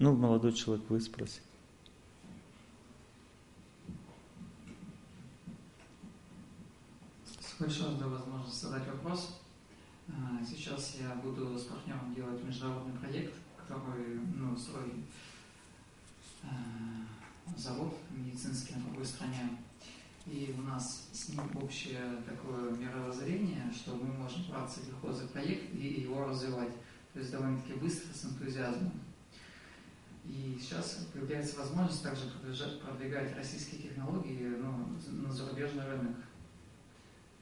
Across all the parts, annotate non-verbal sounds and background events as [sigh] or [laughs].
Ну, молодой человек, вы спросите. Большое за возможность задать вопрос. А, сейчас я буду с партнером делать международный проект, который ну, строит а, завод медицинский на другой стране. И у нас с ним общее такое мировоззрение, что мы можем браться легко за проект и его развивать. То есть довольно-таки быстро, с энтузиазмом. И сейчас появляется возможность также продвигать российские технологии ну, на зарубежный рынок.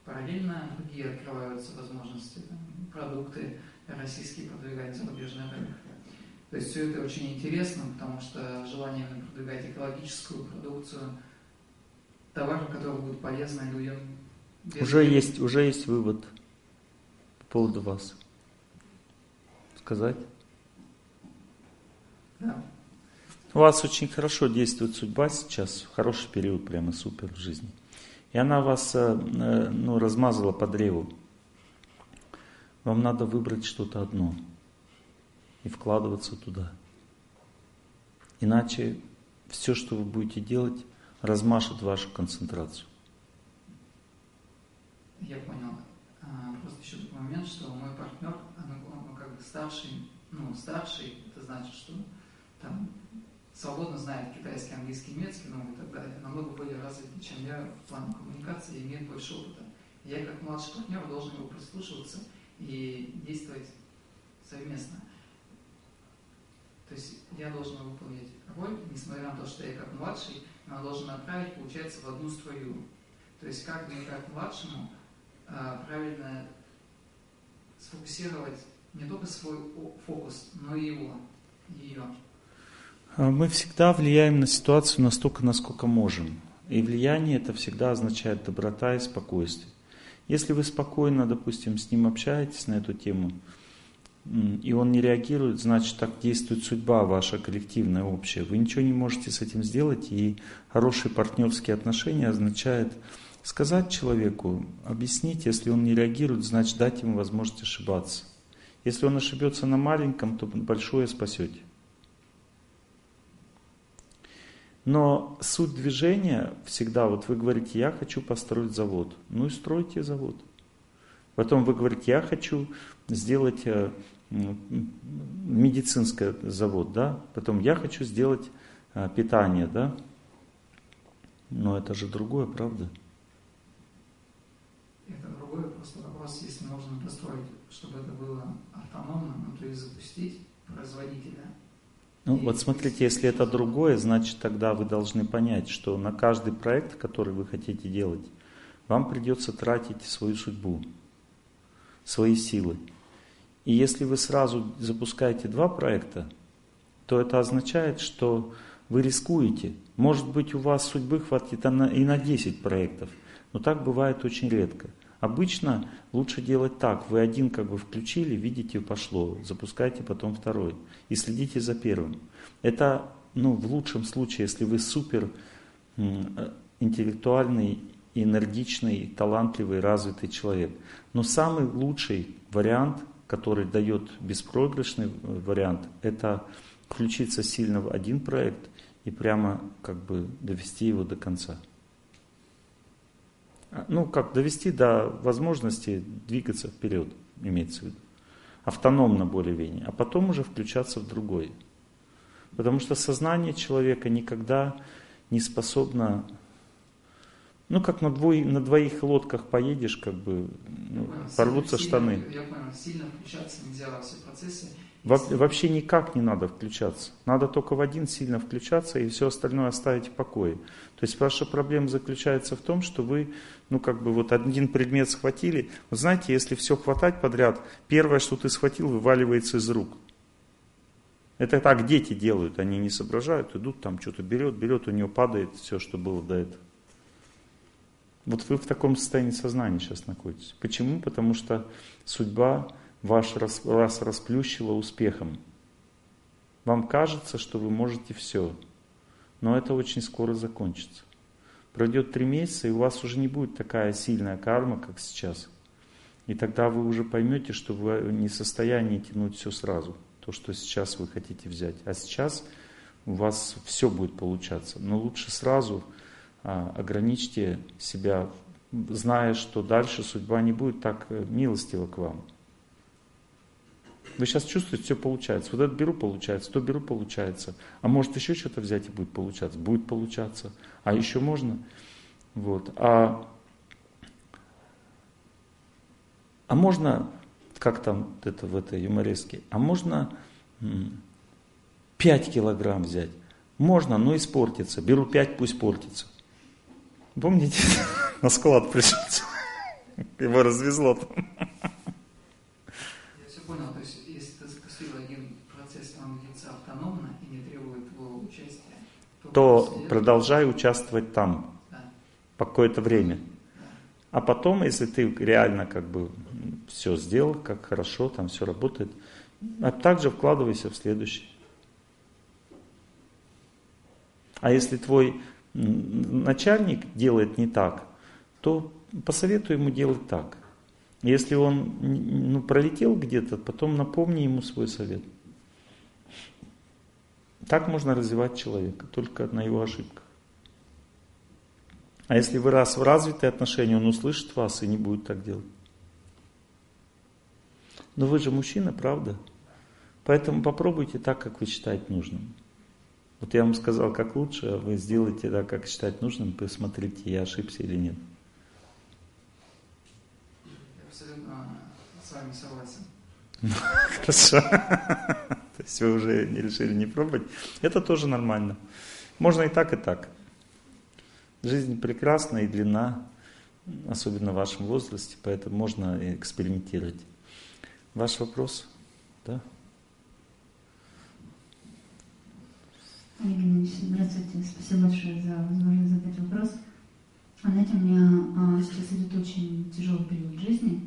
Параллельно другие открываются возможности, там, продукты российские продвигать зарубежный рынок. То есть все это очень интересно, потому что желание продвигать экологическую продукцию, товары, которые будут полезны людям. Уже есть, уже есть вывод по поводу вас. Сказать? Да. У вас очень хорошо действует судьба сейчас, хороший период, прямо супер в жизни. И она вас э, э, ну, размазала по древу. Вам надо выбрать что-то одно и вкладываться туда. Иначе все, что вы будете делать, размашет вашу концентрацию. Я понял. А, просто еще такой момент, что мой партнер, он как бы старший, ну, старший, это значит, что там свободно знает китайский, английский, немецкий, ну и так далее, намного более развитый, чем я в плане коммуникации, и имеет больше опыта. Я как младший партнер должен его прислушиваться и действовать совместно. То есть я должен выполнить роль, несмотря на то, что я как младший, но должен направить, получается, в одну струю. То есть как мне, как младшему, а, правильно сфокусировать не только свой фокус, но и его, ее. А мы всегда влияем на ситуацию настолько, насколько можем. И влияние это всегда означает доброта и спокойствие. Если вы спокойно, допустим, с ним общаетесь на эту тему, и он не реагирует, значит так действует судьба ваша коллективная, общая. Вы ничего не можете с этим сделать, и хорошие партнерские отношения означает сказать человеку, объяснить, если он не реагирует, значит дать ему возможность ошибаться. Если он ошибется на маленьком, то большое спасете. Но суть движения всегда, вот вы говорите, я хочу построить завод. Ну и стройте завод. Потом вы говорите, я хочу сделать э, медицинский завод, да? Потом я хочу сделать э, питание, да? Но это же другое, правда? Это другое, просто вопрос, если можно построить, чтобы это было автономно, ну, то есть запустить производителя, ну вот смотрите, если это другое, значит тогда вы должны понять, что на каждый проект, который вы хотите делать, вам придется тратить свою судьбу, свои силы. И если вы сразу запускаете два проекта, то это означает, что вы рискуете. Может быть, у вас судьбы хватит и на 10 проектов, но так бывает очень редко. Обычно лучше делать так. Вы один как бы включили, видите, пошло. Запускайте потом второй. И следите за первым. Это, ну, в лучшем случае, если вы супер интеллектуальный, энергичный, талантливый, развитый человек. Но самый лучший вариант, который дает беспроигрышный вариант, это включиться сильно в один проект и прямо как бы довести его до конца. А, ну, как довести до возможности двигаться вперед, имеется в виду. Автономно более-менее. А потом уже включаться в другой. Потому что сознание человека никогда не способно ну, как на, двое, на двоих лодках поедешь, как бы ну, понял, порвутся сильно, штаны. Я понял, сильно включаться нельзя во все процессы. Во, вообще никак не надо включаться. Надо только в один сильно включаться и все остальное оставить в покое. То есть ваша проблема заключается в том, что вы, ну как бы вот один предмет схватили. Вы знаете, если все хватать подряд, первое, что ты схватил, вываливается из рук. Это так дети делают, они не соображают, идут там что-то берет, берет, у него падает все, что было до этого. Вот вы в таком состоянии сознания сейчас находитесь. Почему? Потому что судьба ваш, вас расплющила успехом. Вам кажется, что вы можете все, но это очень скоро закончится. Пройдет три месяца, и у вас уже не будет такая сильная карма, как сейчас. И тогда вы уже поймете, что вы не в состоянии тянуть все сразу. то, что сейчас вы хотите взять. А сейчас у вас все будет получаться. Но лучше сразу а, ограничьте себя, зная, что дальше судьба не будет так э, милостива к вам. Вы сейчас чувствуете, все получается. Вот это беру, получается, то беру, получается. А может еще что-то взять и будет получаться? Будет получаться. А еще можно? Вот. А, а можно, как там это в этой юмореске, а можно 5 килограмм взять? Можно, но испортится. Беру 5, пусть портится. Помните, [laughs] на склад пришел, его развезло там. То продолжай участвовать там по какое-то время. А потом, если ты реально как бы все сделал, как хорошо, там все работает, а также вкладывайся в следующий. А если твой начальник делает не так, то посоветуй ему делать так. Если он ну, пролетел где-то, потом напомни ему свой совет. Так можно развивать человека, только на его ошибках. А если вы раз в развитые отношения, он услышит вас и не будет так делать. Но вы же мужчина, правда? Поэтому попробуйте так, как вы считаете нужным. Вот я вам сказал, как лучше, а вы сделайте так, как считать нужным, посмотрите, я ошибся или нет. Я абсолютно с вами согласен. [laughs] Хорошо то есть вы уже не решили не пробовать, это тоже нормально. Можно и так, и так. Жизнь прекрасна и длинна, особенно в вашем возрасте, поэтому можно экспериментировать. Ваш вопрос? Да? Здравствуйте. Спасибо большое за возможность задать вопрос. Знаете, у меня а, сейчас идет очень тяжелый период жизни.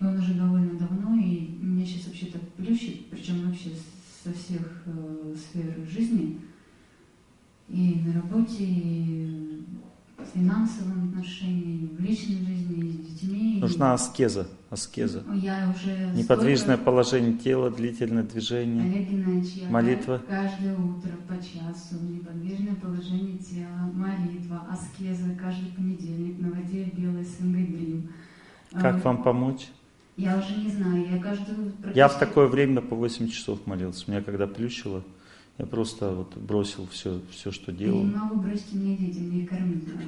И он уже довольно давно, и меня сейчас вообще так плющит, причем вообще со всех э, сфер жизни, и на работе, и в финансовом отношении, в личной жизни, и с детьми. Нужна аскеза, аскеза. Я уже Неподвижное столько... положение тела, длительное движение. Олег Геннадьевич, я молитва. каждое утро по часу, неподвижное положение тела, молитва, аскеза, каждый понедельник на воде белой с Дрим. Как а, вам помочь? Я уже не знаю, я каждую... Я в такое время по 8 часов молился. Меня когда плющило, я просто вот бросил все, все что делал. Я не могу бросить, мне дети, мне кормить надо.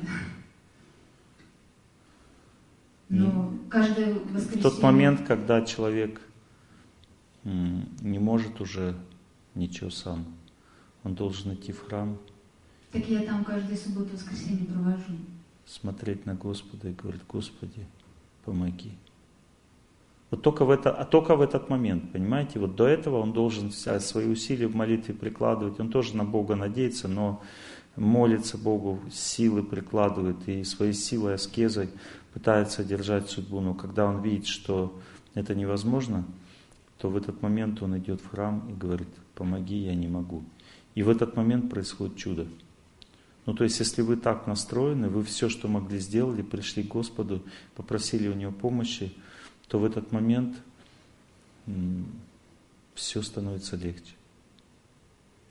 Но каждое воскресенье... В тот момент, когда человек не может уже ничего сам, он должен идти в храм. Так я там каждую субботу воскресенье провожу. Смотреть на Господа и говорить, Господи, помоги. Вот только в, это, а только в этот момент, понимаете, вот до этого он должен свои усилия в молитве прикладывать, он тоже на Бога надеется, но молится Богу, силы прикладывает и своей силой, аскезой пытается держать судьбу, но когда он видит, что это невозможно, то в этот момент он идет в храм и говорит, помоги, я не могу. И в этот момент происходит чудо. Ну, то есть, если вы так настроены, вы все, что могли, сделали, пришли к Господу, попросили у Него помощи, то в этот момент все становится легче.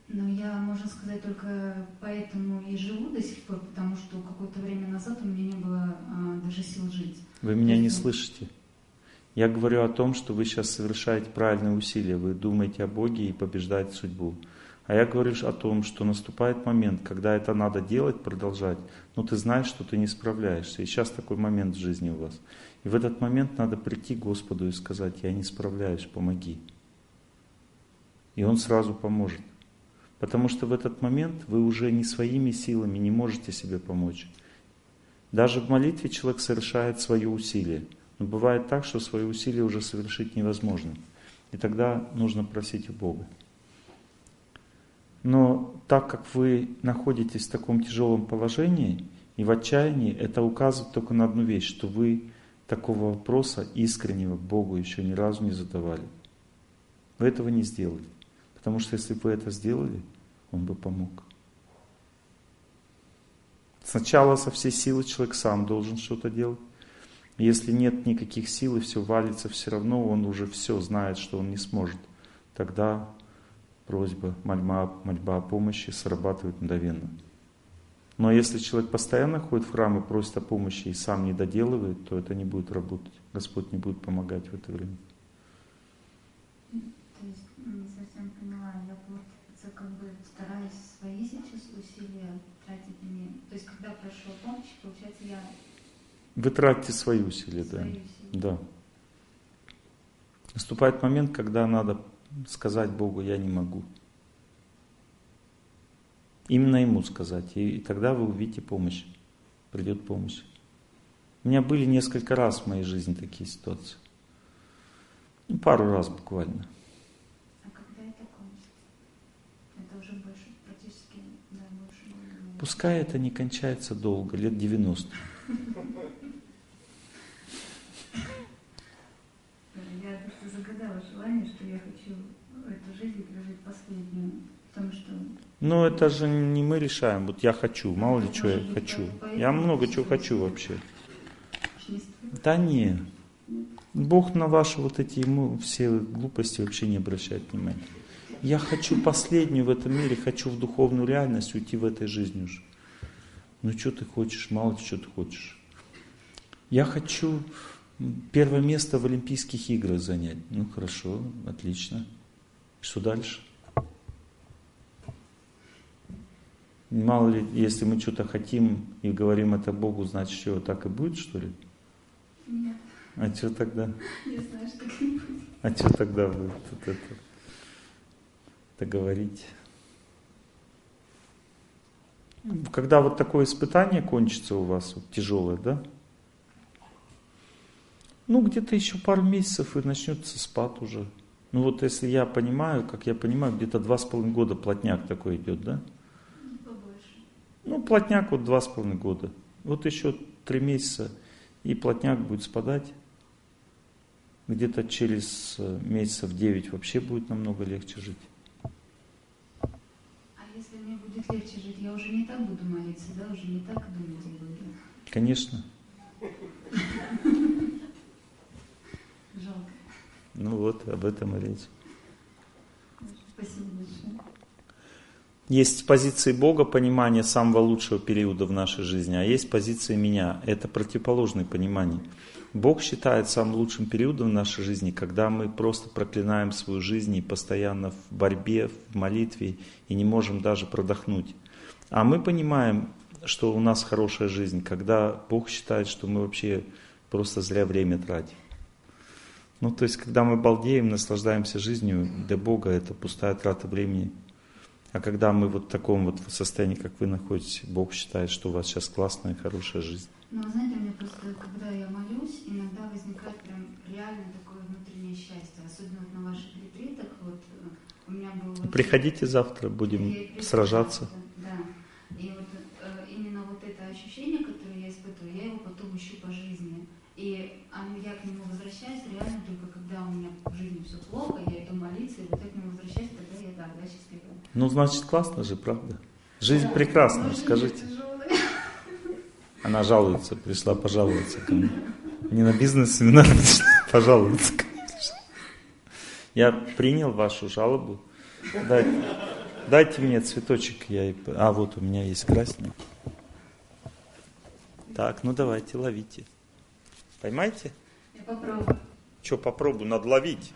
Ну, я, можно сказать, только поэтому и живу до сих пор, потому что какое-то время назад у меня не было а, даже сил жить. Вы меня не слышите. Я говорю о том, что вы сейчас совершаете правильные усилия, вы думаете о Боге и побеждаете судьбу. А я говорю о том, что наступает момент, когда это надо делать, продолжать, но ты знаешь, что ты не справляешься. И сейчас такой момент в жизни у вас. И в этот момент надо прийти к Господу и сказать, я не справляюсь, помоги. И Он сразу поможет. Потому что в этот момент вы уже не своими силами не можете себе помочь. Даже в молитве человек совершает свое усилие. Но бывает так, что свои усилия уже совершить невозможно. И тогда нужно просить у Бога. Но так как вы находитесь в таком тяжелом положении и в отчаянии, это указывает только на одну вещь, что вы такого вопроса искреннего Богу еще ни разу не задавали. Вы этого не сделали. Потому что если бы вы это сделали, Он бы помог. Сначала со всей силы человек сам должен что-то делать. Если нет никаких сил и все валится все равно, он уже все знает, что он не сможет тогда просьба, мольба, мольба о помощи срабатывает мгновенно. Но если человек постоянно ходит в храм и просит о помощи и сам не доделывает, то это не будет работать. Господь не будет помогать в это время. То есть, не совсем поняла, я получается, как бы стараюсь свои сейчас усилия тратить не... То есть, когда прошу о помощи, получается, я... Вы тратите свои усилия, свои да. Усилия. Да. Наступает момент, когда надо сказать Богу, я не могу. Именно ему сказать. И, тогда вы увидите помощь. Придет помощь. У меня были несколько раз в моей жизни такие ситуации. Ну, пару раз буквально. А когда это кончится? Это уже больше, практически, да, больше... Пускай это не кончается долго, лет 90. Я загадала желание, что я хочу эту жизнь прожить последнюю, потому что ну, это же не мы решаем. Вот я хочу, мало ли что я хочу. Я много чего хочу вообще. Да не. Бог на ваши вот эти ему все глупости вообще не обращает внимания. Я хочу последнюю в этом мире, хочу в духовную реальность уйти в этой жизни уже. Ну что ты хочешь, мало ли что ты хочешь. Я хочу первое место в Олимпийских играх занять. Ну хорошо, отлично. Что дальше? Мало ли, если мы что-то хотим и говорим это Богу, значит, что так и будет, что ли? Нет. А что тогда? Я знаю, что так не будет. А что тогда будет вот это, это говорить? Когда вот такое испытание кончится у вас, вот тяжелое, да? Ну, где-то еще пару месяцев и начнется спад уже. Ну вот если я понимаю, как я понимаю, где-то два с половиной года плотняк такой идет, да? Ну, плотняк вот два с половиной года. Вот еще три месяца, и плотняк будет спадать. Где-то через э, месяцев девять вообще будет намного легче жить. А если мне будет легче жить, я уже не так буду молиться, да? Уже не так думать Боге? Конечно. Жалко. Ну вот, об этом и речь. Спасибо большое. Есть позиции Бога, понимание самого лучшего периода в нашей жизни, а есть позиции меня. Это противоположное понимание. Бог считает самым лучшим периодом в нашей жизни, когда мы просто проклинаем свою жизнь и постоянно в борьбе, в молитве и не можем даже продохнуть. А мы понимаем, что у нас хорошая жизнь, когда Бог считает, что мы вообще просто зря время тратим. Ну, то есть, когда мы балдеем, наслаждаемся жизнью, для Бога это пустая трата времени. А когда мы вот в таком вот состоянии, как вы находитесь, Бог считает, что у вас сейчас классная, хорошая жизнь. Ну, знаете, у меня просто, когда я молюсь, иногда возникает прям реально такое внутреннее счастье. Особенно вот на ваших ретритах, вот э, у меня было... Приходите завтра, будем сражаться. Да. И вот э, именно вот это ощущение, которое я испытываю, я его потом ищу по жизни. И я к нему возвращаюсь реально только когда у меня в жизни все плохо, я иду молиться, и вот я к нему возвращаюсь, я, да, да, счастливая. Ну, значит, классно же, правда? Жизнь да, прекрасна, скажите. Она жалуется, пришла пожаловаться ко мне. Не на бизнес-семинар пришла пожаловаться ко мне. Я принял вашу жалобу. Дайте, дайте мне цветочек. Я... А, вот у меня есть красный. Так, ну давайте, ловите. Поймайте? Я попробую. Что попробую? Надо ловить.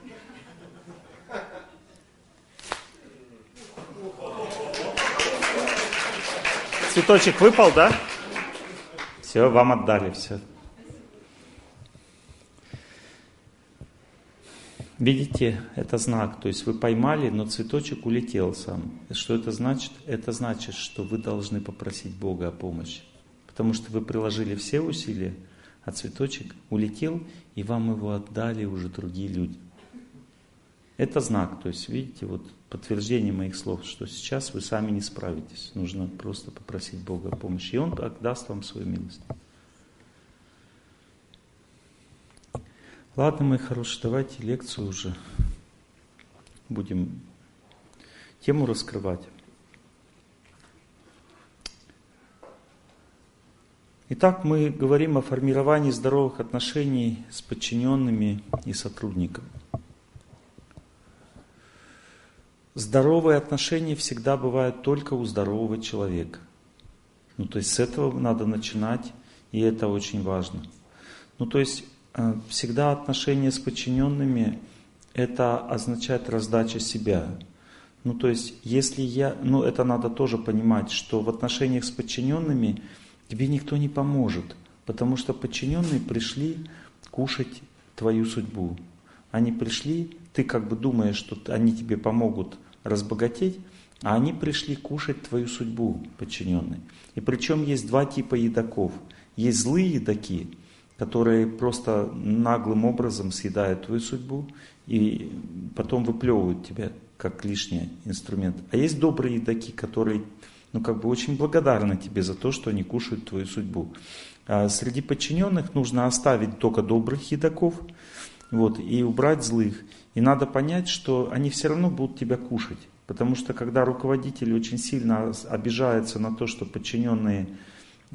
Цветочек выпал, да? Все, вам отдали все. Видите, это знак, то есть вы поймали, но цветочек улетел сам. Что это значит? Это значит, что вы должны попросить Бога о помощи. Потому что вы приложили все усилия, а цветочек улетел, и вам его отдали уже другие люди. Это знак, то есть, видите, вот подтверждение моих слов, что сейчас вы сами не справитесь. Нужно просто попросить Бога о помощи, и Он даст вам свою милость. Ладно, мои хорошие, давайте лекцию уже будем тему раскрывать. Итак, мы говорим о формировании здоровых отношений с подчиненными и сотрудниками. Здоровые отношения всегда бывают только у здорового человека. Ну, то есть с этого надо начинать, и это очень важно. Ну, то есть э, всегда отношения с подчиненными, это означает раздача себя. Ну, то есть, если я, ну, это надо тоже понимать, что в отношениях с подчиненными тебе никто не поможет, потому что подчиненные пришли кушать твою судьбу. Они пришли, ты как бы думаешь, что они тебе помогут разбогатеть, а они пришли кушать твою судьбу, подчиненные. И причем есть два типа едоков. Есть злые едоки, которые просто наглым образом съедают твою судьбу и потом выплевывают тебя как лишний инструмент. А есть добрые едоки, которые ну, как бы очень благодарны тебе за то, что они кушают твою судьбу. А среди подчиненных нужно оставить только добрых едоков вот, и убрать злых. И надо понять, что они все равно будут тебя кушать. Потому что когда руководитель очень сильно обижается на то, что подчиненные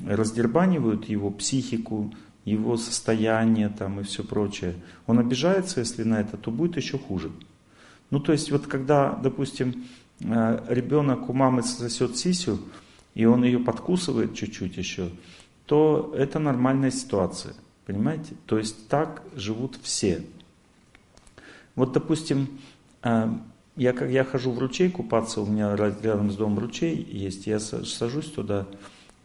раздербанивают его психику, его состояние там и все прочее, он обижается, если на это, то будет еще хуже. Ну, то есть, вот когда, допустим, э, ребенок у мамы сосет сисю, и он ее подкусывает чуть-чуть еще, то это нормальная ситуация. Понимаете? То есть так живут все. Вот, допустим, э, я, я хожу в ручей купаться, у меня рядом с домом ручей есть, я сажусь туда,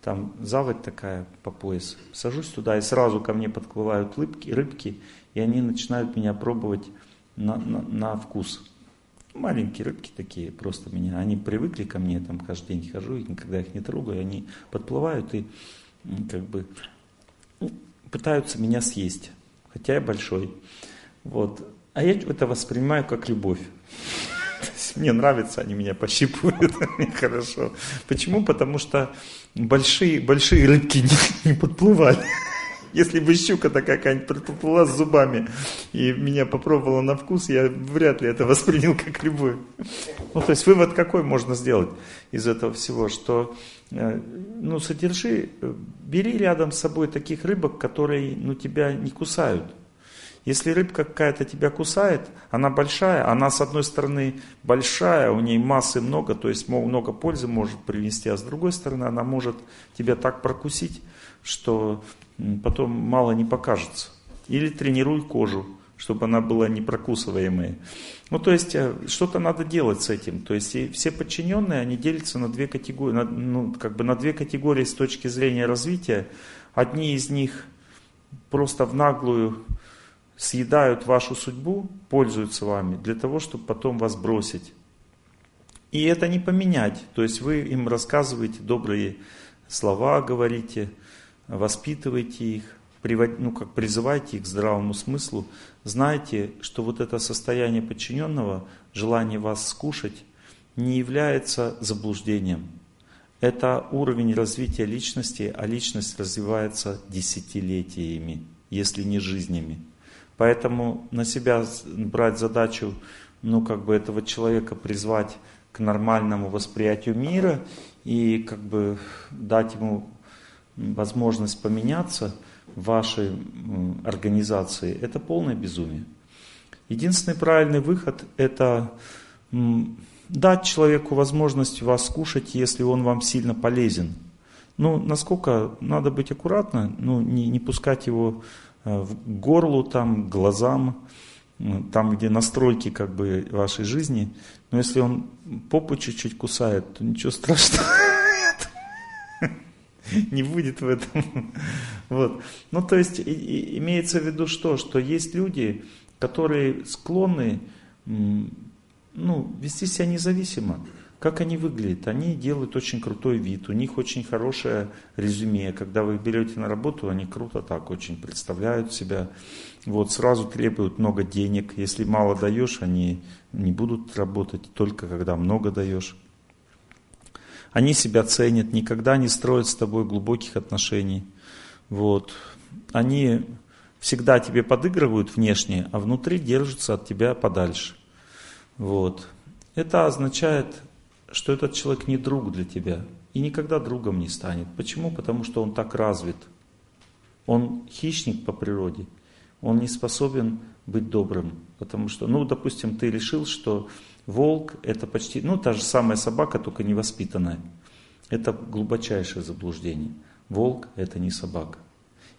там заводь такая по пояс, сажусь туда, и сразу ко мне подплывают рыбки, рыбки и они начинают меня пробовать на, на, на вкус. Маленькие рыбки такие, просто меня, они привыкли ко мне, там каждый день хожу, и никогда их не трогаю, они подплывают и как бы ну, пытаются меня съесть, хотя я большой. Вот. А я это воспринимаю как любовь. [laughs] Мне нравится, они меня пощипывают, [laughs] мне хорошо. Почему? Потому что большие, большие рыбки не, не подплывали. [laughs] Если бы щука такая какая-нибудь подплыла с зубами и меня попробовала на вкус, я вряд ли это воспринял как любовь. Ну, то есть вывод какой можно сделать из этого всего, что э, ну, содержи, э, бери рядом с собой таких рыбок, которые ну, тебя не кусают. Если рыбка какая-то тебя кусает, она большая, она с одной стороны большая, у ней массы много, то есть много пользы может принести, а с другой стороны она может тебя так прокусить, что потом мало не покажется. Или тренируй кожу, чтобы она была не прокусываемая. Ну, то есть, э, что-то надо делать с этим. То есть, и все подчиненные, они делятся на две категории, на, ну, как бы на две категории с точки зрения развития. Одни из них просто в наглую съедают вашу судьбу, пользуются вами для того, чтобы потом вас бросить. И это не поменять. То есть вы им рассказываете добрые слова, говорите, воспитываете их, ну, как призывайте их к здравому смыслу. Знайте, что вот это состояние подчиненного, желание вас скушать, не является заблуждением. Это уровень развития личности, а личность развивается десятилетиями, если не жизнями. Поэтому на себя брать задачу, ну, как бы этого человека призвать к нормальному восприятию мира и как бы дать ему возможность поменяться в вашей организации, это полное безумие. Единственный правильный выход – это дать человеку возможность вас скушать, если он вам сильно полезен. Ну, насколько надо быть аккуратно, ну, не, не пускать его горлу, там, глазам, там, где настройки как бы вашей жизни. Но если он попу чуть-чуть кусает, то ничего страшного не будет в этом. Вот. Ну, то есть, имеется в виду что? Что есть люди, которые склонны ну, вести себя независимо. Как они выглядят? Они делают очень крутой вид, у них очень хорошее резюме. Когда вы их берете на работу, они круто так очень представляют себя. Вот сразу требуют много денег. Если мало даешь, они не будут работать только когда много даешь. Они себя ценят, никогда не строят с тобой глубоких отношений. Вот. Они всегда тебе подыгрывают внешне, а внутри держатся от тебя подальше. Вот. Это означает что этот человек не друг для тебя и никогда другом не станет. Почему? Потому что он так развит. Он хищник по природе. Он не способен быть добрым. Потому что, ну, допустим, ты решил, что Волк это почти, ну та же самая собака, только невоспитанная. Это глубочайшее заблуждение. Волк это не собака.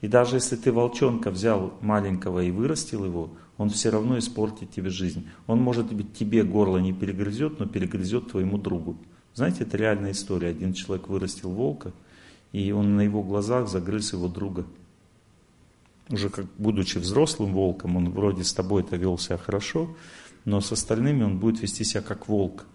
И даже если ты волчонка взял маленького и вырастил его, он все равно испортит тебе жизнь. Он, может быть, тебе горло не перегрызет, но перегрызет твоему другу. Знаете, это реальная история. Один человек вырастил волка, и он на его глазах загрыз его друга. Уже как будучи взрослым волком, он вроде с тобой-то вел себя хорошо, но с остальными он будет вести себя как волк.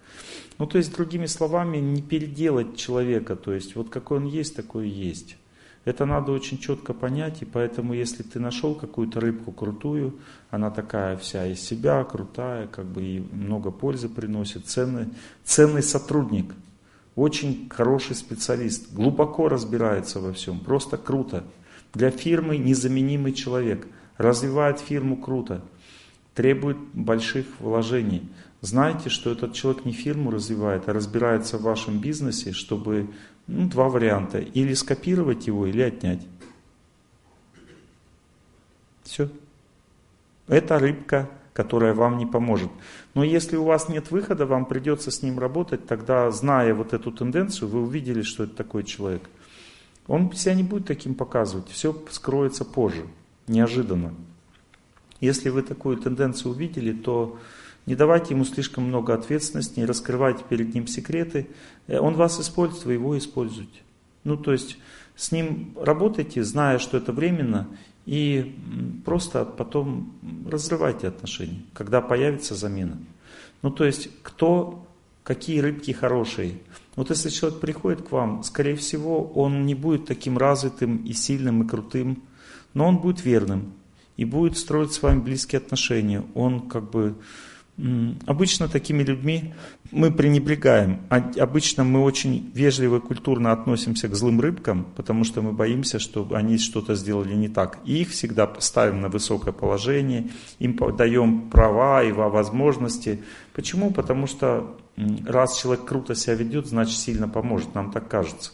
Ну, то есть, другими словами, не переделать человека, то есть, вот какой он есть, такой и есть. Это надо очень четко понять, и поэтому, если ты нашел какую-то рыбку крутую, она такая вся из себя, крутая, как бы и много пользы приносит, ценный, ценный сотрудник, очень хороший специалист, глубоко разбирается во всем, просто круто. Для фирмы незаменимый человек, развивает фирму круто, требует больших вложений. Знайте, что этот человек не фирму развивает, а разбирается в вашем бизнесе, чтобы ну, два варианта. Или скопировать его, или отнять. Все. Это рыбка, которая вам не поможет. Но если у вас нет выхода, вам придется с ним работать, тогда, зная вот эту тенденцию, вы увидели, что это такой человек. Он себя не будет таким показывать, все скроется позже, неожиданно. Если вы такую тенденцию увидели, то не давайте ему слишком много ответственности, не раскрывайте перед ним секреты. Э, он вас использует, вы его используете. Ну, то есть с ним работайте, зная, что это временно, и просто потом разрывайте отношения, когда появится замена. Ну, то есть, кто, какие рыбки хорошие. Вот если человек приходит к вам, скорее всего, он не будет таким развитым и сильным и крутым, но он будет верным и будет строить с вами близкие отношения. Он как бы Обычно такими людьми мы пренебрегаем. А обычно мы очень вежливо и культурно относимся к злым рыбкам, потому что мы боимся, что они что-то сделали не так. И их всегда ставим на высокое положение, им даем права и возможности. Почему? Потому что раз человек круто себя ведет, значит сильно поможет, нам так кажется.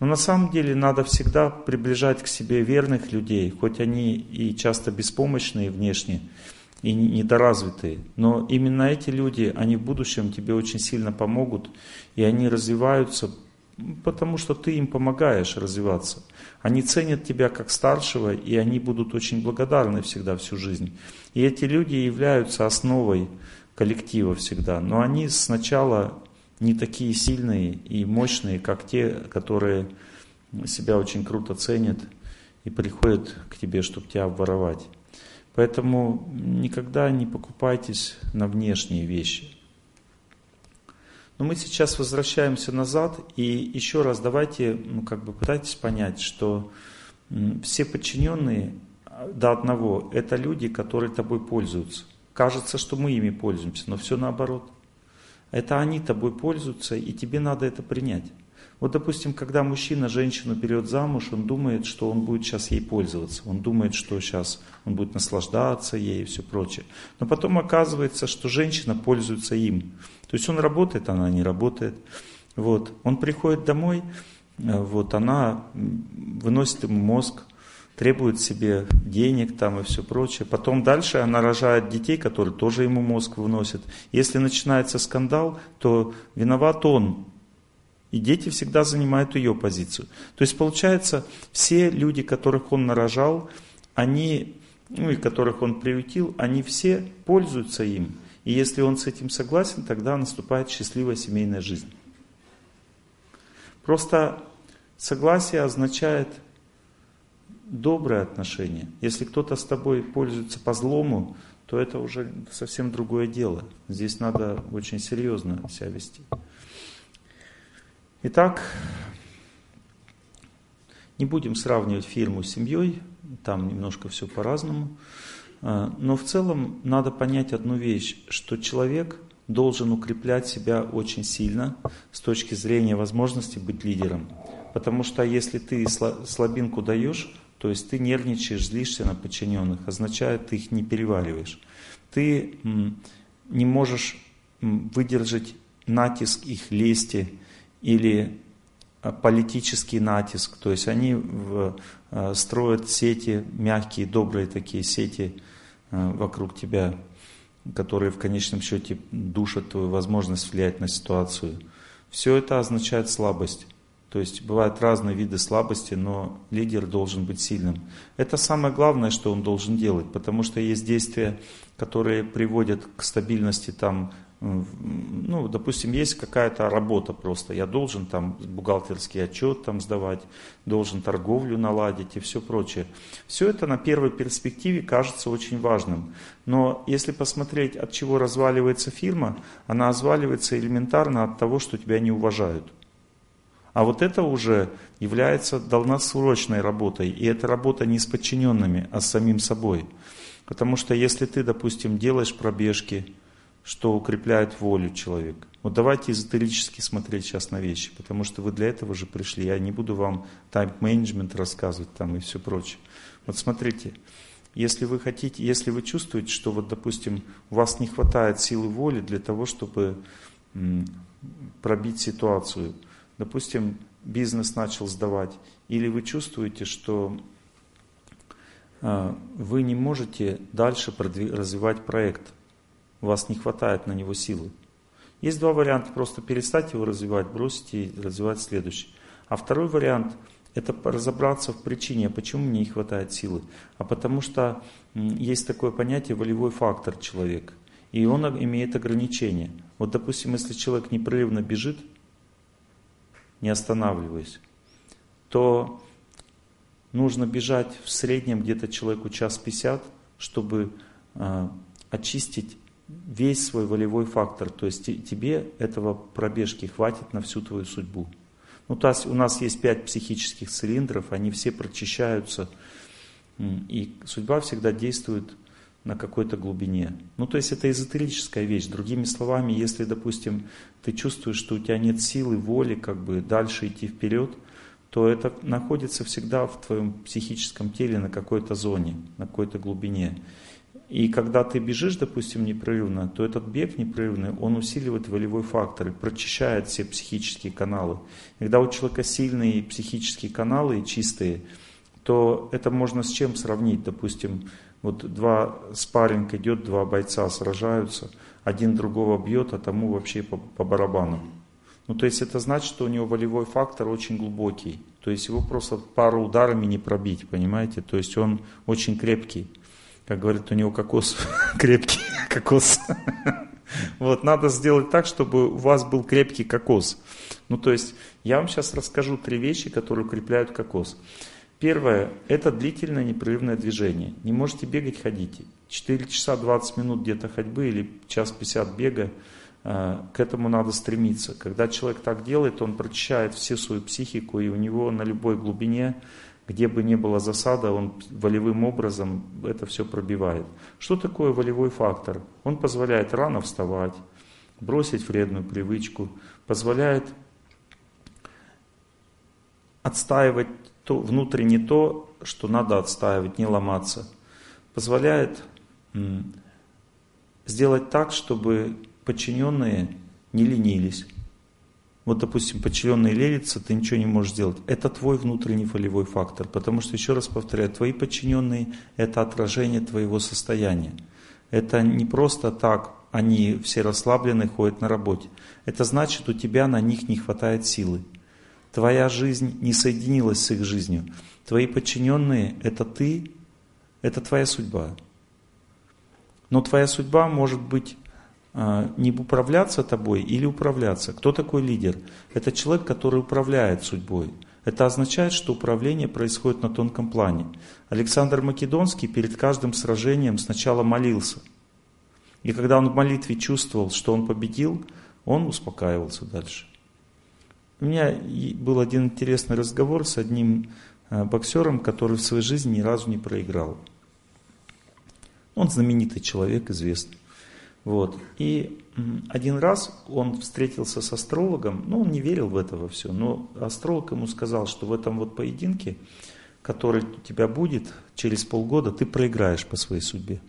Но на самом деле надо всегда приближать к себе верных людей, хоть они и часто беспомощные внешне, и недоразвитые. Но именно эти люди, они в будущем тебе очень сильно помогут, и они развиваются, потому что ты им помогаешь развиваться. Они ценят тебя как старшего, и они будут очень благодарны всегда всю жизнь. И эти люди являются основой коллектива всегда, но они сначала не такие сильные и мощные, как те, которые себя очень круто ценят и приходят к тебе, чтобы тебя обворовать. Поэтому никогда не покупайтесь на внешние вещи. Но мы сейчас возвращаемся назад и еще раз давайте, ну как бы пытайтесь понять, что все подчиненные до одного – это люди, которые тобой пользуются. Кажется, что мы ими пользуемся, но все наоборот. Это они тобой пользуются, и тебе надо это принять. Вот, допустим, когда мужчина женщину берет замуж, он думает, что он будет сейчас ей пользоваться. Он думает, что сейчас он будет наслаждаться ей и все прочее. Но потом оказывается, что женщина пользуется им. То есть он работает, она не работает. Вот. Он приходит домой, э, вот, она выносит ему мозг, требует себе денег там и все прочее. Потом дальше она рожает детей, которые тоже ему мозг выносят. Если начинается скандал, то виноват он, и дети всегда занимают ее позицию. То есть получается, все люди, которых он нарожал, они, ну и которых он приютил, они все пользуются им. И если он с этим согласен, тогда наступает счастливая семейная жизнь. Просто согласие означает доброе отношение. Если кто-то с тобой пользуется по злому, то это уже совсем другое дело. Здесь надо очень серьезно себя вести. Итак, не будем сравнивать фирму с семьей, там немножко все по-разному. А, но в целом надо понять одну вещь, что человек должен укреплять себя очень сильно с точки зрения возможности быть лидером. Потому что если ты слабинку даешь, то есть ты нервничаешь, злишься на подчиненных, означает, ты их не перевариваешь. Ты не можешь выдержать натиск их лести, или э, политический натиск, то есть они э, строят сети, мягкие, добрые такие сети э, вокруг тебя. которые в конечном счете душат твою возможность влиять на ситуацию. Все это означает слабость. То есть бывают разные виды слабости, но лидер должен быть сильным. Это самое главное, что он должен делать, потому что есть действия, которые приводят к стабильности там ну, допустим, есть какая-то работа просто, я должен там бухгалтерский отчет там сдавать, должен торговлю наладить и все прочее. Все это на первой перспективе кажется очень важным. Но если посмотреть, от чего разваливается фирма, она разваливается элементарно от того, что тебя не уважают. А вот это уже является долгосрочной работой, и это работа не с подчиненными, а с самим собой. Потому что если ты, допустим, делаешь пробежки, что укрепляет волю человека. Вот эзотерически смотреть сейчас на вещи, потому что вы для этого же пришли. Я не буду вам тайм-менеджмент рассказывать там и все прочее. Вот смотрите, если вы хотите, если вы чувствуете, что вот, допустим, у вас не хватает силы воли для того, чтобы пробить ситуацию, допустим, бизнес начал сдавать, или вы чувствуете, что а, вы не можете дальше развивать проект, у вас не хватает на него силы. Есть два варианта, просто перестать его развивать, бросить и развивать следующий. А второй вариант – это разобраться в причине, почему мне не хватает силы. А потому что есть такое понятие волевой фактор человека. И он имеет ограничения. Вот, допустим, если человек непрерывно бежит, не останавливаясь, то нужно бежать в среднем где-то человеку час пятьдесят, чтобы э, очистить весь свой волевой фактор, то есть тебе этого пробежки хватит на всю твою судьбу. Ну, то есть у нас есть пять психических цилиндров, они все прочищаются, и судьба всегда действует на какой-то глубине. Ну, то есть это эзотерическая вещь. Другими словами, если, допустим, ты чувствуешь, что у тебя нет силы, воли, как бы дальше идти вперед, то это находится всегда в твоем психическом теле на какой-то зоне, на какой-то глубине. И когда ты бежишь, допустим, непрерывно, то этот бег непрерывный, он усиливает волевой фактор прочищает все психические каналы. когда у человека сильные психические каналы чистые, то это можно с чем сравнить. Допустим, вот два спарринг идет, два бойца сражаются, один другого бьет, а тому вообще по, по барабану. Ну, то есть это значит, что у него волевой фактор очень глубокий. То есть его просто пару ударами не пробить, понимаете? То есть он очень крепкий. Как говорят, у него кокос [laughs] крепкий кокос. Вот, надо сделать так, чтобы у вас был крепкий кокос. Ну, то есть, я вам сейчас расскажу три вещи, которые укрепляют кокос. Первое – это длительное непрерывное движение. Не можете бегать, ходите. 4 часа 20 минут где-то ходьбы или час 50 бега, э, к этому надо стремиться. Когда человек так делает, он прочищает всю свою психику, и у него на любой глубине где бы ни была засада, он волевым образом это все пробивает. Что такое волевой фактор? Он позволяет рано вставать, бросить вредную привычку, позволяет отстаивать то, внутренне то, что надо отстаивать, не ломаться. Позволяет сделать так, чтобы подчиненные не ленились. Вот, допустим, подчиненный ленится, ты ничего не можешь сделать. Это твой внутренний волевой фактор, потому что, еще раз повторяю, твои подчиненные – это отражение твоего состояния. Это не просто так, они все расслаблены, ходят на работе. Это значит, у тебя на них не хватает силы. Твоя жизнь не соединилась с их жизнью. Твои подчиненные – это ты, это твоя судьба. Но твоя судьба может быть не управляться тобой или управляться. Кто такой лидер? Это человек, который управляет судьбой. Это означает, что управление происходит на тонком плане. Александр Македонский перед каждым сражением сначала молился. И когда он в молитве чувствовал, что он победил, он успокаивался дальше. У меня был один интересный разговор с одним а, боксером, который в своей жизни ни разу не проиграл. Он знаменитый человек, известный. Вот. И один раз он встретился с астрологом, ну он не верил в это во все, но астролог ему сказал, что в этом вот поединке, который у тебя будет через полгода, ты проиграешь по своей судьбе.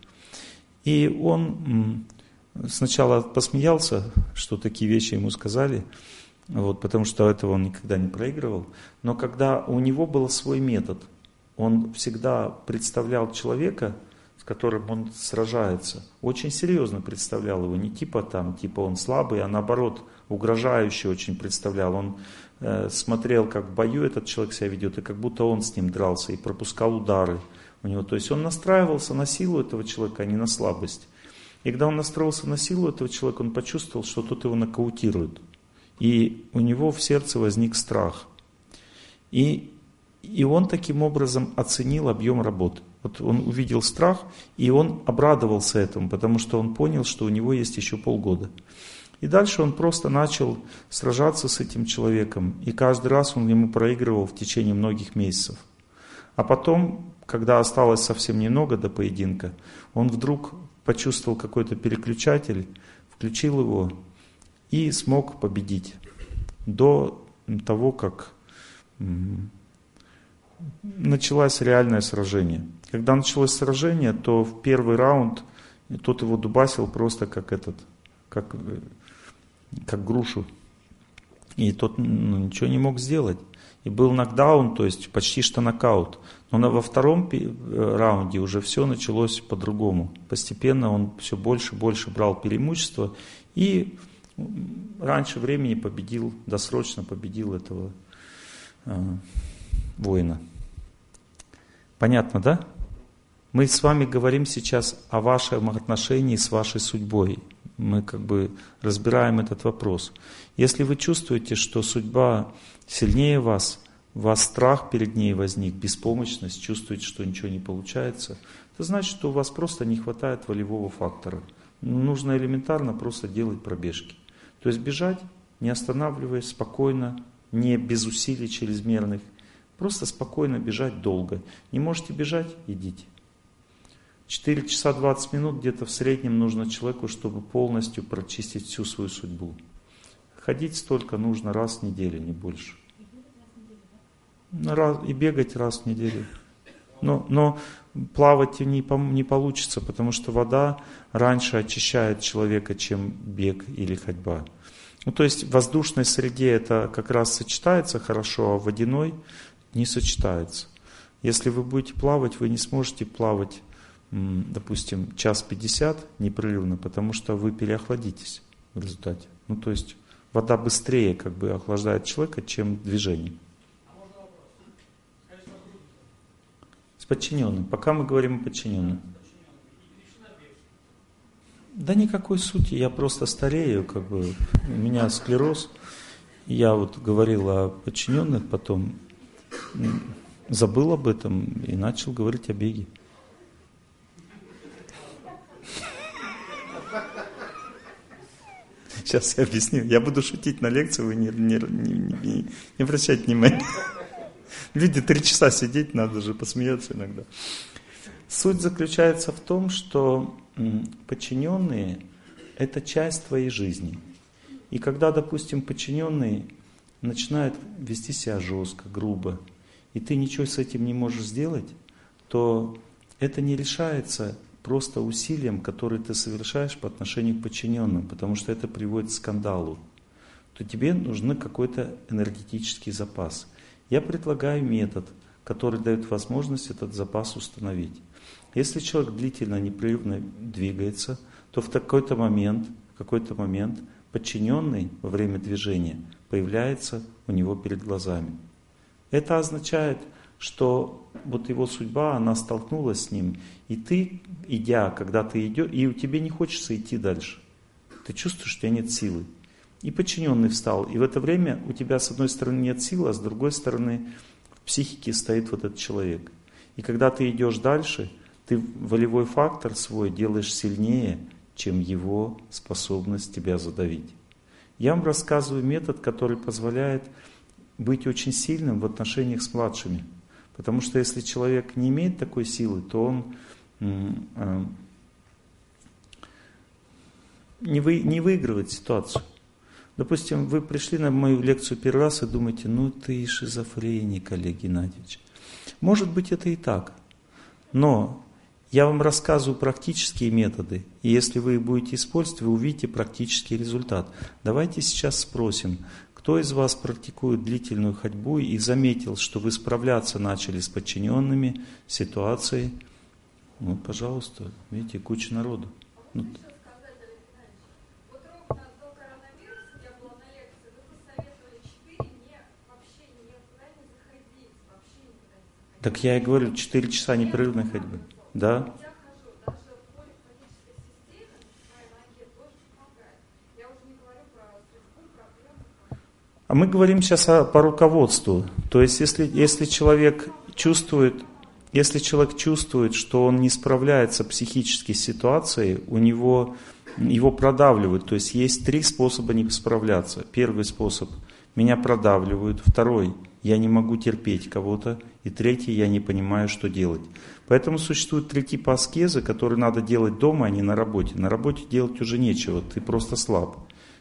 И он сначала посмеялся, что такие вещи ему сказали, вот, потому что этого он никогда не проигрывал. Но когда у него был свой метод, он всегда представлял человека, с которым он сражается, очень серьезно представлял его, не типа там, типа он слабый, а наоборот, угрожающе очень представлял. Он э, смотрел, как в бою этот человек себя ведет, и как будто он с ним дрался и пропускал удары у него. То есть он настраивался на силу этого человека, а не на слабость. И когда он настроился на силу этого человека, он почувствовал, что тот его нокаутирует. И у него в сердце возник страх. И, и он таким образом оценил объем работы. Вот он увидел страх, и он обрадовался этому, потому что он понял, что у него есть еще полгода. И дальше он просто начал сражаться с этим человеком, и каждый раз он ему проигрывал в течение многих месяцев. А потом, когда осталось совсем немного до поединка, он вдруг почувствовал какой-то переключатель, включил его и смог победить до того, как началось реальное сражение. Когда началось сражение, то в первый раунд тот его дубасил просто как этот, как, как грушу. И тот ну, ничего не мог сделать. И был нокдаун, то есть почти что нокаут. Но во втором э, раунде уже все началось по-другому. Постепенно он все больше и больше брал преимущество и раньше времени победил, досрочно победил этого э, воина. Понятно, да? Мы с вами говорим сейчас о вашем отношении с вашей судьбой. Мы как бы разбираем этот вопрос. Если вы чувствуете, что судьба сильнее вас, вас страх перед ней возник, беспомощность, чувствуете, что ничего не получается, это значит, что у вас просто не хватает волевого фактора. Нужно элементарно просто делать пробежки. То есть бежать, не останавливаясь, спокойно, не без усилий чрезмерных, просто спокойно бежать долго. Не можете бежать, идите. 4 часа 20 минут где-то в среднем нужно человеку, чтобы полностью прочистить всю свою судьбу. Ходить столько нужно раз в неделю, не больше. Раз, и бегать раз в неделю. Но, но плавать не, не получится, потому что вода раньше очищает человека, чем бег или ходьба. Ну, то есть в воздушной среде это как раз сочетается хорошо, а в водяной не сочетается. Если вы будете плавать, вы не сможете плавать, допустим, час пятьдесят непрерывно, потому что вы переохладитесь в результате. Ну, то есть вода быстрее как бы охлаждает человека, чем движение. С подчиненным. Пока мы говорим о подчиненном. Да никакой сути, я просто старею, как бы, у меня склероз. Я вот говорил о подчиненных, потом забыл об этом и начал говорить о беге. Сейчас я объясню. Я буду шутить на лекции, вы не, не, не, не, не обращайте внимания. Люди три часа сидеть, надо же посмеяться иногда. Суть заключается в том, что подчиненные – это часть твоей жизни. И когда, допустим, подчиненный начинает вести себя жестко, грубо, и ты ничего с этим не можешь сделать, то это не решается просто усилием, которое ты совершаешь по отношению к подчиненным, потому что это приводит к скандалу, то тебе нужен какой-то энергетический запас. Я предлагаю метод, который дает возможность этот запас установить. Если человек длительно, непрерывно двигается, то в какой-то момент, в какой-то момент подчиненный во время движения появляется у него перед глазами. Это означает, что вот его судьба, она столкнулась с ним, и ты, идя, когда ты идешь, и тебе не хочется идти дальше. Ты чувствуешь, что у тебя нет силы. И подчиненный встал. И в это время у тебя с одной стороны нет силы, а с другой стороны в психике стоит вот этот человек. И когда ты идешь дальше, ты волевой фактор свой делаешь сильнее, чем его способность тебя задавить. Я вам рассказываю метод, который позволяет быть очень сильным в отношениях с младшими. Потому что если человек не имеет такой силы, то он э, не, вы, не выигрывает ситуацию. Допустим, вы пришли на мою лекцию первый раз и думаете, ну ты шизофреник, Олег Геннадьевич. Может быть, это и так. Но я вам рассказываю практические методы, и если вы их будете использовать, вы увидите практический результат. Давайте сейчас спросим, кто из вас практикует длительную ходьбу и заметил, что вы справляться начали с подчиненными ситуацией, Ну, пожалуйста, видите, куча народу. Ну, Так я и говорю, 4 часа непрерывной ходьбы. Да? А мы говорим сейчас о, по руководству. То есть, если, если человек чувствует, если человек чувствует, что он не справляется психически с ситуацией, у него его продавливают. То есть есть три способа не справляться. Первый способ – меня продавливают. Второй – я не могу терпеть кого-то. И третий, я не понимаю, что делать. Поэтому существует три типа аскезы, которые надо делать дома, а не на работе. На работе делать уже нечего, ты просто слаб.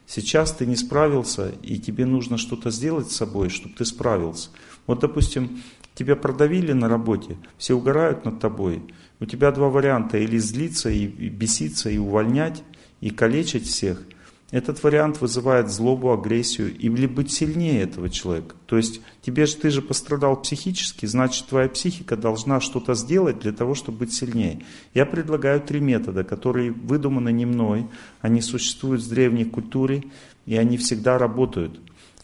Сейчас ты не справился, и тебе нужно что-то сделать с собой, чтобы ты справился. Вот, допустим, тебя продавили на работе, все угорают над тобой. У тебя два варианта, или злиться и беситься, и увольнять, и калечить всех – этот вариант вызывает злобу, агрессию или быть сильнее этого человека. То есть тебе же, ты же пострадал психически, значит твоя психика должна что-то сделать для того, чтобы быть сильнее. Я предлагаю три метода, которые выдуманы не мной, они существуют в древней культуре и они всегда работают.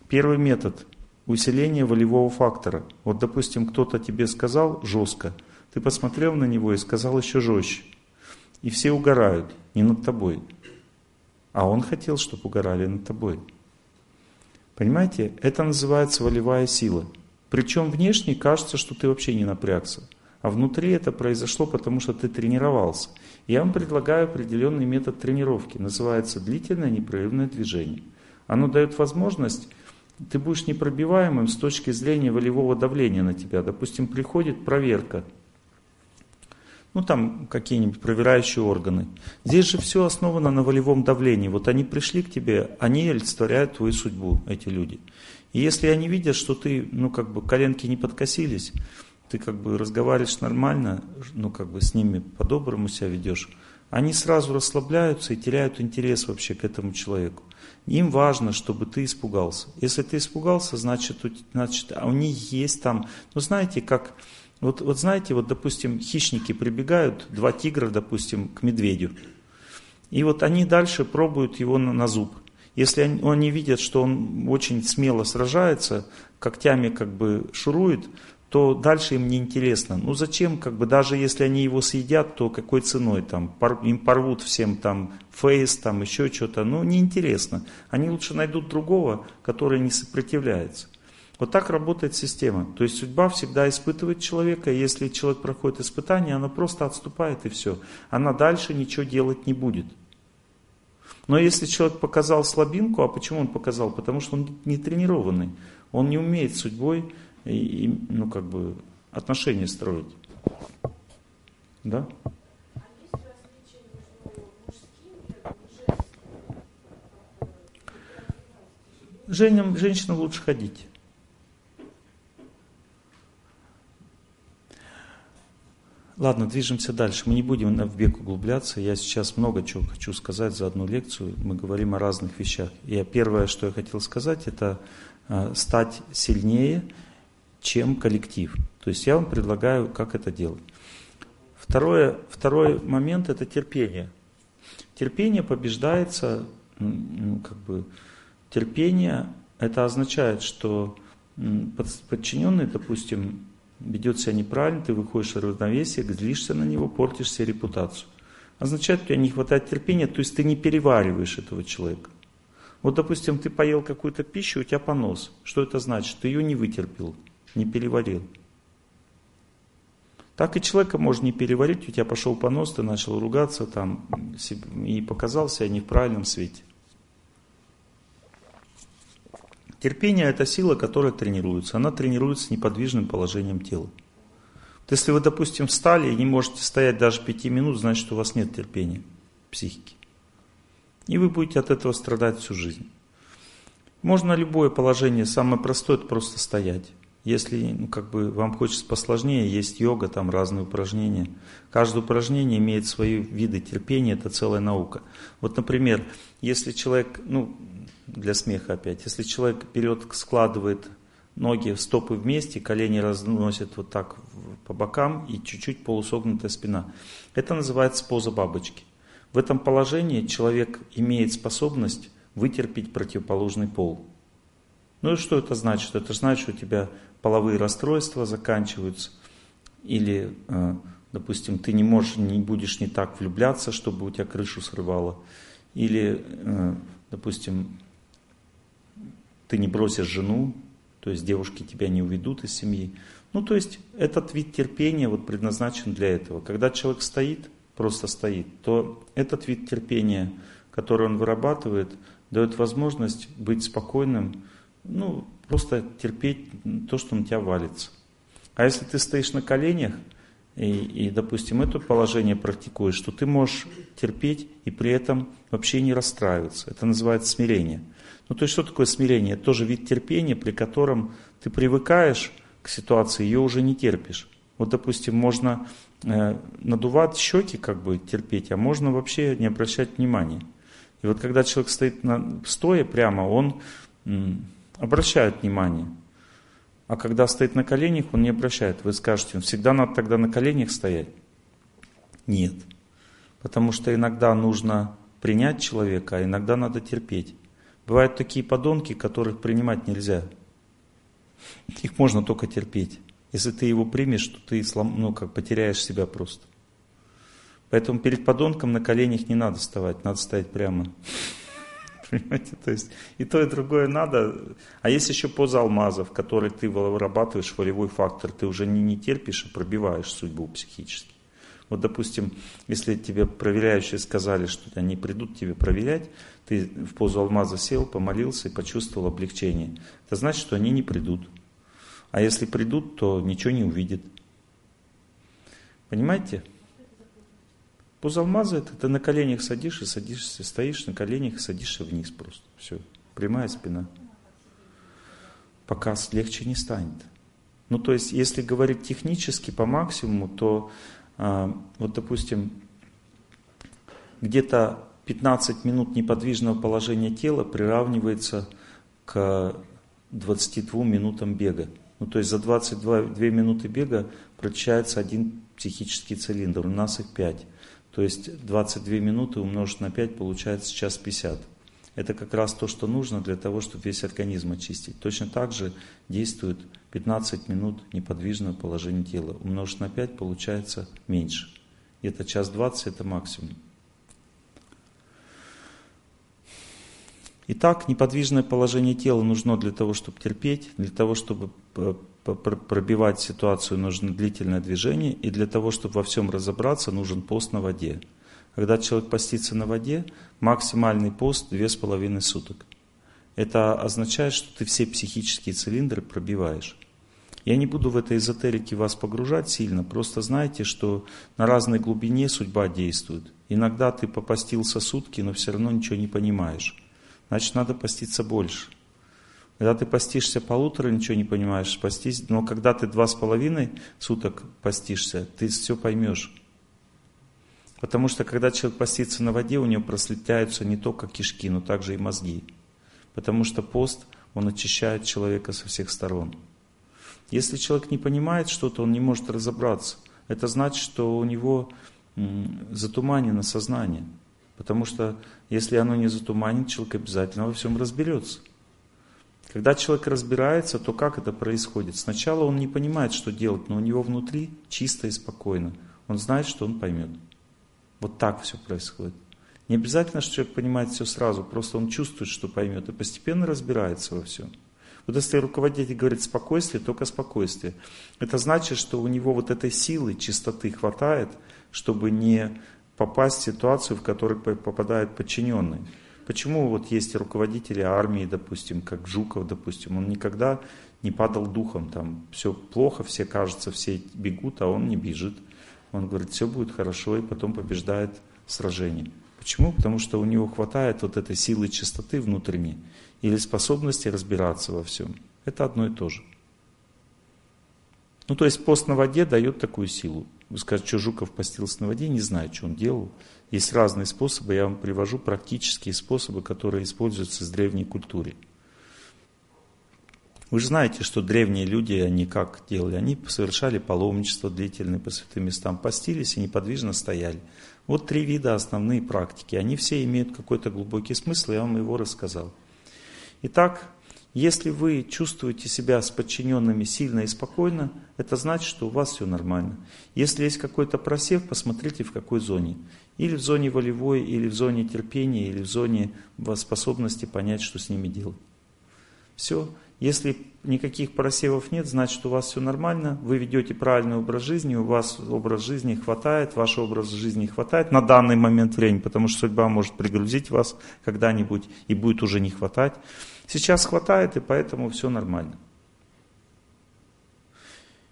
Первый метод – усиление волевого фактора. Вот, допустим, кто-то тебе сказал жестко, ты посмотрел на него и сказал еще жестче. И все угорают, не над тобой. А он хотел, чтобы угорали над тобой. Понимаете, это называется волевая сила. Причем внешне кажется, что ты вообще не напрягся. А внутри это произошло, потому что ты тренировался. Я вам предлагаю определенный метод тренировки. Называется длительное непрерывное движение. Оно дает возможность, ты будешь непробиваемым с точки зрения волевого давления на тебя. Допустим, приходит проверка – ну там какие-нибудь проверяющие органы. Здесь же все основано на волевом давлении. Вот они пришли к тебе, они олицетворяют твою судьбу, эти люди. И если они видят, что ты, ну как бы коленки не подкосились, ты как бы разговариваешь нормально, ну как бы с ними по-доброму себя ведешь, они сразу расслабляются и теряют интерес вообще к этому человеку. Им важно, чтобы ты испугался. Если ты испугался, значит, значит а у них есть там, ну знаете, как вот, вот знаете, вот допустим, хищники прибегают, два тигра, допустим, к медведю. И вот они дальше пробуют его на, на зуб. Если они, они видят, что он очень смело сражается, когтями как бы шурует, то дальше им неинтересно. Ну зачем, как бы, даже если они его съедят, то какой ценой там, пор, им порвут всем там фейс, там еще что-то, ну неинтересно. Они лучше найдут другого, который не сопротивляется. Вот так работает система. То есть судьба всегда испытывает человека, и если человек проходит испытание, она просто отступает и все. Она дальше ничего делать не будет. Но если человек показал слабинку, а почему он показал? Потому что он не тренированный. Он не умеет судьбой и, и, ну, как бы, отношения строить. Да? Женщинам, женщинам лучше ходить. Ладно, движемся дальше. Мы не будем в бег углубляться. Я сейчас много чего хочу сказать за одну лекцию. Мы говорим о разных вещах. И первое, что я хотел сказать, это э, стать сильнее, чем коллектив. То есть я вам предлагаю, как это делать. Второе, второй момент – это терпение. Терпение побеждается, ну, как бы, терпение – это означает, что подчиненный, допустим, ведет себя неправильно, ты выходишь из равновесия, злишься на него, портишь себе репутацию. Означает, у тебя не хватает терпения, то есть ты не перевариваешь этого человека. Вот, допустим, ты поел какую-то пищу, у тебя понос. Что это значит? Ты ее не вытерпел, не переварил. Так и человека можно не переварить, у тебя пошел понос, ты начал ругаться там и показал себя не в правильном свете. Терпение – это сила, которая тренируется. Она тренируется неподвижным положением тела. Если вы, допустим, встали и не можете стоять даже пяти минут, значит, у вас нет терпения психики. И вы будете от этого страдать всю жизнь. Можно любое положение, самое простое – это просто стоять. Если ну, как бы вам хочется посложнее, есть йога, там разные упражнения. Каждое упражнение имеет свои виды терпения, это целая наука. Вот, например, если человек, ну, для смеха опять. Если человек вперед складывает ноги, стопы вместе, колени разносит вот так по бокам и чуть-чуть полусогнутая спина. Это называется поза бабочки. В этом положении человек имеет способность вытерпеть противоположный пол. Ну и что это значит? Это значит, что у тебя половые расстройства заканчиваются, или, э, допустим, ты не можешь, не будешь не так влюбляться, чтобы у тебя крышу срывало, или, э, допустим, ты не бросишь жену, то есть девушки тебя не уведут из семьи. Ну, то есть этот вид терпения вот предназначен для этого. Когда человек стоит, просто стоит, то этот вид терпения, который он вырабатывает, дает возможность быть спокойным, ну, просто терпеть то, что на тебя валится. А если ты стоишь на коленях, и, и, допустим, это положение практикуешь, то ты можешь терпеть и при этом вообще не расстраиваться. Это называется смирение. Ну, то есть, что такое смирение? Это тоже вид терпения, при котором ты привыкаешь к ситуации, ее уже не терпишь. Вот, допустим, можно э, надувать щеки, как бы терпеть, а можно вообще не обращать внимания. И вот когда человек стоит на, стоя прямо, он м, обращает внимание. А когда стоит на коленях, он не обращает. Вы скажете, всегда надо тогда на коленях стоять? Нет. Потому что иногда нужно принять человека, а иногда надо терпеть. Бывают такие подонки, которых принимать нельзя. Их можно только терпеть. Если ты его примешь, то ты ну, как, потеряешь себя просто. Поэтому перед подонком на коленях не надо вставать, надо стоять прямо. Понимаете, то есть и то, и другое надо. А есть еще поза алмазов, в которой ты вырабатываешь волевой фактор, ты уже не, не терпишь, а пробиваешь судьбу психически. Вот, допустим, если тебе проверяющие сказали, что они придут тебе проверять, ты в позу алмаза сел, помолился и почувствовал облегчение. Это значит, что они не придут. А если придут, то ничего не увидят. Понимаете? Поза алмаза это ты на коленях садишься, садишься, стоишь на коленях садишься вниз просто. Все. Прямая спина. Пока легче не станет. Ну, то есть, если говорить технически по максимуму, то а, вот, допустим, где-то 15 минут неподвижного положения тела приравнивается к 22 минутам бега. Ну, то есть за 22 минуты бега прочищается один психический цилиндр, у нас их 5. То есть 22 минуты умножить на 5 получается час 50. Это как раз то, что нужно для того, чтобы весь организм очистить. Точно так же действует 15 минут неподвижного положения тела. Умножить на 5 получается меньше. Где-то час 20 это максимум. Итак, неподвижное положение тела нужно для того, чтобы терпеть, для того, чтобы пробивать ситуацию, нужно длительное движение, и для того, чтобы во всем разобраться, нужен пост на воде. Когда человек постится на воде, максимальный пост 2,5 суток. Это означает, что ты все психические цилиндры пробиваешь. Я не буду в этой эзотерике вас погружать сильно, просто знайте, что на разной глубине судьба действует. Иногда ты попастился сутки, но все равно ничего не понимаешь. Значит, надо поститься больше. Когда ты постишься полутора, ничего не понимаешь, постись, но когда ты два с половиной суток постишься, ты все поймешь. Потому что когда человек постится на воде, у него прослетяются не только кишки, но также и мозги. Потому что пост, он очищает человека со всех сторон. Если человек не понимает что-то, он не может разобраться. Это значит, что у него затуманено сознание. Потому что если оно не затуманит, человек обязательно во всем разберется. Когда человек разбирается, то как это происходит? Сначала он не понимает, что делать, но у него внутри чисто и спокойно. Он знает, что он поймет. Вот так все происходит. Не обязательно, что человек понимает все сразу, просто он чувствует, что поймет, и постепенно разбирается во всем. Вот если руководитель говорит спокойствие, только спокойствие. Это значит, что у него вот этой силы, чистоты хватает, чтобы не попасть в ситуацию, в которую попадает подчиненный. Почему вот есть руководители армии, допустим, как Жуков, допустим, он никогда не падал духом, там все плохо, все кажется, все бегут, а он не бежит. Он говорит, все будет хорошо, и потом побеждает сражение. Почему? Потому что у него хватает вот этой силы чистоты внутренней или способности разбираться во всем. Это одно и то же. Ну, то есть пост на воде дает такую силу. Вы скажете, что Жуков постился на воде, не знаю, что он делал. Есть разные способы, я вам привожу практические способы, которые используются в древней культуре. Вы же знаете, что древние люди, они как делали? Они совершали паломничество длительное по святым местам, постились и неподвижно стояли. Вот три вида основные практики. Они все имеют какой-то глубокий смысл, я вам его рассказал. Итак, если вы чувствуете себя с подчиненными сильно и спокойно, это значит, что у вас все нормально. Если есть какой-то просев, посмотрите в какой зоне. Или в зоне волевой, или в зоне терпения, или в зоне способности понять, что с ними делать. Все. Если никаких просевов нет, значит у вас все нормально, вы ведете правильный образ жизни, у вас образ жизни хватает, ваш образ жизни хватает на данный момент времени, потому что судьба может пригрузить вас когда-нибудь и будет уже не хватать. Сейчас хватает, и поэтому все нормально.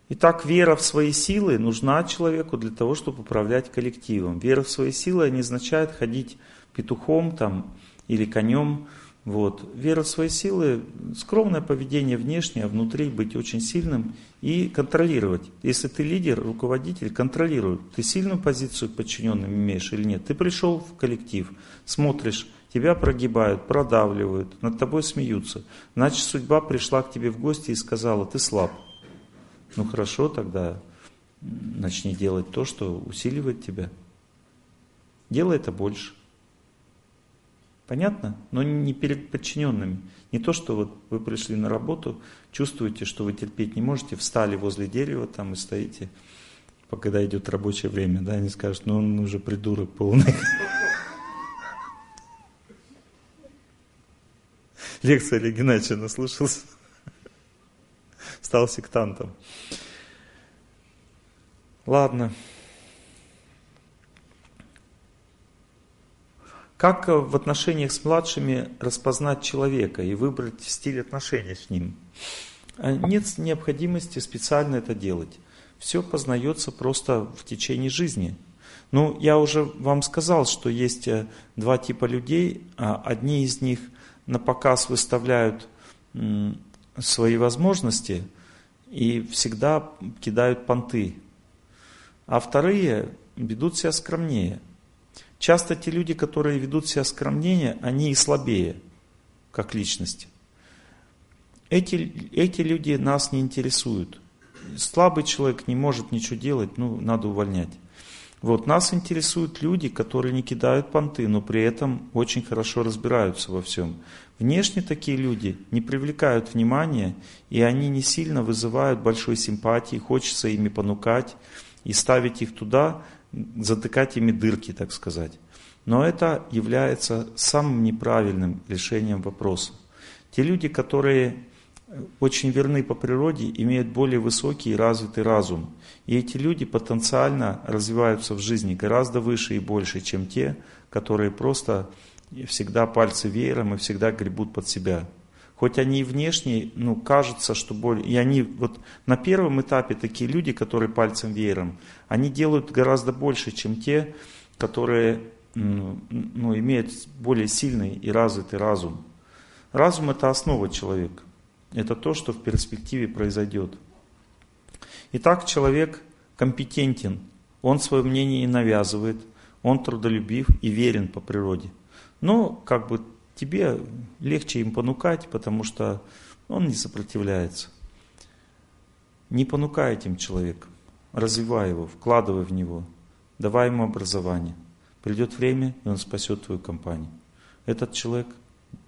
Итак, вера в свои силы нужна человеку для того, чтобы управлять коллективом. Вера в свои силы не означает ходить петухом там, или конем, вот. Вера в свои силы, скромное поведение внешнее, а внутри быть очень сильным и контролировать. Если ты лидер, руководитель, контролируй. Ты сильную позицию подчиненным имеешь или нет. Ты пришел в коллектив, смотришь, тебя прогибают, продавливают, над тобой смеются. Значит, судьба пришла к тебе в гости и сказала, ты слаб. Ну хорошо, тогда начни делать то, что усиливает тебя. Делай это больше. Понятно? Но не перед подчиненными. Не то, что вот вы пришли на работу, чувствуете, что вы терпеть не можете, встали возле дерева там и стоите, когда идет рабочее время, да, они скажут, ну он уже придурок полный. [laughs] Лекция Олега Геннадьевича наслушался, стал сектантом. Ладно. Как в отношениях с младшими распознать человека и выбрать стиль отношений с ним? А нет необходимости специально это делать. Все познается просто в течение жизни. Ну, я уже вам сказал, что есть э, два типа людей. А одни из них на показ выставляют свои возможности и всегда кидают понты. А вторые ведут себя скромнее. Часто те люди, которые ведут себя скромнее, они и слабее, как личности. Эти, эти люди нас не интересуют. Слабый человек не может ничего делать, ну, надо увольнять. Вот, нас интересуют люди, которые не кидают понты, но при этом очень хорошо разбираются во всем. Внешне такие люди не привлекают внимания, и они не сильно вызывают большой симпатии, хочется ими понукать и ставить их туда, затыкать ими дырки, так сказать. Но это является самым неправильным решением вопроса. Те люди, которые очень верны по природе, имеют более высокий и развитый разум. И эти люди потенциально развиваются в жизни гораздо выше и больше, чем те, которые просто всегда пальцы веером и всегда гребут под себя. Хоть они и внешне, ну, кажется, что более... И они вот на первом этапе такие люди, которые пальцем веером, они делают гораздо больше, чем те, которые ну, имеют более сильный и развитый разум. Разум – это основа человека. Это то, что в перспективе произойдет. Итак, человек компетентен, он свое мнение не навязывает, он трудолюбив и верен по природе. Но как бы тебе легче им понукать, потому что он не сопротивляется. Не понукай этим человеком, развивай его, вкладывай в него, давай ему образование. Придет время, и он спасет твою компанию. Этот человек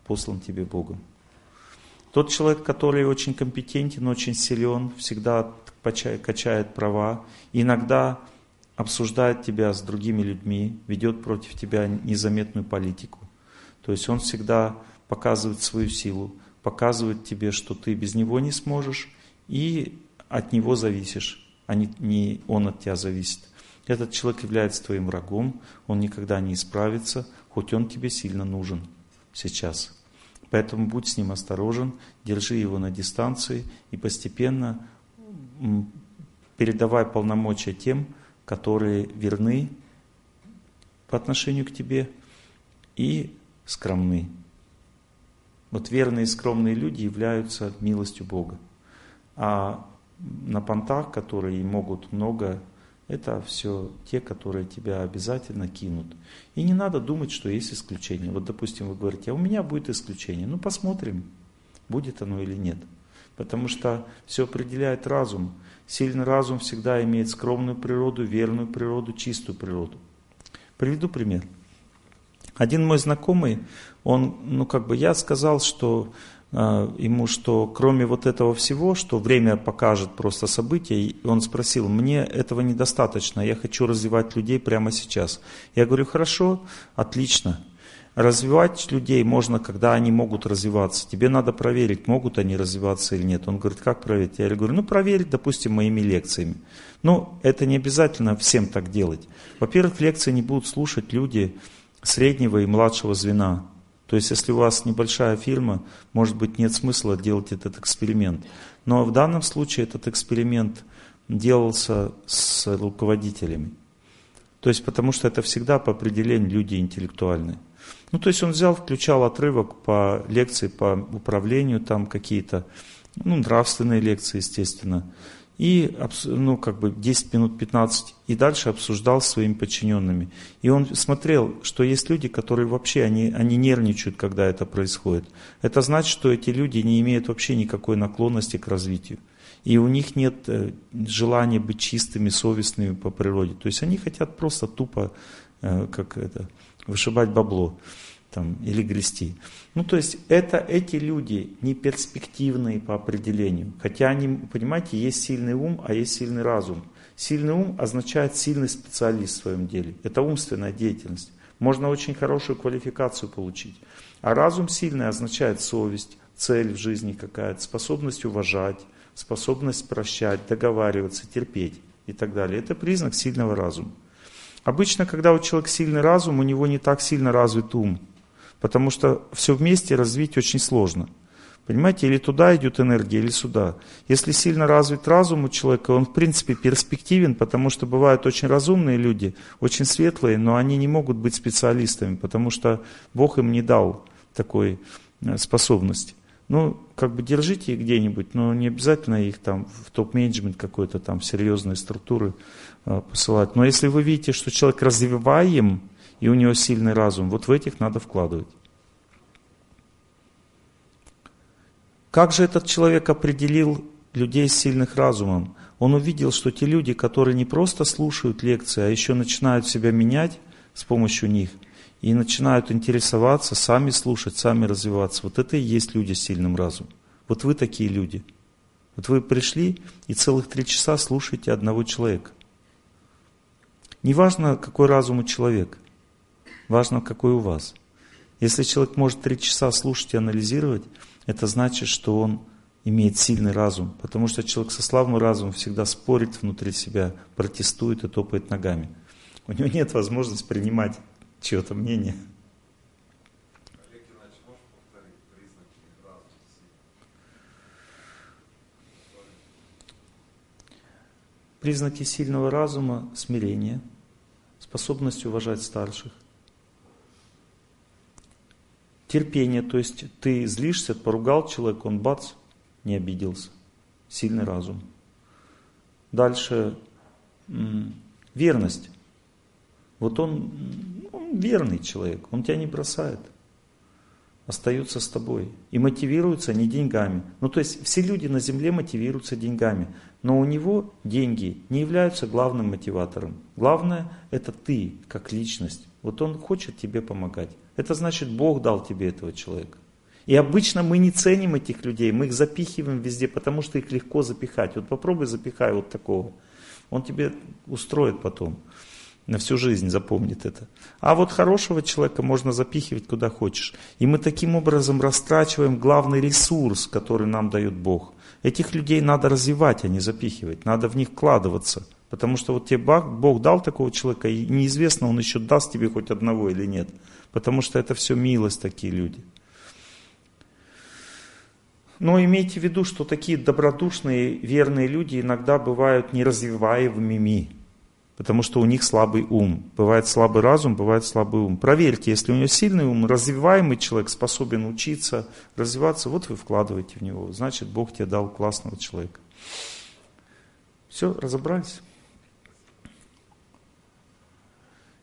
послан тебе Богом. Тот человек, который очень компетентен, очень силен, всегда качает права, иногда обсуждает тебя с другими людьми, ведет против тебя незаметную политику. То есть он всегда показывает свою силу, показывает тебе, что ты без него не сможешь, и от него зависишь, а не, он от тебя зависит. Этот человек является твоим врагом, он никогда не исправится, хоть он тебе сильно нужен сейчас. Поэтому будь с ним осторожен, держи его на дистанции и постепенно передавай полномочия тем, которые верны по отношению к тебе и скромны. Вот верные и скромные люди являются милостью Бога. А на понтах, которые могут много, это все те, которые тебя обязательно кинут. И не надо думать, что есть исключение. Вот, допустим, вы говорите, а у меня будет исключение. Ну, посмотрим, будет оно или нет. Потому что все определяет разум. Сильный разум всегда имеет скромную природу, верную природу, чистую природу. Приведу пример. Один мой знакомый, он, ну как бы я сказал, что ему, что кроме вот этого всего, что время покажет просто события, он спросил, мне этого недостаточно, я хочу развивать людей прямо сейчас. Я говорю, хорошо, отлично, Развивать людей можно, когда они могут развиваться. Тебе надо проверить, могут они развиваться или нет. Он говорит, как проверить? Я говорю, ну проверить, допустим, моими лекциями. Но это не обязательно всем так делать. Во-первых, лекции не будут слушать люди среднего и младшего звена. То есть, если у вас небольшая фирма, может быть, нет смысла делать этот эксперимент. Но в данном случае этот эксперимент делался с руководителями. То есть, потому что это всегда по определению люди интеллектуальные. Ну, то есть он взял, включал отрывок по лекции по управлению, там какие-то, ну, нравственные лекции, естественно. И, ну, как бы 10 минут, 15, и дальше обсуждал с своими подчиненными. И он смотрел, что есть люди, которые вообще, они, они нервничают, когда это происходит. Это значит, что эти люди не имеют вообще никакой наклонности к развитию. И у них нет э, желания быть чистыми, совестными по природе. То есть они хотят просто тупо, э, как это, вышибать бабло там, или грести. Ну, то есть это эти люди не перспективные по определению. Хотя они, понимаете, есть сильный ум, а есть сильный разум. Сильный ум означает сильный специалист в своем деле. Это умственная деятельность. Можно очень хорошую квалификацию получить. А разум сильный означает совесть, цель в жизни какая-то, способность уважать, способность прощать, договариваться, терпеть и так далее. Это признак сильного разума. Обычно, когда у человека сильный разум, у него не так сильно развит ум. Потому что все вместе развить очень сложно. Понимаете, или туда идет энергия, или сюда. Если сильно развит разум у человека, он в принципе перспективен, потому что бывают очень разумные люди, очень светлые, но они не могут быть специалистами, потому что Бог им не дал такой э, способности. Ну, как бы держите их где-нибудь, но не обязательно их там в топ-менеджмент какой-то там, в серьезные структуры э, посылать. Но если вы видите, что человек развиваем, и у него сильный разум, вот в этих надо вкладывать. Как же этот человек определил людей с сильных разумом? Он увидел, что те люди, которые не просто слушают лекции, а еще начинают себя менять с помощью них – и начинают интересоваться, сами слушать, сами развиваться. Вот это и есть люди с сильным разумом. Вот вы такие люди. Вот вы пришли и целых три часа слушаете одного человека. Неважно, какой разум у человека, важно, какой у вас. Если человек может три часа слушать и анализировать, это значит, что он имеет сильный разум, потому что человек со слабым разумом всегда спорит внутри себя, протестует и топает ногами. У него нет возможности принимать чье-то мнение. Признаки сильного разума – смирение, способность уважать старших. Терпение, то есть ты злишься, поругал человека, он бац, не обиделся. Сильный разум. Дальше верность. Вот он, он верный человек, он тебя не бросает, остается с тобой. И мотивируется не деньгами. Ну то есть все люди на земле мотивируются деньгами, но у него деньги не являются главным мотиватором. Главное это ты, как личность. Вот он хочет тебе помогать. Это значит, Бог дал тебе этого человека. И обычно мы не ценим этих людей, мы их запихиваем везде, потому что их легко запихать. Вот попробуй запихай вот такого. Он тебе устроит потом на всю жизнь запомнит это. А вот хорошего человека можно запихивать куда хочешь. И мы таким образом растрачиваем главный ресурс, который нам дает Бог. Этих людей надо развивать, а не запихивать. Надо в них вкладываться. Потому что вот тебе Бог дал такого человека, и неизвестно, он еще даст тебе хоть одного или нет. Потому что это все милость, такие люди. Но имейте в виду, что такие добродушные, верные люди иногда бывают неразвиваемыми потому что у них слабый ум. Бывает слабый разум, бывает слабый ум. Проверьте, если у него сильный ум, развиваемый человек, способен учиться, развиваться, вот вы вкладываете в него. Значит, Бог тебе дал классного человека. Все, разобрались?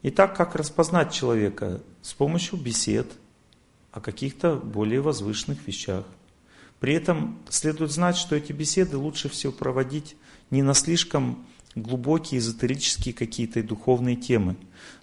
Итак, как распознать человека? С помощью бесед о каких-то более возвышенных вещах. При этом следует знать, что эти беседы лучше всего проводить не на слишком глубокие эзотерические какие-то духовные темы.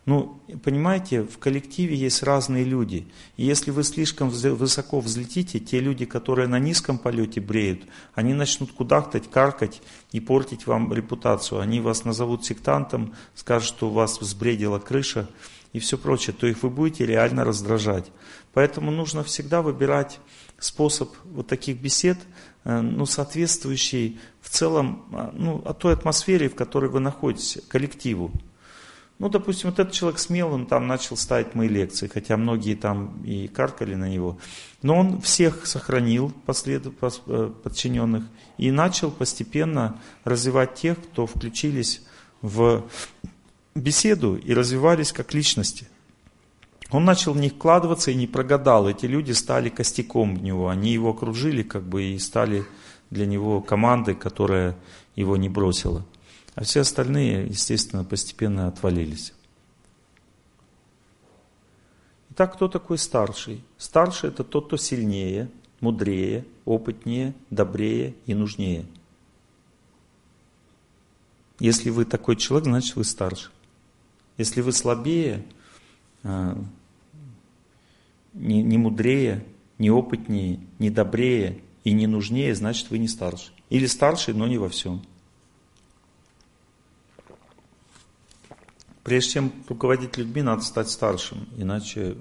Ну, понимаете, в коллективе есть разные люди. И если вы слишком высоко взлетите, те люди, которые на низком полете бреют, они начнут кудахтать, каркать и портить вам репутацию. Они вас назовут сектантом, скажут, что у вас взбредила крыша и все прочее, то их вы будете реально раздражать. Поэтому нужно всегда выбирать способ вот таких бесед, ну, соответствующий в целом а, ну, той атмосфере, в которой вы находитесь, коллективу. Ну, допустим, вот этот человек смел, он там начал ставить мои лекции, хотя многие там и каркали на него. Но он всех сохранил, послед... Э, подчиненных, и начал постепенно развивать тех, кто включились в беседу и развивались как личности. Он начал в них вкладываться и не прогадал. Эти люди стали костяком в него. Они его окружили как бы и стали для него командой, которая его не бросила. А все остальные, естественно, постепенно отвалились. Итак, кто такой старший? Старший это тот, кто сильнее, мудрее, опытнее, добрее и нужнее. Если вы такой человек, значит вы старше. Если вы слабее, а, не, не мудрее, не опытнее, не добрее и не нужнее, значит вы не старше. Или старше, но не во всем. Прежде чем руководить людьми, надо стать старшим, иначе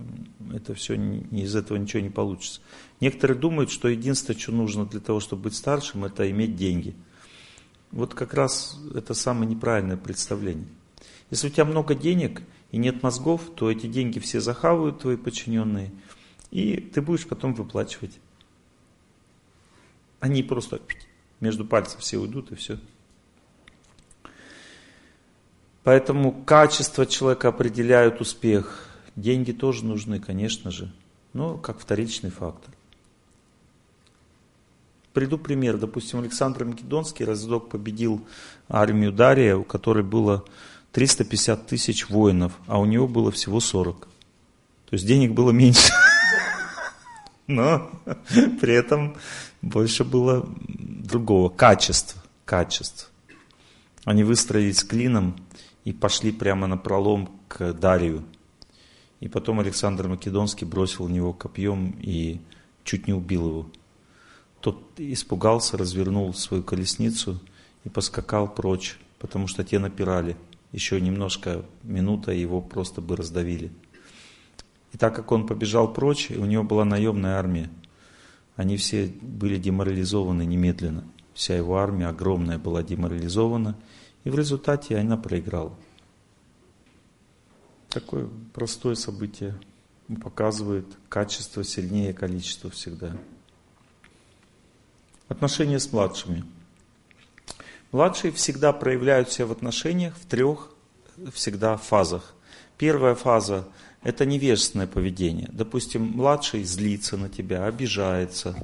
это все не, из этого ничего не получится. Некоторые думают, что единственное, что нужно для того, чтобы быть старшим, это иметь деньги. Вот как раз это самое неправильное представление. Если у тебя много денег и нет мозгов, то эти деньги все захавают твои подчиненные, и ты будешь потом выплачивать. Они просто между пальцев все уйдут и все. Поэтому качество человека определяют успех. Деньги тоже нужны, конечно же, но как вторичный фактор. Приду пример. Допустим, Александр Македонский разок победил армию Дария, у которой было 350 тысяч воинов, а у него было всего 40. То есть денег было меньше. [laughs] Но при этом больше было другого качества. Качества. Они выстроились клином и пошли прямо на пролом к Дарию. И потом Александр Македонский бросил в него копьем и чуть не убил его. Тот испугался, развернул свою колесницу и поскакал прочь, потому что те напирали. Еще немножко минута, его просто бы раздавили. И так как он побежал прочь, у него была наемная армия, они все были деморализованы немедленно. Вся его армия огромная была деморализована – и в результате она проиграла. Такое простое событие показывает качество сильнее количества всегда. Отношения с младшими. Младшие всегда проявляют себя в отношениях в трех всегда фазах. Первая фаза – это невежественное поведение. Допустим, младший злится на тебя, обижается,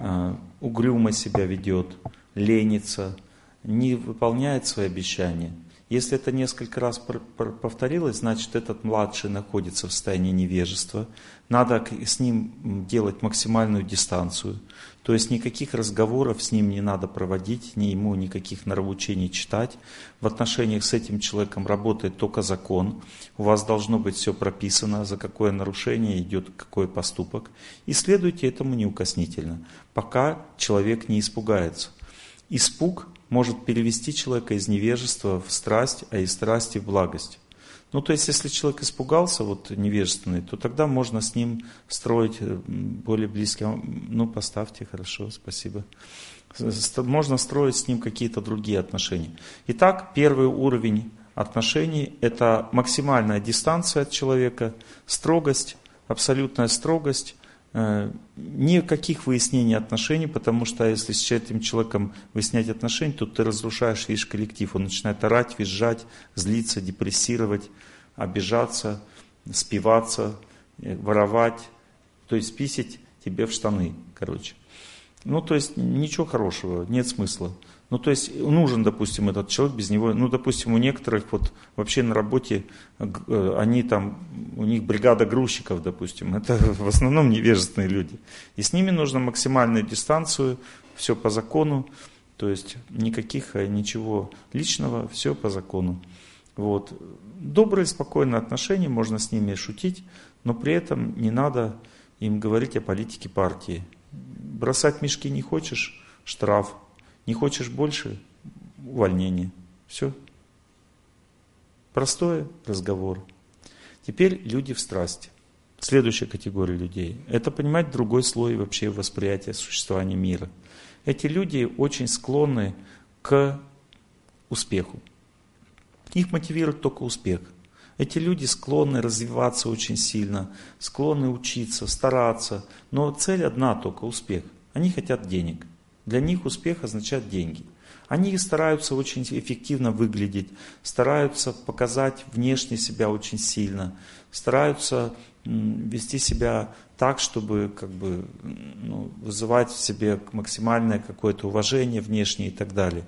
а, угрюмо себя ведет, ленится – не выполняет свои обещания, если это несколько раз повторилось, значит этот младший находится в состоянии невежества. Надо с ним делать максимальную дистанцию. То есть никаких разговоров с ним не надо проводить, ни ему никаких нравоучений читать. В отношениях с этим человеком работает только закон. У вас должно быть все прописано, за какое нарушение идет какой поступок. И следуйте этому неукоснительно, пока человек не испугается. Испуг может перевести человека из невежества в страсть, а из страсти в благость. Ну, то есть, если человек испугался, вот невежественный, то тогда можно с ним строить э, более близкие. Ну, поставьте, хорошо, спасибо. Можно строить с ним какие-то другие отношения. Итак, первый уровень отношений – это максимальная дистанция от человека, строгость, абсолютная строгость, никаких выяснений отношений, потому что если с этим человеком выяснять отношения, то ты разрушаешь весь коллектив. Он начинает орать, визжать, злиться, депрессировать, обижаться, спиваться, э, воровать, то есть писать тебе в штаны, короче. Ну, то есть ничего хорошего, нет смысла. Ну, то есть нужен, допустим, этот человек, без него, ну, допустим, у некоторых вот вообще на работе, э, они там, у них бригада грузчиков, допустим, [laughs] это в основном невежественные люди. И с ними нужно максимальную дистанцию, все по закону, то есть никаких, э, ничего личного, все по закону. Вот. Добрые, спокойные отношения, можно с ними шутить, но при этом не надо им говорить о политике партии. Бросать мешки не хочешь, штраф. Не хочешь больше, увольнение. Все. Простой разговор. Теперь люди в страсти. Следующая категория людей. Это понимать другой слой вообще восприятия существования мира. Эти люди очень склонны к успеху. Их мотивирует только успех. Эти люди склонны развиваться очень сильно, склонны учиться, стараться, но цель одна только – успех. Они хотят денег. Для них успех означает деньги. Они стараются очень эффективно выглядеть, стараются показать внешне себя очень сильно, стараются вести себя так, чтобы как бы, ну, вызывать в себе максимальное какое-то уважение внешнее и так далее.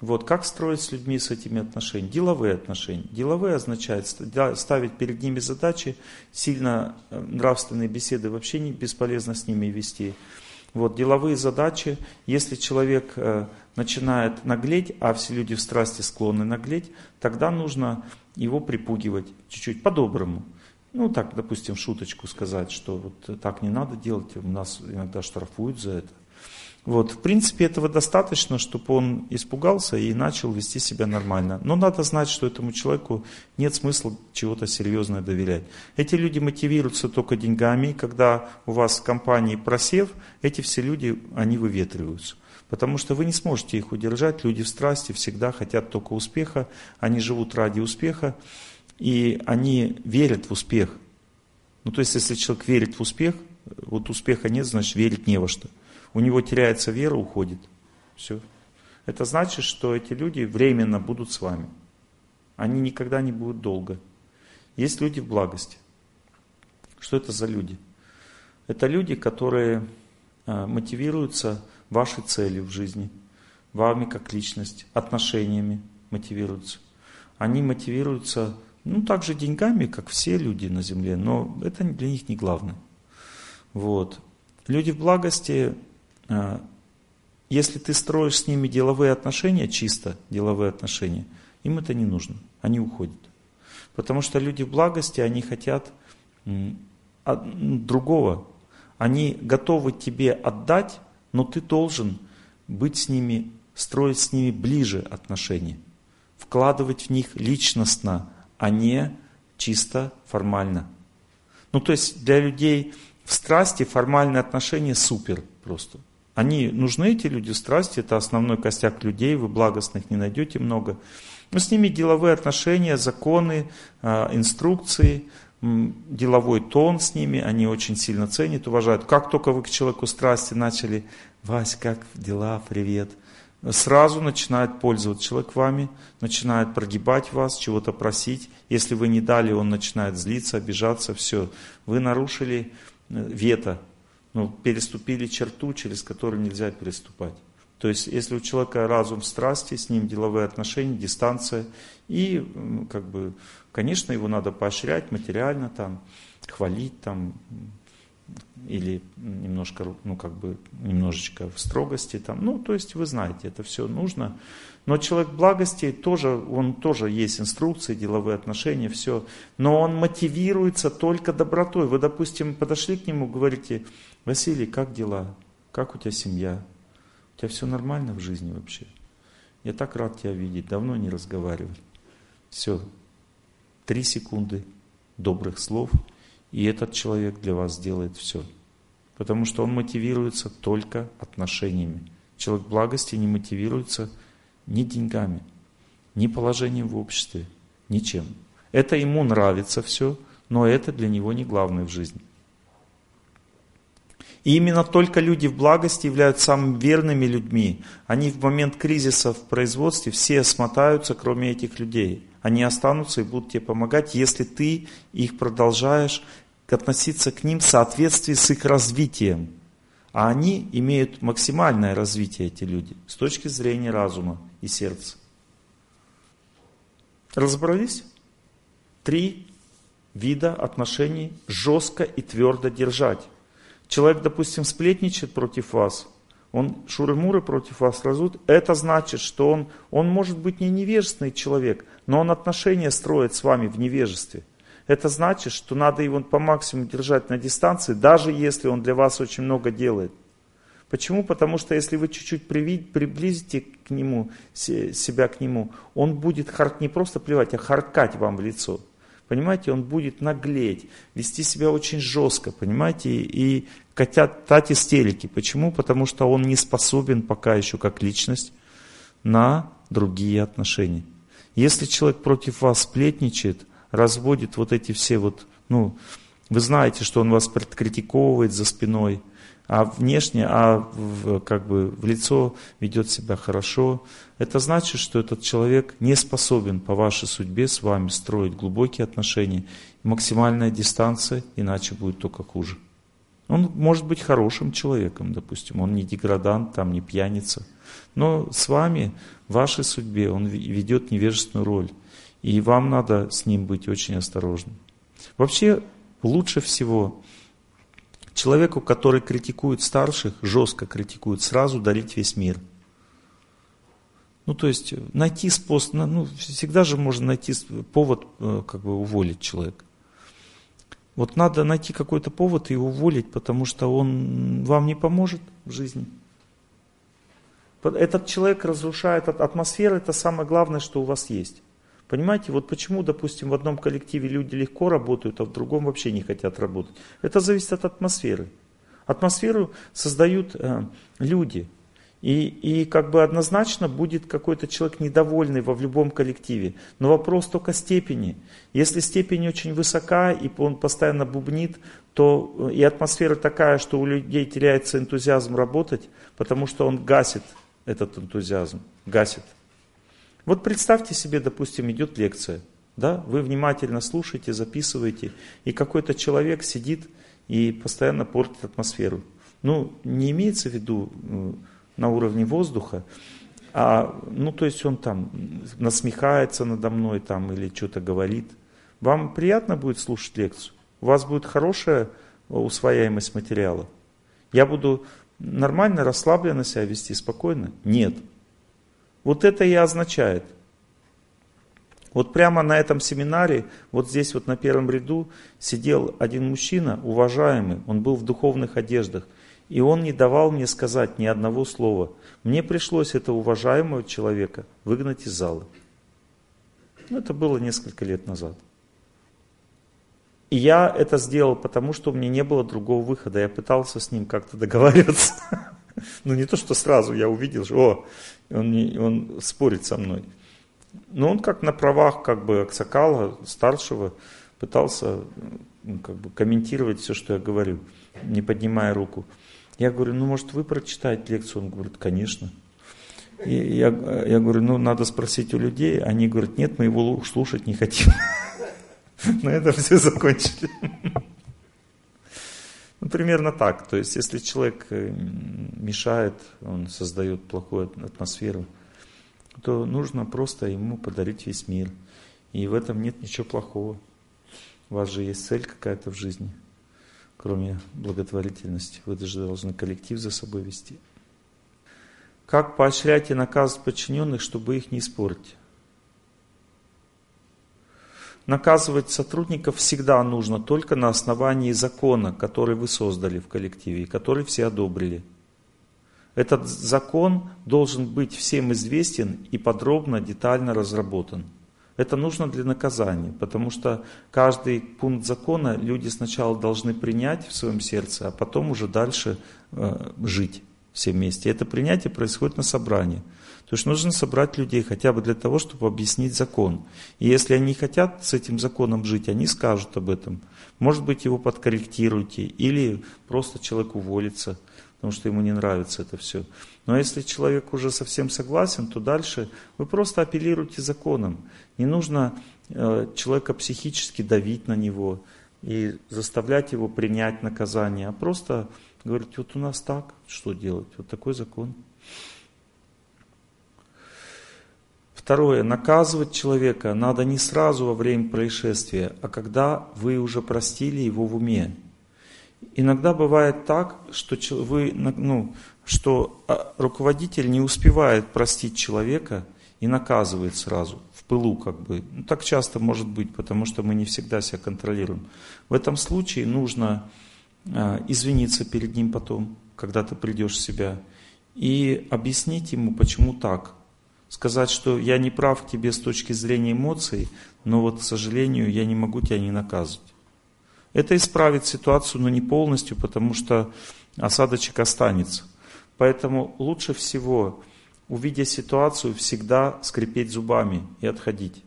Вот, как строить с людьми с этими отношениями? Деловые отношения. Деловые означает ставить перед ними задачи, сильно э, нравственные беседы вообще не бесполезно с ними вести. Вот, деловые задачи, если человек э, начинает наглеть, а все люди в страсти склонны наглеть, тогда нужно его припугивать чуть-чуть по-доброму. Ну, так, допустим, шуточку сказать, что вот так не надо делать, у нас иногда штрафуют за это. Вот, в принципе, этого достаточно, чтобы он испугался и начал вести себя нормально. Но надо знать, что этому человеку нет смысла чего-то серьезное доверять. Эти люди мотивируются только деньгами. Когда у вас в компании просев, эти все люди, они выветриваются. Потому что вы не сможете их удержать. Люди в страсти всегда хотят только успеха. Они живут ради успеха. И они верят в успех. Ну, то есть, если человек верит в успех, вот успеха нет, значит, верить не во что у него теряется вера, уходит. Все. Это значит, что эти люди временно будут с вами. Они никогда не будут долго. Есть люди в благости. Что это за люди? Это люди, которые а, мотивируются вашей целью в жизни, вами как личность, отношениями мотивируются. Они мотивируются, ну, также деньгами, как все люди на земле, но это для них не главное. Вот. Люди в благости если ты строишь с ними деловые отношения, чисто деловые отношения, им это не нужно, они уходят. Потому что люди в благости, они хотят другого. Они готовы тебе отдать, но ты должен быть с ними, строить с ними ближе отношения, вкладывать в них личностно, а не чисто формально. Ну то есть для людей в страсти формальные отношения супер просто. Они нужны, эти люди, страсти, это основной костяк людей, вы благостных не найдете много. Но с ними деловые отношения, законы, а, инструкции, деловой тон с ними, они очень сильно ценят, уважают. Как только вы к человеку страсти начали, Вась, как дела, привет, сразу начинает пользоваться человек вами, начинает прогибать вас, чего-то просить. Если вы не дали, он начинает злиться, обижаться, все. Вы нарушили э, вето, ну, переступили черту, через которую нельзя переступать. То есть, если у человека разум в страсти, с ним деловые отношения, дистанция, и, как бы, конечно, его надо поощрять материально, там, хвалить, там, или немножко, ну, как бы, немножечко в строгости, там, ну, то есть, вы знаете, это все нужно. Но человек благости тоже, он тоже есть инструкции, деловые отношения, все. Но он мотивируется только добротой. Вы, допустим, подошли к нему, говорите, Василий, как дела? Как у тебя семья? У тебя все нормально в жизни вообще? Я так рад тебя видеть, давно не разговаривали. Все, три секунды добрых слов, и этот человек для вас сделает все. Потому что он мотивируется только отношениями. Человек благости не мотивируется ни деньгами, ни положением в обществе, ничем. Это ему нравится все, но это для него не главное в жизни. И именно только люди в благости являются самыми верными людьми. Они в момент кризиса в производстве все смотаются, кроме этих людей. Они останутся и будут тебе помогать, если ты их продолжаешь относиться к ним в соответствии с их развитием, А они имеют максимальное развитие, эти люди, с точки зрения разума и сердца. Разобрались? Три вида отношений жестко и твердо держать. Человек, допустим, сплетничает против вас, он шуры-муры против вас разут, это значит, что он, он может быть не невежественный человек, но он отношения строит с вами в невежестве. Это значит, что надо его по максимуму держать на дистанции, даже если он для вас очень много делает. Почему? Потому что если вы чуть-чуть приблизите к нему, себя к нему, он будет харк, не просто плевать, а харкать вам в лицо. Понимаете, он будет наглеть, вести себя очень жестко, понимаете, и хотят тать истерики. Почему? Потому что он не способен пока еще как личность на другие отношения. Если человек против вас сплетничает, разводит вот эти все вот, ну, вы знаете, что он вас критиковывает за спиной, а внешне, а в, как бы в лицо ведет себя хорошо, это значит, что этот человек не способен по вашей судьбе с вами строить глубокие отношения. Максимальная дистанция, иначе будет только хуже. Он может быть хорошим человеком, допустим, он не деградант, там, не пьяница. Но с вами, в вашей судьбе, он ведет невежественную роль. И вам надо с ним быть очень осторожным. Вообще, лучше всего человеку, который критикует старших, жестко критикует, сразу дарить весь мир. Ну, то есть, найти способ, ну, всегда же можно найти повод, э, как бы, уволить человека. Вот надо найти какой-то повод и уволить, потому что он вам не поможет в жизни. Этот человек разрушает атмосферу, это самое главное, что у вас есть. Понимаете, вот почему, допустим, в одном коллективе люди легко работают, а в другом вообще не хотят работать. Это зависит от атмосферы. Атмосферу создают э, люди. И, и как бы однозначно будет какой-то человек недовольный во в любом коллективе. Но вопрос только степени. Если степень очень высока, и он постоянно бубнит, то э, и атмосфера такая, что у людей теряется энтузиазм работать, потому что он гасит этот энтузиазм, гасит. Вот представьте себе, допустим, идет лекция, да, вы внимательно слушаете, записываете, и какой-то человек сидит и постоянно портит атмосферу. Ну, не имеется в виду э, на уровне воздуха, а, ну, то есть он там насмехается надо мной там или что-то говорит. Вам приятно будет слушать лекцию? У вас будет хорошая усвояемость материала? Я буду нормально, расслабленно себя вести, спокойно? Нет. Вот это и означает. Вот прямо на этом семинаре, вот здесь вот на первом ряду, сидел один мужчина, уважаемый, он был в духовных одеждах – и он не давал мне сказать ни одного слова. Мне пришлось этого уважаемого человека выгнать из зала. Ну, это было несколько лет назад. И я это сделал, потому что у меня не было другого выхода. Я пытался с ним как-то договариваться. [laughs] Ну, не то, что сразу я увидел, что о, он, он спорит со мной. Но он как на правах как бы Аксакала, старшего, пытался ну, как бы комментировать все, что я говорю, не поднимая руку. Я говорю, ну может вы прочитаете лекцию? Он говорит, конечно. И я, я говорю, ну надо спросить у людей. Они говорят, нет, мы его слушать не хотим. [laughs] На этом все закончили. [laughs] Ну, примерно так. То есть, если человек э, мешает, он создает плохую атмосферу, то нужно просто ему подарить весь мир. И в этом нет ничего плохого. У вас же есть цель какая-то в жизни кроме благотворительности. Вы даже должны коллектив за собой вести. Как поощрять и наказывать подчиненных, чтобы их не испортить? Наказывать сотрудников всегда нужно только на основании закона, который вы создали в коллективе и который все одобрили. Этот закон должен быть всем известен и подробно, детально разработан. Это нужно для наказания, потому что каждый пункт закона люди сначала должны принять в своем сердце, а потом уже дальше э, жить все вместе. Это принятие происходит на собрании. То есть нужно собрать людей хотя бы для того, чтобы объяснить закон. И если они хотят с этим законом жить, они скажут об этом. Может быть, его подкорректируйте, или просто человек уволится – потому что ему не нравится это все. Но если человек уже совсем согласен, то дальше вы просто апеллируете законом. Не нужно э, человека психически давить на него и заставлять его принять наказание, а просто Говорить, вот у нас так, что делать? Вот такой закон. Второе. Наказывать человека надо не сразу во время происшествия, а когда вы уже простили его в уме. Иногда бывает так, что вы, ну, что а, руководитель не успевает простить человека и наказывает сразу, в пылу как бы. Ну, так часто может быть, потому что мы не всегда себя контролируем. В этом случае нужно э, извиниться перед ним потом, когда ты придешь в себя, и объяснить ему, почему так. Сказать, что я не прав к тебе с точки зрения эмоций, но вот, к сожалению, я не могу тебя не наказывать. Это исправит ситуацию, но не полностью, потому что осадочек останется. Поэтому лучше всего, увидя ситуацию, всегда скрипеть зубами и отходить.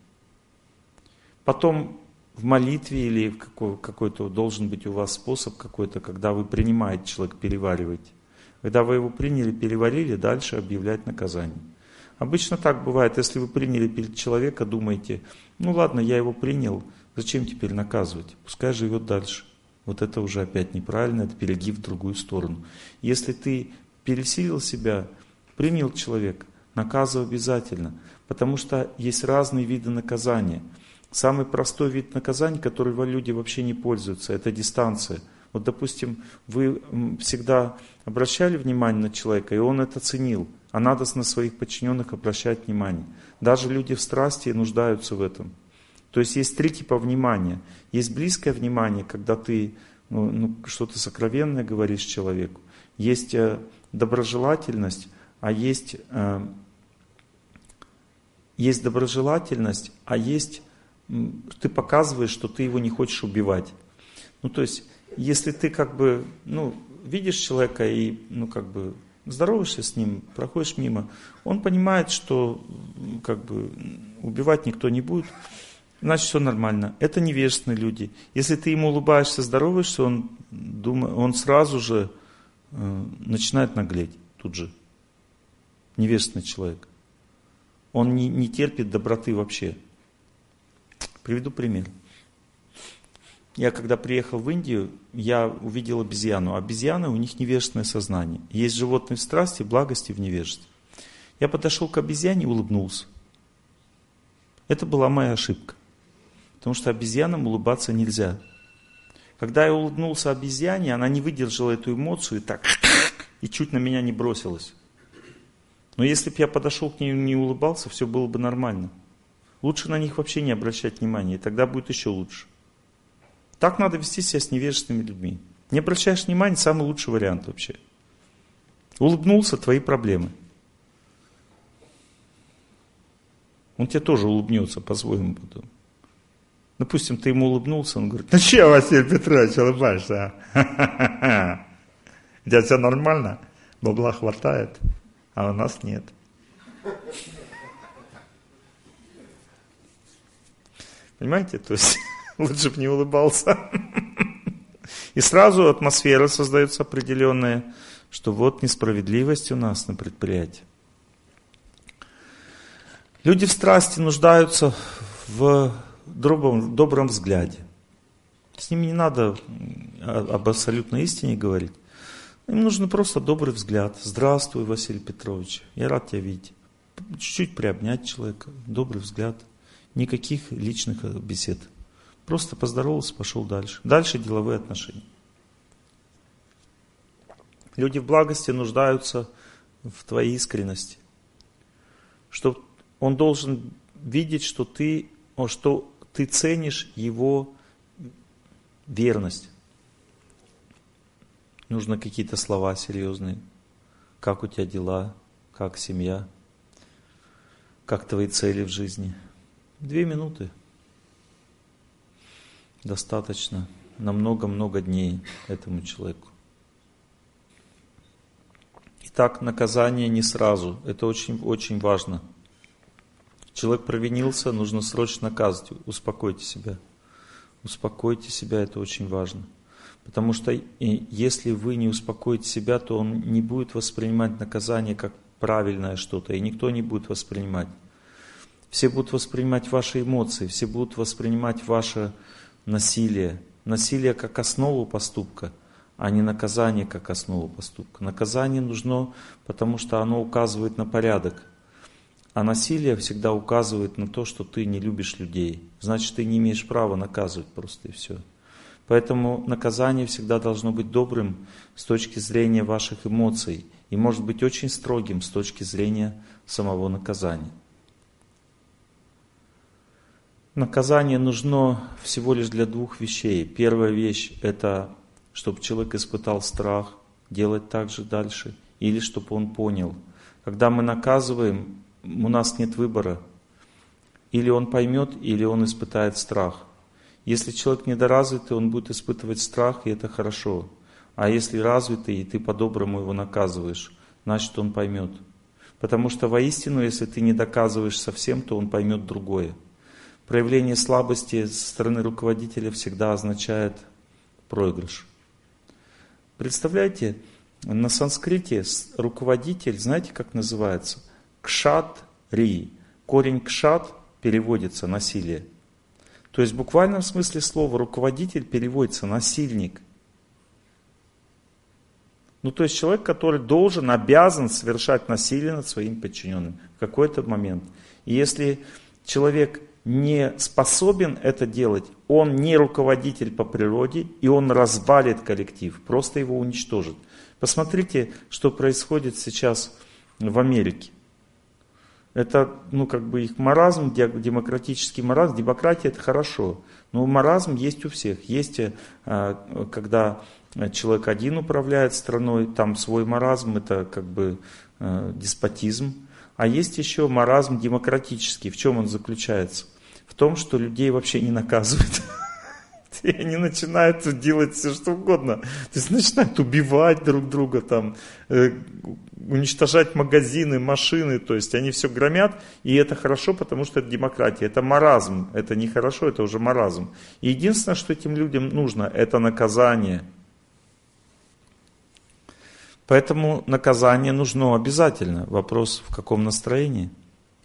Потом в молитве или какой-то должен быть у вас способ какой-то, когда вы принимаете человека, перевариваете. Когда вы его приняли, переварили, дальше объявлять наказание. Обычно так бывает, если вы приняли человека, думаете, ну ладно, я его принял, зачем теперь наказывать? Пускай живет дальше. Вот это уже опять неправильно, это перегиб в другую сторону. Если ты пересилил себя, принял человека, наказывай обязательно. Потому что есть разные виды наказания. Самый простой вид наказания, который люди вообще не пользуются, это дистанция. Вот, допустим, вы всегда обращали внимание на человека, и он это ценил, а надо на своих подчиненных обращать внимание. Даже люди в страсти нуждаются в этом. То есть есть три типа внимания. Есть близкое внимание, когда ты ну, ну, что-то сокровенное говоришь человеку. Есть э, доброжелательность, а есть, э, есть доброжелательность, а есть ты показываешь, что ты его не хочешь убивать. Ну, то есть, если ты как бы, ну, видишь человека и, ну, как бы, здороваешься с ним, проходишь мимо, он понимает, что, как бы, убивать никто не будет, значит, все нормально. Это невежественные люди. Если ты ему улыбаешься, здороваешься, он, думает, он сразу же э, начинает наглеть тут же. Невежественный человек. Он не, не терпит доброты вообще. Приведу пример. Я когда приехал в Индию, я увидел обезьяну. Обезьяны, у них невежественное сознание. Есть животные в страсти, благости в невежестве. Я подошел к обезьяне и улыбнулся. Это была моя ошибка. Потому что обезьянам улыбаться нельзя. Когда я улыбнулся обезьяне, она не выдержала эту эмоцию и так, и чуть на меня не бросилась. Но если бы я подошел к ней и не улыбался, все было бы нормально. Лучше на них вообще не обращать внимания, и тогда будет еще лучше. Так надо вести себя с невежественными людьми. Не обращаешь внимания, самый лучший вариант вообще. Улыбнулся, твои проблемы. Он тебе тоже улыбнется по-своему потом. Допустим, ты ему улыбнулся, он говорит, ну че, Василий Петрович, улыбаешься? А? У тебя все нормально? Бабла хватает, а у нас нет. Понимаете? То есть [laughs] лучше бы не улыбался. И сразу атмосфера создается определенная, что вот несправедливость у нас на предприятии. Люди в страсти нуждаются в добром, добром взгляде. С ними не надо об абсолютной истине говорить. Им нужно просто добрый взгляд. Здравствуй, Василий Петрович, я рад тебя видеть. Чуть-чуть приобнять человека, добрый взгляд. Никаких личных бесед. Просто поздоровался, пошел дальше. Дальше деловые отношения. Люди в благости нуждаются в твоей искренности. Что он должен видеть, что ты, что ты ценишь его верность. Нужно какие-то слова серьезные. Как у тебя дела? Как семья? Как твои цели в жизни? Две минуты. Достаточно на много-много дней этому человеку. Итак, наказание не сразу. Это очень-очень важно. Человек провинился, нужно срочно наказывать. Успокойте себя. Успокойте себя, это очень важно. Потому что если вы не успокоите себя, то он не будет воспринимать наказание как правильное что-то, и никто не будет воспринимать. Все будут воспринимать ваши эмоции, все будут воспринимать ваше насилие. Насилие как основу поступка, а не наказание как основу поступка. Наказание нужно, потому что оно указывает на порядок. А насилие всегда указывает на то, что ты не любишь людей. Значит, ты не имеешь права наказывать просто и все. Поэтому наказание всегда должно быть добрым с точки зрения ваших эмоций и может быть очень строгим с точки зрения самого наказания. Наказание нужно всего лишь для двух вещей. Первая вещь – это чтобы человек испытал страх делать так же дальше, или чтобы он понял. Когда мы наказываем, у нас нет выбора. Или он поймет, или он испытает страх. Если человек недоразвитый, он будет испытывать страх, и это хорошо. А если развитый, и ты по-доброму его наказываешь, значит он поймет. Потому что воистину, если ты не доказываешь совсем, то он поймет другое. Проявление слабости со стороны руководителя всегда означает проигрыш. Представляете, на санскрите руководитель, знаете, как называется? Кшат ри. Корень кшат переводится насилие. То есть в буквальном смысле слова руководитель переводится насильник. Ну, то есть человек, который должен, обязан совершать насилие над своим подчиненным в какой-то момент. И если человек не способен это делать, он не руководитель по природе, и он развалит коллектив, просто его уничтожит. Посмотрите, что происходит сейчас в Америке. Это, ну, как бы их маразм, демократический маразм, демократия это хорошо, но маразм есть у всех. Есть, э, когда человек один управляет страной, там свой маразм, это как бы э, деспотизм. А есть еще маразм демократический. В чем он заключается? в том, что людей вообще не наказывают. И они начинают делать все что угодно. То есть начинают убивать друг друга, там, э, уничтожать магазины, машины. То есть они все громят, и это хорошо, потому что это демократия. Это маразм. Это не хорошо, это уже маразм. И единственное, что этим людям нужно, это наказание. Поэтому наказание нужно обязательно. Вопрос, в каком настроении.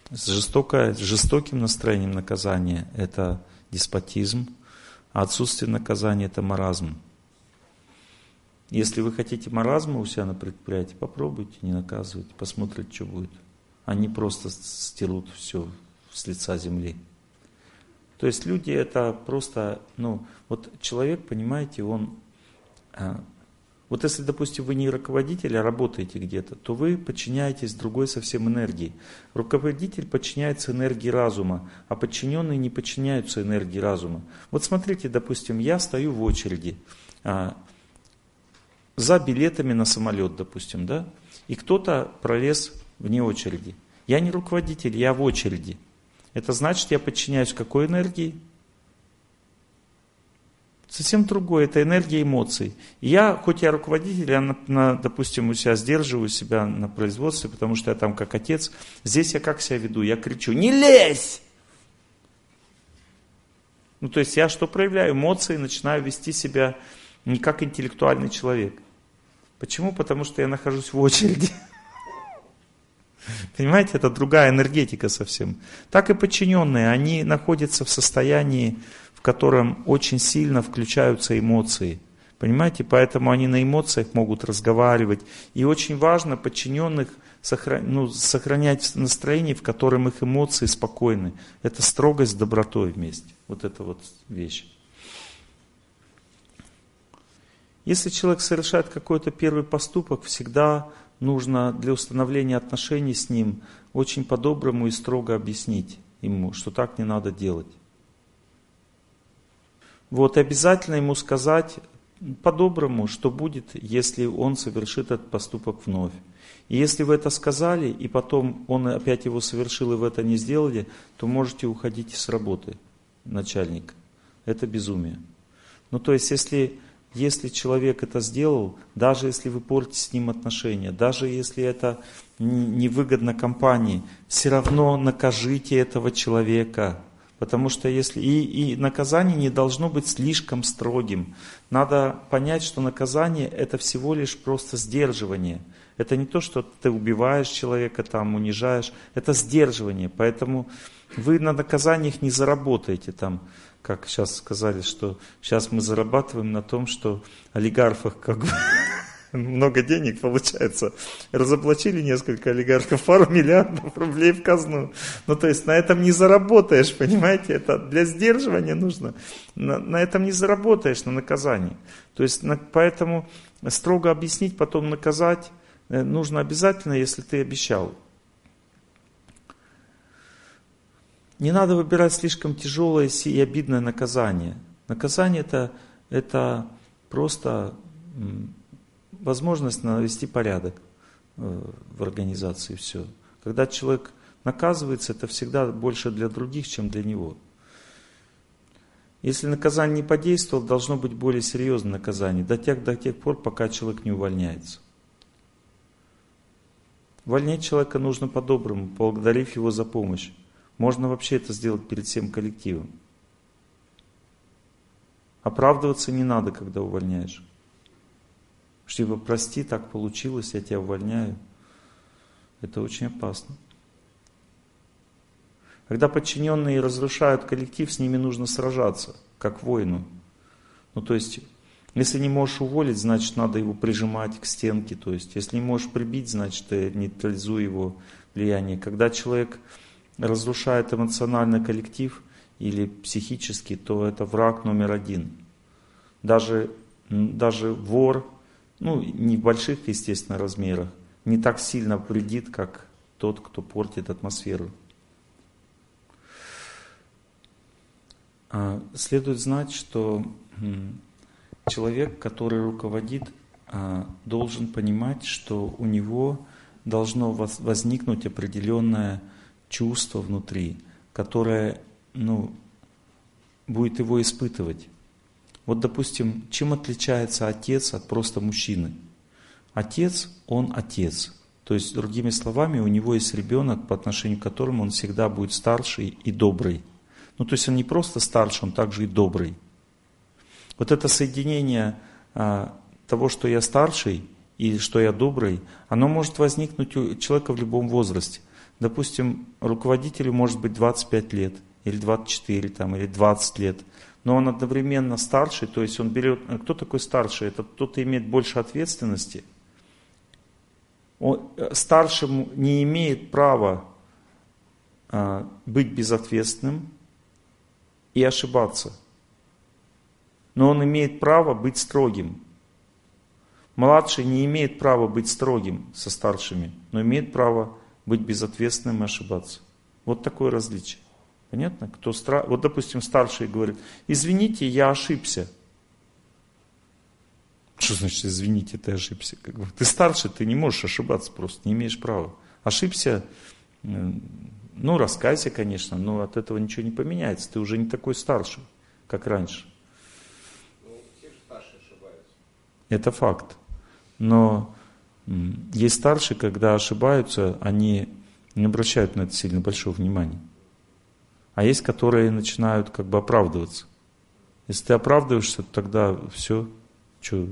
С, жестокое, с жестоким настроением наказания – это деспотизм, а отсутствие наказания – это маразм. Если вы хотите маразма у себя на предприятии, попробуйте, не наказывайте, посмотрите, что будет. Они просто стерут все с лица земли. То есть люди это просто, ну, вот человек, понимаете, он а, вот если, допустим, вы не руководитель, а работаете где-то, то вы подчиняетесь другой совсем энергии. Руководитель подчиняется энергии разума, а подчиненные не подчиняются энергии разума. Вот смотрите, допустим, я стою в очереди а, за билетами на самолет, допустим, да, и кто-то пролез вне очереди. Я не руководитель, я в очереди. Это значит, я подчиняюсь какой энергии? Совсем другое, это энергия эмоций. Я, хоть я руководитель, я, на, на, допустим, у себя сдерживаю себя на производстве, потому что я там как отец. Здесь я как себя веду? Я кричу, не лезь! Ну, то есть я что проявляю? Эмоции, начинаю вести себя не как интеллектуальный человек. Почему? Потому что я нахожусь в очереди. [laughs] Понимаете, это другая энергетика совсем. Так и подчиненные, они находятся в состоянии в котором очень сильно включаются эмоции. Понимаете, поэтому они на эмоциях могут разговаривать. И очень важно подчиненных ну, сохранять настроение, в котором их эмоции спокойны. Это строгость с добротой вместе. Вот это вот вещь. Если человек совершает какой-то первый поступок, всегда нужно для установления отношений с ним очень по-доброму и строго объяснить ему, что так не надо делать. Вот обязательно ему сказать по-доброму, что будет, если он совершит этот поступок вновь. И если вы это сказали, и потом он опять его совершил, и вы это не сделали, то можете уходить с работы начальник. Это безумие. Ну то есть, если, если человек это сделал, даже если вы портите с ним отношения, даже если это невыгодно компании, все равно накажите этого человека. Потому что если и, и наказание не должно быть слишком строгим. Надо понять, что наказание это всего лишь просто сдерживание. Это не то, что ты убиваешь человека, там, унижаешь. Это сдерживание. Поэтому вы на наказаниях не заработаете там, как сейчас сказали, что сейчас мы зарабатываем на том, что олигархах как бы много денег получается. Разоблачили несколько олигархов, пару миллиардов рублей в казну. Ну, то есть на этом не заработаешь, понимаете? Это для сдерживания нужно. На, на этом не заработаешь, на наказании. То есть на, поэтому строго объяснить, потом наказать э, нужно обязательно, если ты обещал. Не надо выбирать слишком тяжелое и обидное наказание. Наказание это, это просто возможность навести порядок э, в организации, все. Когда человек наказывается, это всегда больше для других, чем для него. Если наказание не подействовало, должно быть более серьезное наказание, до тех, до тех пор, пока человек не увольняется. Увольнять человека нужно по-доброму, поблагодарив его за помощь. Можно вообще это сделать перед всем коллективом. Оправдываться не надо, когда увольняешь. Типа, прости, так получилось, я тебя увольняю. Это очень опасно. Когда подчиненные разрушают коллектив, с ними нужно сражаться, как воину. Ну, то есть, если не можешь уволить, значит, надо его прижимать к стенке. То есть, если не можешь прибить, значит, нейтрализуй его влияние. Когда человек разрушает эмоционально коллектив или психически, то это враг номер один. Даже, даже вор, ну, не в больших, естественно, размерах, не так сильно вредит, как тот, кто портит атмосферу. А, следует знать, что человек, который руководит, а, должен понимать, что у него должно возникнуть определенное чувство внутри, которое ну, будет его испытывать. Вот, допустим, чем отличается отец от просто мужчины? Отец, он отец. То есть, другими словами, у него есть ребенок, по отношению к которому он всегда будет старший и добрый. Ну, то есть он не просто старший, он также и добрый. Вот это соединение а, того, что я старший и что я добрый, оно может возникнуть у человека в любом возрасте. Допустим, руководителю может быть 25 лет, или 24, там, или 20 лет но он одновременно старший, то есть он берет... Кто такой старший? Это кто-то имеет больше ответственности. Он, э, старшему не имеет права а, быть безответственным и ошибаться. Но он имеет право быть строгим. Младший не имеет права быть строгим со старшими, но имеет право быть безответственным и ошибаться. Вот такое различие. Понятно? Кто стра... Вот, допустим, старший говорит, извините, я ошибся. Что значит, извините, ты ошибся? Как бы, ты старший, ты не можешь ошибаться просто, не имеешь права. Ошибся, ну, раскайся, конечно, но от этого ничего не поменяется. Ты уже не такой старший, как раньше. Ну, все же ошибаются. Это факт. Но есть старшие, когда ошибаются, они не обращают на это сильно большого внимания а есть, которые начинают как бы оправдываться. Если ты оправдываешься, то тогда все, что...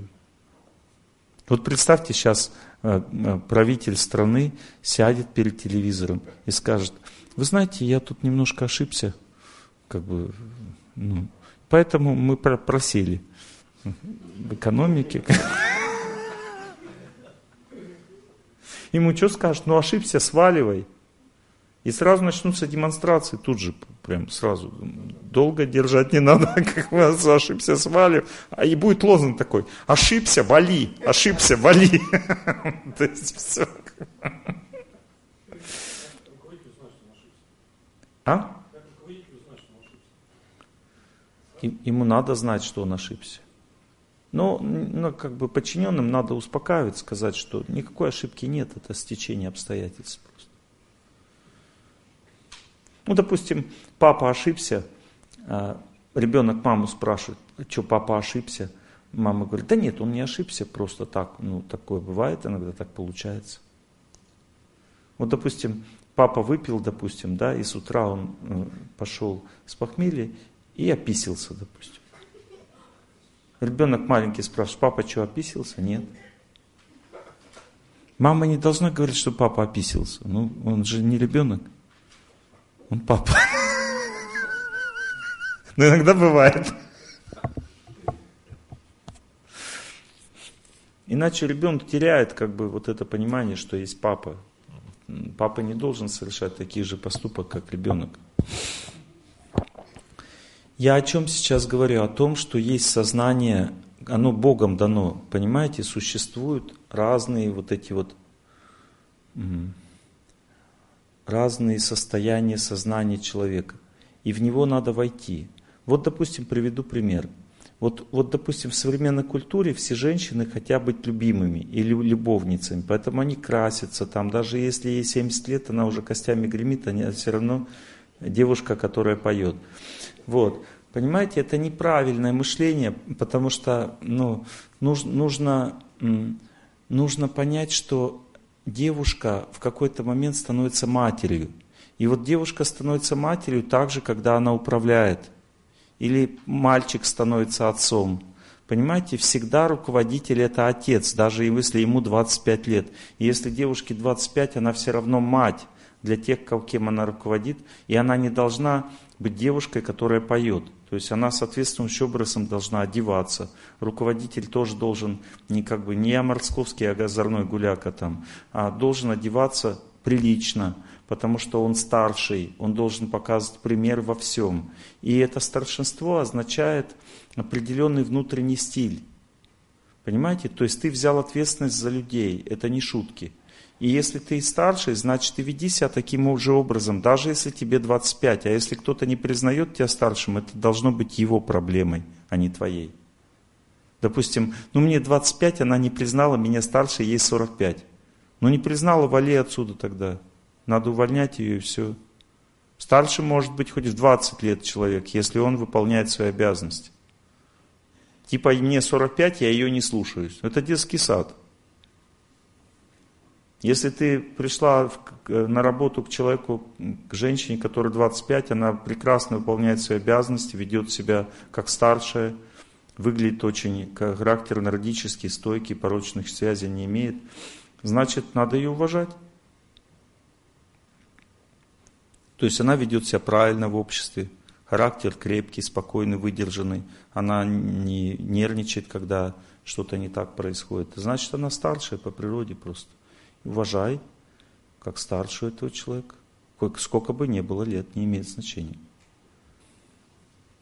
Вот представьте, сейчас э, э, правитель страны сядет перед телевизором и скажет, вы знаете, я тут немножко ошибся, как бы, ну, поэтому мы просели в экономике. [laughs] Ему что скажут? Ну ошибся, сваливай. И сразу начнутся демонстрации, тут же, прям сразу. Долго держать не надо, [laughs] как раз ошибся, свалю. А и будет лозунг такой, ошибся, вали, ошибся, вали. [laughs] То есть все. А? Ему надо знать, что он ошибся. Но ну, как бы подчиненным надо успокаивать, сказать, что никакой ошибки нет, это стечение обстоятельств. Ну, допустим, папа ошибся, а, ребенок маму спрашивает, что папа ошибся. Мама говорит, да нет, он не ошибся, просто так, ну, такое бывает, иногда так получается. Вот, допустим, папа выпил, допустим, да, и с утра он э, пошел с похмелья и описился, допустим. Ребенок маленький спрашивает, папа что, описился? Нет. Мама не должна говорить, что папа описался. Ну, он же не ребенок. Он папа. Но иногда бывает. Иначе ребенок теряет как бы вот это понимание, что есть папа. Папа не должен совершать такие же поступок, как ребенок. Я о чем сейчас говорю? О том, что есть сознание, оно Богом дано. Понимаете, существуют разные вот эти вот разные состояния сознания человека. И в него надо войти. Вот, допустим, приведу пример. Вот, вот, допустим, в современной культуре все женщины хотят быть любимыми или любовницами, поэтому они красятся там, даже если ей 70 лет, она уже костями гремит, она все равно девушка, которая поет. Вот. Понимаете, это неправильное мышление, потому что ну, нужно, нужно, нужно понять, что девушка в какой-то момент становится матерью. И вот девушка становится матерью так же, когда она управляет – или мальчик становится отцом. Понимаете, всегда руководитель это отец, даже если ему 25 лет. И если девушке 25, она все равно мать для тех, кем она руководит, и она не должна быть девушкой, которая поет. То есть она соответствующим образом должна одеваться. Руководитель тоже должен не как бы не Морсковский, а озорной гуляка там, а должен одеваться прилично, потому что он старший, он должен показывать пример во всем. И это старшинство означает определенный внутренний стиль. Понимаете? То есть ты взял ответственность за людей, это не шутки. И если ты старший, значит ты веди себя таким же образом, даже если тебе 25. А если кто-то не признает тебя старшим, это должно быть его проблемой, а не твоей. Допустим, ну мне 25, она не признала меня старше, ей 45. Ну не признала, вали отсюда тогда. Надо увольнять ее и все. Старше может быть хоть в 20 лет человек, если он выполняет свои обязанности. Типа мне 45, я ее не слушаюсь. Это детский сад. Если ты пришла на работу к человеку, к женщине, которой 25, она прекрасно выполняет свои обязанности, ведет себя как старшая, выглядит очень, характер нордический, стойкий, порочных связей не имеет, значит, надо ее уважать. То есть она ведет себя правильно в обществе, характер крепкий, спокойный, выдержанный, она не нервничает, когда что-то не так происходит. Значит, она старшая по природе просто. Уважай, как старшую этого человека. Сколько бы ни было лет, не имеет значения.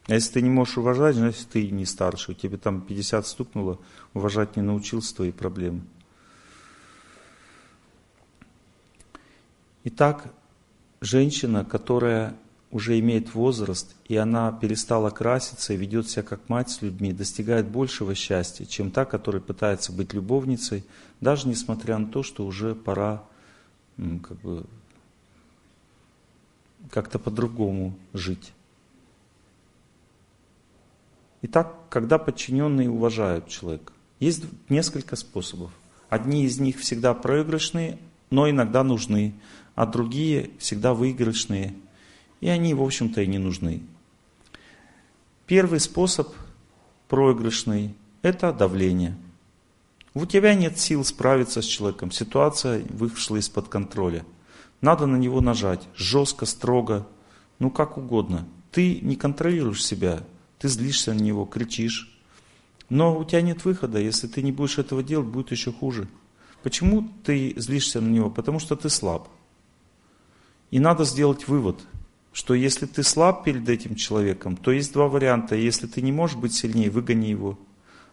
А если ты не можешь уважать, значит, ты не старший. Тебе там 50 стукнуло, уважать не научился, твои проблемы. Итак, женщина, которая уже имеет возраст, и она перестала краситься и ведет себя как мать с людьми, достигает большего счастья, чем та, которая пытается быть любовницей, даже несмотря на то, что уже пора как бы, как-то по-другому жить. Итак, когда подчиненные уважают человека, есть несколько способов. Одни из них всегда проигрышные, но иногда нужны а другие всегда выигрышные, и они, в общем-то, и не нужны. Первый способ проигрышный – это давление. У тебя нет сил справиться с человеком, ситуация вышла из-под контроля. Надо на него нажать, жестко, строго, ну как угодно. Ты не контролируешь себя, ты злишься на него, кричишь. Но у тебя нет выхода, если ты не будешь этого делать, будет еще хуже. Почему ты злишься на него? Потому что ты слаб. И надо сделать вывод, что если ты слаб перед этим человеком, то есть два варианта. Если ты не можешь быть сильнее, выгони его.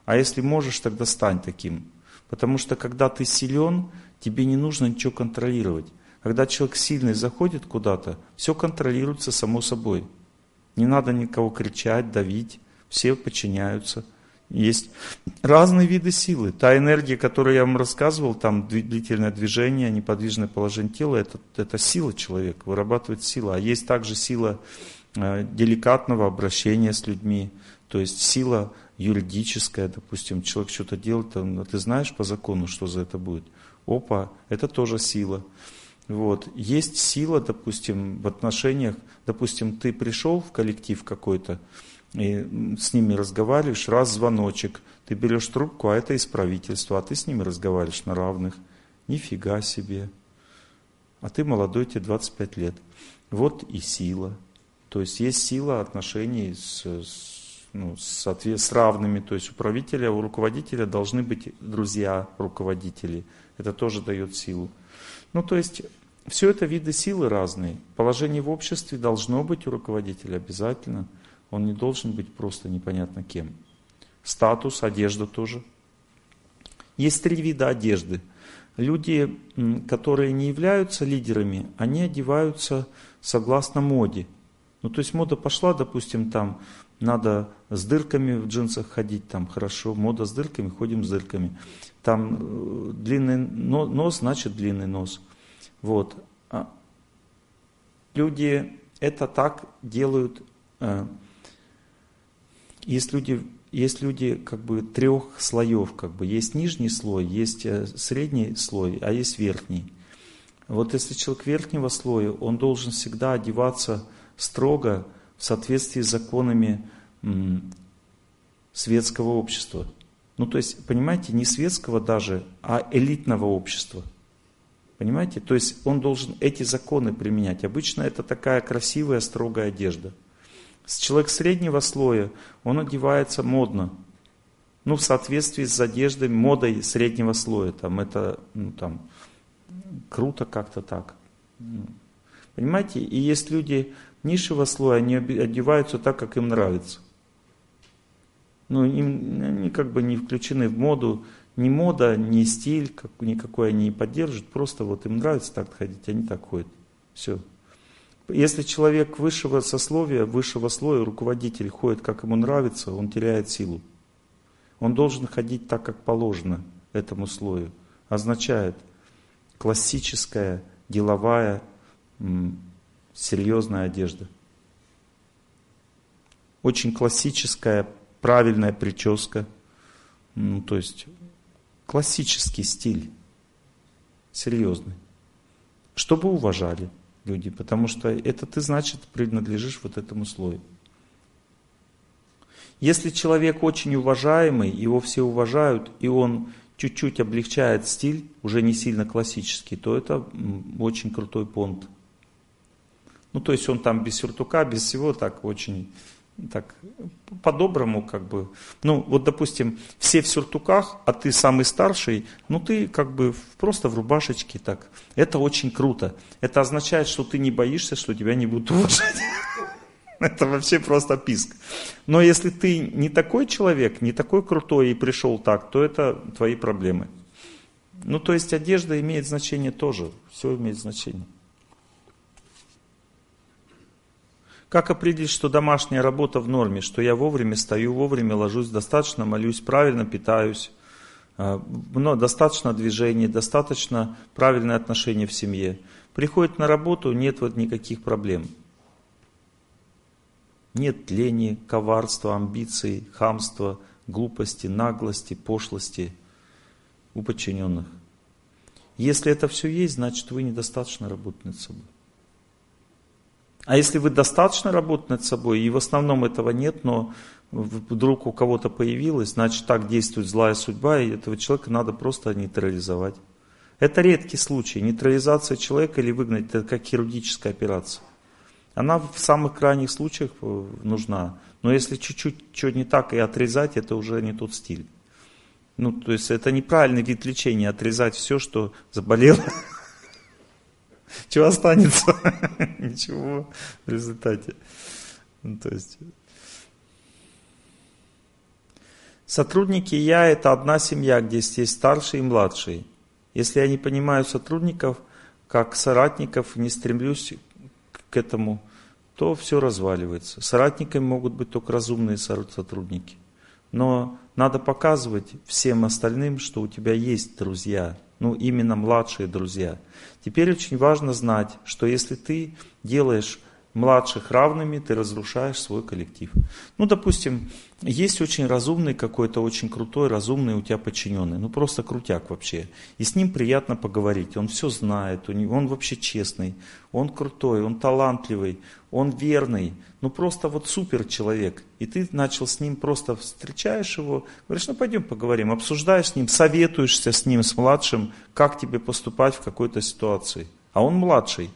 А если можешь, тогда стань таким. Потому что когда ты силен, тебе не нужно ничего контролировать. Когда человек сильный заходит куда-то, все контролируется само собой. Не надо никого кричать, давить, все подчиняются – есть разные виды силы. Та энергия, которую я вам рассказывал, там длительное движение, неподвижное положение тела, это, это сила человека, вырабатывает сила. А есть также сила э, деликатного обращения с людьми, то есть сила юридическая, допустим, человек что-то делает, там, а ты знаешь по закону, что за это будет? Опа, это тоже сила. Вот. Есть сила, допустим, в отношениях, допустим, ты пришел в коллектив какой-то, и с ними разговариваешь, раз звоночек, ты берешь трубку, а это из правительства, а ты с ними разговариваешь на равных. Нифига себе. А ты молодой, тебе 25 лет. Вот и сила. То есть есть сила отношений с, с, ну, с, с равными. То есть у правителя, у руководителя должны быть друзья руководителей. Это тоже дает силу. Ну, то есть все это виды силы разные. Положение в обществе должно быть у руководителя обязательно. Он не должен быть просто непонятно кем. Статус, одежда тоже. Есть три вида одежды. Люди, которые не являются лидерами, они одеваются согласно моде. Ну, то есть мода пошла, допустим, там надо с дырками в джинсах ходить, там хорошо, мода с дырками, ходим с дырками. Там э, длинный нос, значит длинный нос. Вот. А люди это так делают. Есть люди, есть люди как бы трех слоев, как бы есть нижний слой, есть э, средний слой, а есть верхний. Вот если человек верхнего слоя, он должен всегда одеваться строго в соответствии с законами светского общества. Ну, то есть, понимаете, не светского даже, а элитного общества – Понимаете? То есть он должен эти законы применять. Обычно это такая красивая, строгая одежда. Человек среднего слоя, он одевается модно. Ну, в соответствии с одеждой, модой среднего слоя. Там это, ну, там, круто как-то так. Понимаете? И есть люди низшего слоя, они одеваются так, как им нравится. Ну, им, они как бы не включены в моду, ни мода, ни стиль как, никакой они не поддерживают, просто вот им нравится так ходить, они так ходят. Все. Если человек высшего сословия, высшего слоя, руководитель ходит, как ему нравится, он теряет силу. Он должен ходить так, как положено этому слою. Означает классическая, деловая, серьезная одежда. Очень классическая, правильная прическа. Ну, то есть классический стиль, серьезный, чтобы уважали люди, потому что это ты, значит, принадлежишь вот этому слою. Если человек очень уважаемый, его все уважают, и он чуть-чуть облегчает стиль, уже не сильно классический, то это очень крутой понт. Ну, то есть он там без сюртука, без всего так очень так по-доброму как бы. Ну, вот, допустим, все в сюртуках, а ты самый старший, ну, ты как бы просто в рубашечке так. Это очень круто. Это означает, что ты не боишься, что тебя не будут уважать. [laughs] Это вообще просто писк. Но если ты не такой человек, не такой крутой и пришел так, то это твои проблемы. Ну, то есть одежда имеет значение тоже. Все имеет значение. Как определить, что домашняя работа в норме, что я вовремя стою, вовремя ложусь, достаточно молюсь, правильно питаюсь, а, но достаточно движений, достаточно правильное отношение в семье. Приходит на работу, нет вот никаких проблем. Нет лени, коварства, амбиций, хамства, глупости, наглости, пошлости у подчиненных. Если это все есть, значит вы недостаточно работаете над собой. А если вы достаточно работаете над собой, и в основном этого нет, но вдруг у кого-то появилось, значит так действует злая судьба, и этого человека надо просто нейтрализовать. Это редкий случай. Нейтрализация человека или выгнать, это как хирургическая операция. Она в самых крайних случаях э, нужна. Но если чуть-чуть что не так и отрезать, это уже не тот стиль. Ну, то есть это неправильный вид лечения, отрезать все, что заболело. [laughs] Чего останется? [laughs] Ничего в результате. Ну, то есть... Сотрудники я это одна семья, где есть старший и младший. Если я не понимаю сотрудников как соратников, не стремлюсь к этому, то все разваливается. Соратниками могут быть только разумные сотрудники. Но надо показывать всем остальным, что у тебя есть друзья, ну именно младшие друзья. Теперь очень важно знать, что если ты делаешь младших равными, ты разрушаешь свой коллектив. Ну, допустим, есть очень разумный какой-то, очень крутой, разумный у тебя подчиненный, ну просто крутяк вообще. И с ним приятно поговорить, он все знает, он вообще честный, он крутой, он талантливый, он верный, ну просто вот супер человек. И ты начал с ним, просто встречаешь его, говоришь, ну пойдем поговорим, обсуждаешь с ним, советуешься с ним, с младшим, как тебе поступать в какой-то ситуации. А он младший,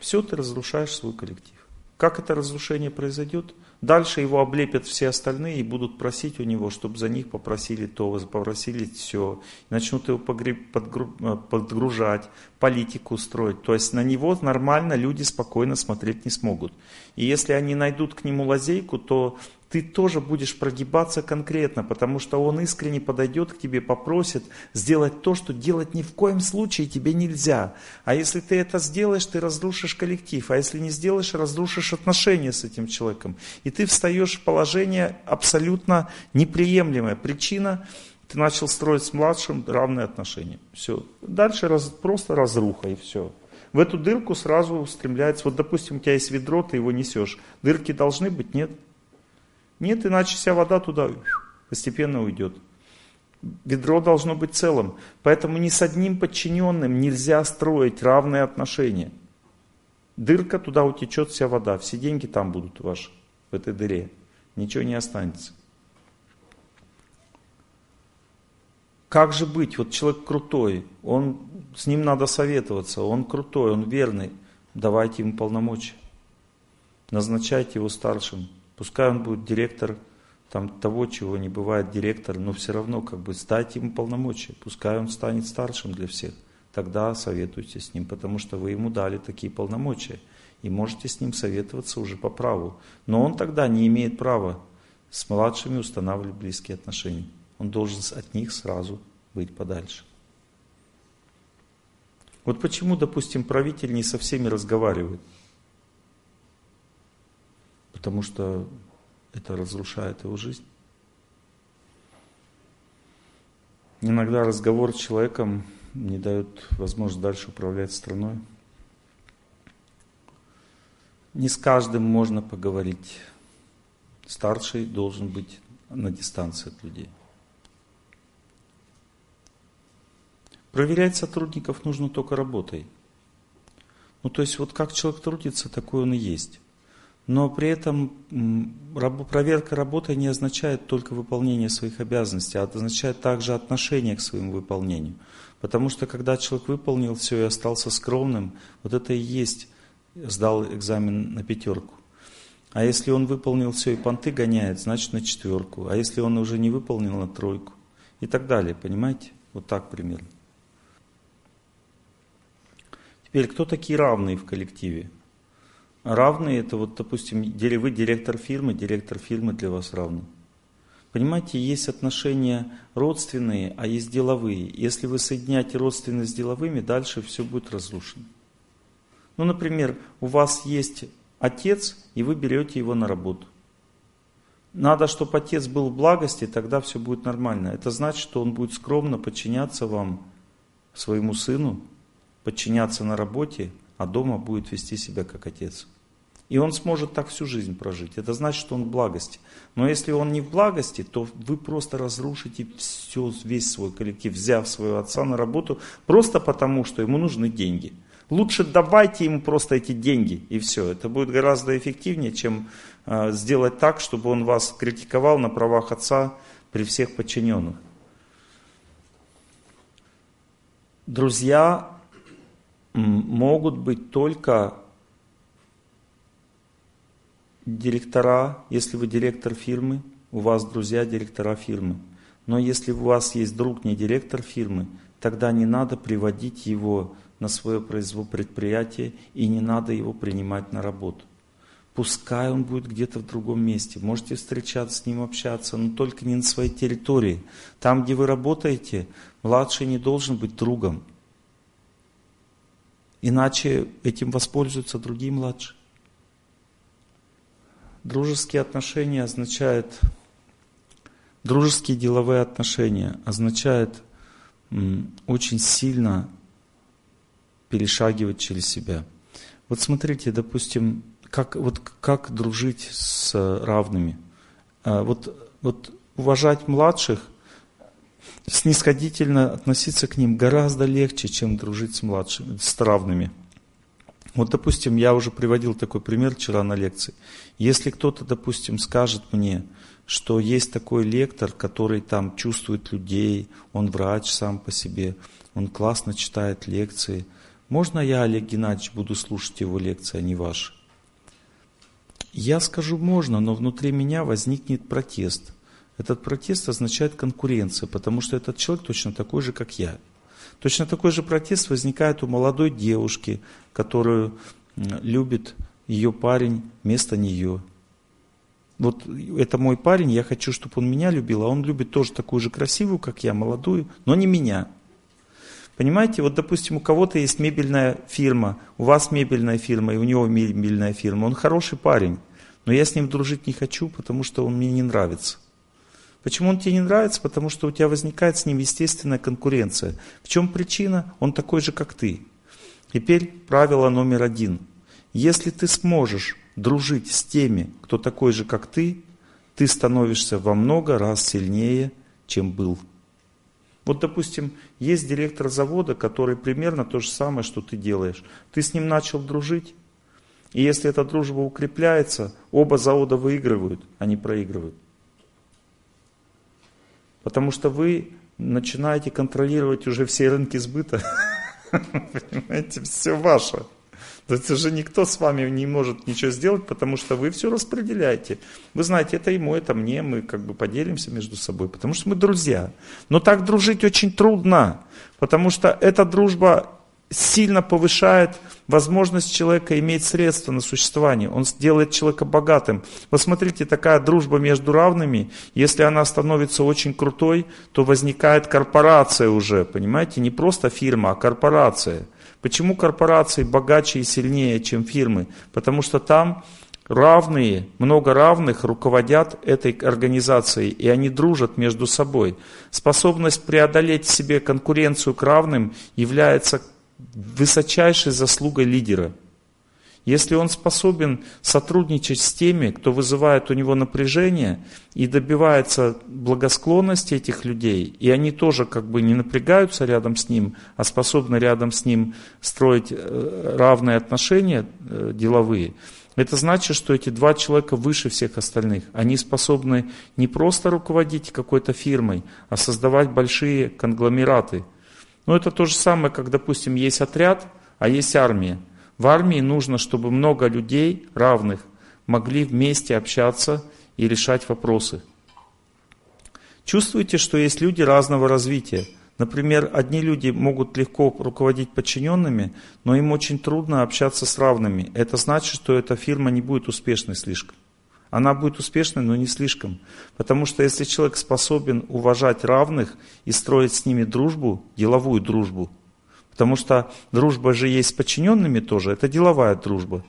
все, ты разрушаешь свой коллектив. Как это разрушение произойдет? Дальше его облепят все остальные и будут просить у него, чтобы за них попросили то, попросили все. Начнут его э, подгружать, политику строить. То есть на него нормально люди спокойно смотреть не смогут. И если они найдут к нему лазейку, то ты тоже будешь прогибаться конкретно, потому что он искренне подойдет к тебе, попросит сделать то, что делать ни в коем случае тебе нельзя. А если ты это сделаешь, ты разрушишь коллектив, а если не сделаешь, разрушишь отношения с этим человеком. И ты встаешь в положение абсолютно неприемлемое. Причина ты начал строить с младшим равные отношения. Все. Дальше раз, просто разруха и все. В эту дырку сразу устремляется. Вот, допустим, у тебя есть ведро, ты его несешь. Дырки должны быть? Нет. Нет, иначе вся вода туда постепенно уйдет. Ведро должно быть целым. Поэтому ни с одним подчиненным нельзя строить равные отношения. Дырка, туда утечет вся вода. Все деньги там будут ваши, в этой дыре. Ничего не останется. Как же быть? Вот человек крутой, он, с ним надо советоваться, он крутой, он верный. Давайте ему полномочия. Назначайте его старшим. Пускай он будет директор там, того, чего не бывает директор, но все равно как бы дайте ему полномочия. Пускай он станет старшим для всех. Тогда советуйте с ним, потому что вы ему дали такие полномочия. И можете с ним советоваться уже по праву. Но он тогда не имеет права с младшими устанавливать близкие отношения. Он должен от них сразу быть подальше. Вот почему, допустим, правитель не со всеми разговаривает потому что это разрушает его жизнь. Иногда разговор с человеком не дает возможность дальше управлять страной. Не с каждым можно поговорить. Старший должен быть на дистанции от людей. Проверять сотрудников нужно только работой. Ну, то есть, вот как человек трудится, такой он и есть. Но при этом проверка работы не означает только выполнение своих обязанностей, а означает также отношение к своему выполнению. Потому что когда человек выполнил все и остался скромным, вот это и есть сдал экзамен на пятерку. А если он выполнил все и понты гоняет, значит на четверку. А если он уже не выполнил, на тройку. И так далее, понимаете? Вот так примерно. Теперь, кто такие равные в коллективе? Равные это вот, допустим, вы директор фирмы, директор фирмы для вас равный. Понимаете, есть отношения родственные, а есть деловые. Если вы соединяете родственные с деловыми, дальше все будет разрушено. Ну, например, у вас есть отец, и вы берете его на работу. Надо, чтобы отец был в благости, тогда все будет нормально. Это значит, что он будет скромно подчиняться вам, своему сыну, подчиняться на работе, а дома будет вести себя как отец. И он сможет так всю жизнь прожить. Это значит, что он в благости. Но если он не в благости, то вы просто разрушите все, весь свой коллектив, взяв своего отца на работу, просто потому, что ему нужны деньги. Лучше давайте ему просто эти деньги, и все. Это будет гораздо эффективнее, чем э, сделать так, чтобы он вас критиковал на правах отца при всех подчиненных. Друзья могут быть только директора, если вы директор фирмы, у вас друзья директора фирмы. Но если у вас есть друг не директор фирмы, тогда не надо приводить его на свое производство предприятие и не надо его принимать на работу. Пускай он будет где-то в другом месте. Можете встречаться с ним, общаться, но только не на своей территории. Там, где вы работаете, младший не должен быть другом. Иначе этим воспользуются другие младшие. Дружеские отношения означают, дружеские деловые отношения означают очень сильно перешагивать через себя. Вот смотрите, допустим, как, вот, как дружить с равными. А, вот, вот уважать младших, снисходительно относиться к ним гораздо легче, чем дружить с младшими, с равными. Вот, допустим, я уже приводил такой пример вчера на лекции. Если кто-то, допустим, скажет мне, что есть такой лектор, который там чувствует людей, он врач сам по себе, он классно читает лекции. Можно я, Олег Геннадьевич, буду слушать его лекции, а не ваши? Я скажу можно, но внутри меня возникнет протест. Этот протест означает конкуренция, потому что этот человек точно такой же, как я. Точно такой же протест возникает у молодой девушки, которую любит ее парень вместо нее. Вот это мой парень, я хочу, чтобы он меня любил, а он любит тоже такую же красивую, как я, молодую, но не меня. Понимаете, вот допустим, у кого-то есть мебельная фирма, у вас мебельная фирма, и у него мебельная фирма, он хороший парень, но я с ним дружить не хочу, потому что он мне не нравится. Почему он тебе не нравится? Потому что у тебя возникает с ним естественная конкуренция. В чем причина? Он такой же, как ты. Теперь правило номер один. Если ты сможешь дружить с теми, кто такой же, как ты, ты становишься во много раз сильнее, чем был. Вот, допустим, есть директор завода, который примерно то же самое, что ты делаешь. Ты с ним начал дружить, и если эта дружба укрепляется, оба завода выигрывают, а не проигрывают. Потому что вы начинаете контролировать уже все рынки сбыта. [laughs] Понимаете, все ваше. То есть уже никто с вами не может ничего сделать, потому что вы все распределяете. Вы знаете, это ему, это мне, мы как бы поделимся между собой, потому что мы друзья. Но так дружить очень трудно, потому что эта дружба сильно повышает возможность человека иметь средства на существование. Он делает человека богатым. Вот смотрите, такая дружба между равными, если она становится очень крутой, то возникает корпорация уже, понимаете, не просто фирма, а корпорация. Почему корпорации богаче и сильнее, чем фирмы? Потому что там равные, много равных руководят этой организацией, и они дружат между собой. Способность преодолеть в себе конкуренцию к равным является высочайшей заслугой лидера. Если он способен сотрудничать с теми, кто вызывает у него напряжение и добивается благосклонности этих людей, и они тоже как бы не напрягаются рядом с ним, а способны рядом с ним строить э, равные отношения э, деловые, это значит, что эти два человека выше всех остальных. Они способны не просто руководить какой-то фирмой, а создавать большие конгломераты – но это то же самое, как, допустим, есть отряд, а есть армия. В армии нужно, чтобы много людей равных могли вместе общаться и решать вопросы. Чувствуете, что есть люди разного развития. Например, одни люди могут легко руководить подчиненными, но им очень трудно общаться с равными. Это значит, что эта фирма не будет успешной слишком она будет успешной, но не слишком. Потому что если человек способен уважать равных и строить с ними дружбу, деловую дружбу, потому что дружба же есть с подчиненными тоже, это деловая дружба.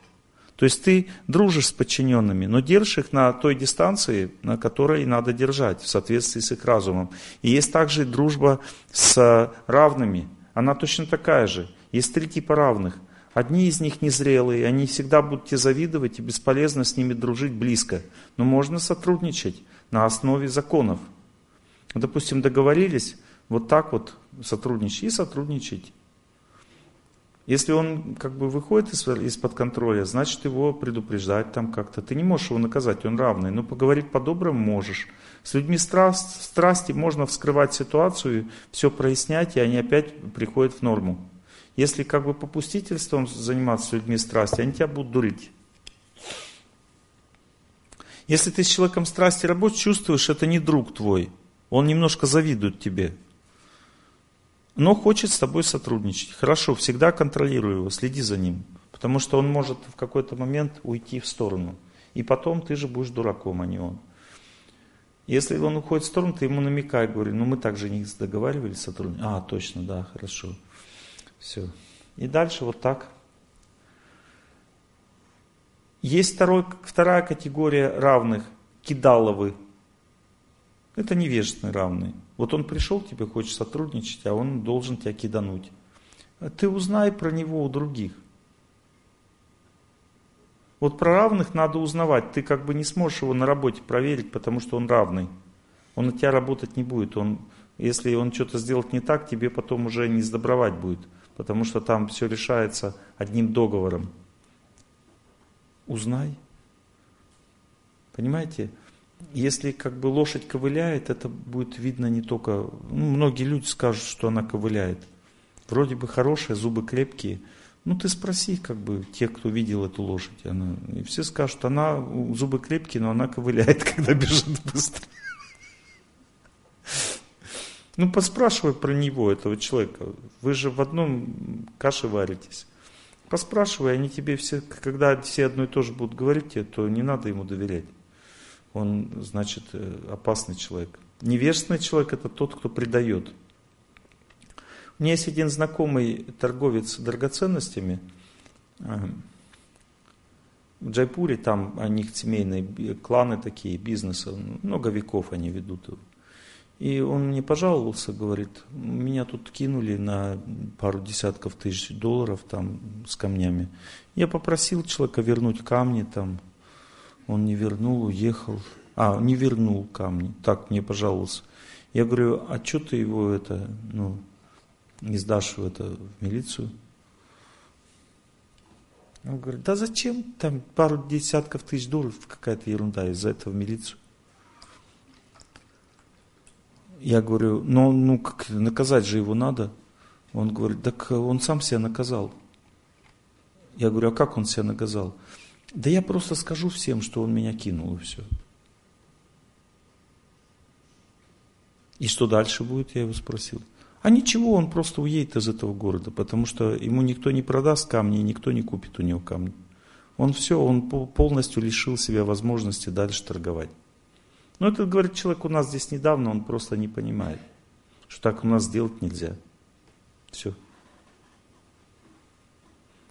То есть ты дружишь с подчиненными, но держишь их на той дистанции, на которой надо держать, в соответствии с их разумом. И есть также дружба с равными, она точно такая же. Есть три типа равных – Одни из них незрелые, они всегда будут тебе завидовать и бесполезно с ними дружить близко. Но можно сотрудничать на основе законов. Допустим, договорились вот так вот сотрудничать и сотрудничать. Если он как бы выходит из-под контроля, значит его предупреждать там как-то. Ты не можешь его наказать, он равный, но поговорить по-доброму можешь. С людьми страсти можно вскрывать ситуацию, все прояснять, и они опять приходят в норму. Если как бы попустительством заниматься людьми страсти, они тебя будут дурить. Если ты с человеком страсти работаешь, чувствуешь, это не друг твой. Он немножко завидует тебе. Но хочет с тобой сотрудничать. Хорошо, всегда контролируй его, следи за ним. Потому что он может в какой-то момент уйти в сторону. И потом ты же будешь дураком, а не он. Если он уходит в сторону, ты ему намекай, говори, ну мы также не договаривались сотрудничать. А, точно, да, хорошо. Все. И дальше вот так. Есть второй, вторая категория равных, кидаловы. Это невежественные равные. Вот он пришел тебе, хочет сотрудничать, а он должен тебя кидануть. А ты узнай про него у других. Вот про равных надо узнавать. Ты как бы не сможешь его на работе проверить, потому что он равный. Он на тебя работать не будет. Он, если он что-то сделает не так, тебе потом уже не сдобровать будет. Потому что там все решается одним договором. Узнай. Понимаете? Если как бы лошадь ковыляет, это будет видно не только... Ну, многие люди скажут, что она ковыляет. Вроде бы хорошая, зубы крепкие. Ну ты спроси, как бы, те, кто видел эту лошадь. Она, и все скажут, она, зубы крепкие, но она ковыляет, [laughs] когда бежит быстро. Ну, поспрашивай про него, этого человека. Вы же в одном каше варитесь. Поспрашивай, они тебе все, когда все одно и то же будут говорить тебе, то не надо ему доверять. Он, значит, э, опасный человек. Невежественный человек это тот, кто предает. У меня есть один знакомый торговец драгоценностями. Э, в Джайпуре там у них семейные кланы такие, бизнеса, много веков они ведут. И он мне пожаловался, говорит, меня тут кинули на пару десятков тысяч долларов там с камнями. Я попросил человека вернуть камни там, он не вернул, уехал. А, не вернул камни, так мне пожаловался. Я говорю, а что ты его это, ну, не сдашь в это в милицию? Он говорит, да зачем? Там пару десятков тысяч долларов, какая-то ерунда, из-за этого в милицию. Я говорю, ну, ну как, наказать же его надо. Он говорит, так он сам себя наказал. Я говорю, а как он себя наказал? Да я просто скажу всем, что он меня кинул, и все. И что дальше будет, я его спросил. А ничего, он просто уедет из этого города, потому что ему никто не продаст камни, никто не купит у него камни. Он все, он полностью лишил себя возможности дальше торговать. Но этот, говорит, человек у нас здесь недавно, он просто не понимает, что так у нас сделать нельзя. Все.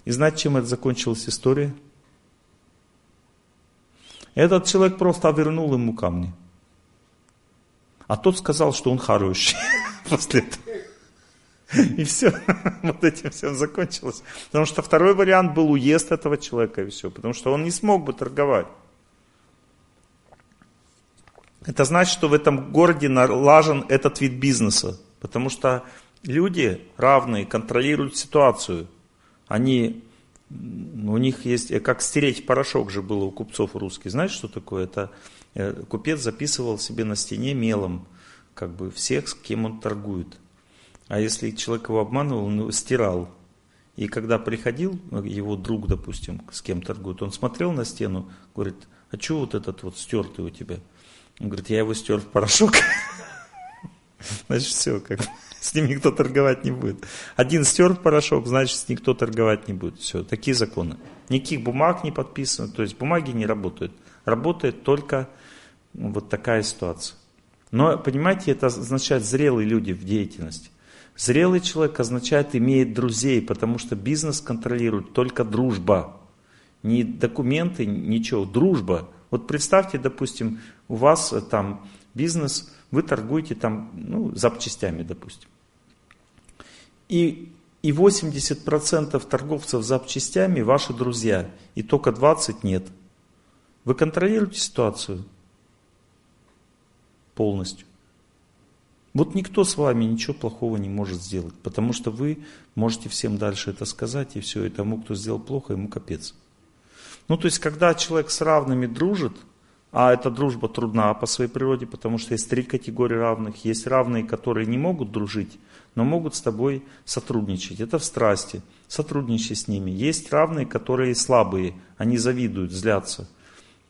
И знаете, чем это закончилась история? Этот человек просто вернул ему камни. А тот сказал, что он хороший [laughs] после этого. И все, [laughs] вот этим все закончилось. Потому что второй вариант был уезд этого человека и все. Потому что он не смог бы торговать. Это значит, что в этом городе налажен этот вид бизнеса. Потому что люди равные контролируют ситуацию. Они, у них есть, э, как стереть порошок же было у купцов русских. Знаете, что такое? Это э, купец записывал себе на стене мелом как бы всех, с кем он торгует. А если человек его обманывал, он стирал. И когда приходил его друг, допустим, с кем торгует, он смотрел на стену, говорит, а что вот этот вот стертый у тебя? Он говорит, я его стер в порошок. [laughs] Значит, все, как [laughs] с ним никто торговать не будет. Один стер в порошок, значит, с никто торговать не будет. Все, такие законы. Никаких бумаг не подписано, то есть бумаги не работают. Работает только вот такая ситуация. Но, понимаете, это означает зрелые люди в деятельности. Зрелый человек означает имеет друзей, потому что бизнес контролирует только дружба. Не документы, ничего, дружба. Вот представьте, допустим, у вас э, там бизнес, вы торгуете там ну, запчастями, допустим. И, и 80% торговцев запчастями ваши друзья, и только 20% нет. Вы контролируете ситуацию полностью. Вот никто с вами ничего плохого не может сделать, потому что вы можете всем дальше это сказать, и все, и тому, кто сделал плохо, ему капец. Ну, то есть, когда человек с равными дружит, а эта дружба трудна по своей природе, потому что есть три категории равных. Есть равные, которые не могут дружить, но могут с тобой сотрудничать. Это в страсти. Сотрудничай с ними. Есть равные, которые слабые, они завидуют, злятся.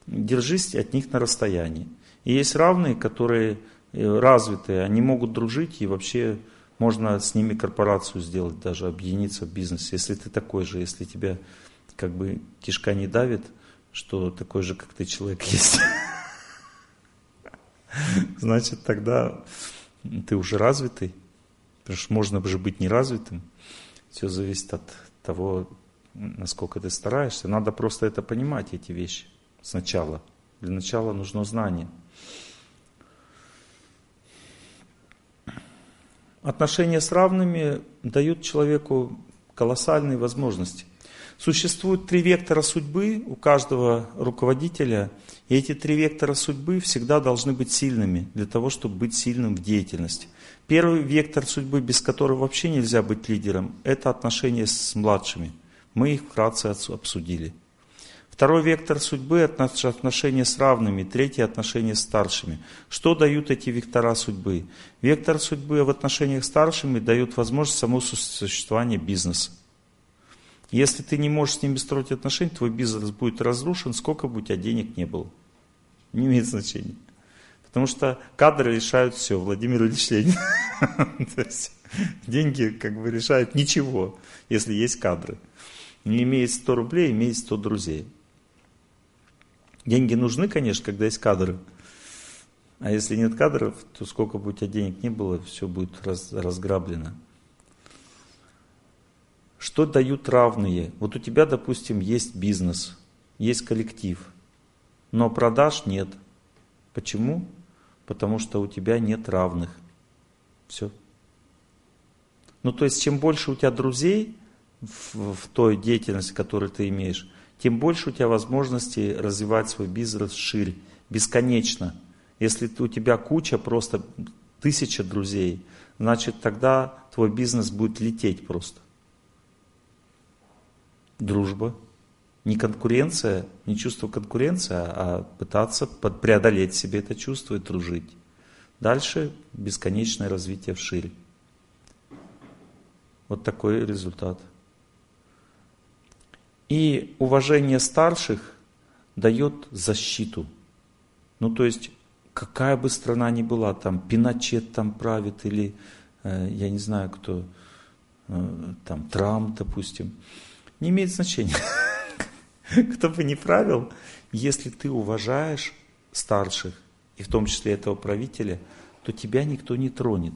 Держись от них на расстоянии. И есть равные, которые э, развитые, они могут дружить и вообще можно с ними корпорацию сделать, даже объединиться в бизнесе. Если ты такой же, если тебя как бы кишка не давит, что такой же, как ты, человек [laughs] есть. Значит, тогда ты уже развитый. Потому что можно же быть неразвитым. Все зависит от того, насколько ты стараешься. Надо просто это понимать, эти вещи, сначала. Для начала нужно знание. Отношения с равными дают человеку колоссальные возможности. Существует три вектора судьбы у каждого руководителя, и эти три вектора судьбы всегда должны быть сильными для того, чтобы быть сильным в деятельности. Первый вектор судьбы, без которого вообще нельзя быть лидером, это отношения с младшими. Мы их вкратце обсудили. Второй вектор судьбы – отношения с равными. Третий – отношения с старшими. Что дают эти вектора судьбы? Вектор судьбы в отношениях с старшими дает возможность самого существования бизнеса. Если ты не можешь с ними строить отношения, твой бизнес будет разрушен, сколько бы у тебя денег не было. Не имеет значения. Потому что кадры решают все, Владимир Ильич Ленин. [laughs] деньги как бы решают ничего, если есть кадры. Не имеет 100 рублей, имеет 100 друзей. Деньги нужны, конечно, когда есть кадры. А если нет кадров, то сколько бы у тебя денег не было, все будет раз, разграблено. Что дают равные? Вот у тебя, допустим, есть бизнес, есть коллектив, но продаж нет. Почему? Потому что у тебя нет равных. Все. Ну, то есть, чем больше у тебя друзей в, в той деятельности, которую ты имеешь, тем больше у тебя возможностей развивать свой бизнес шире, бесконечно. Если у тебя куча, просто тысяча друзей, значит тогда твой бизнес будет лететь просто. Дружба. Не конкуренция, не чувство конкуренции, а пытаться преодолеть себе это чувство и дружить. Дальше бесконечное развитие вширь. Вот такой результат. И уважение старших дает защиту. Ну, то есть, какая бы страна ни была, там, Пиночет там правит, или, э, я не знаю, кто, э, там, Трамп, допустим, не имеет значения. [laughs] Кто бы ни правил, если ты уважаешь старших, и в том числе этого правителя, то тебя никто не тронет.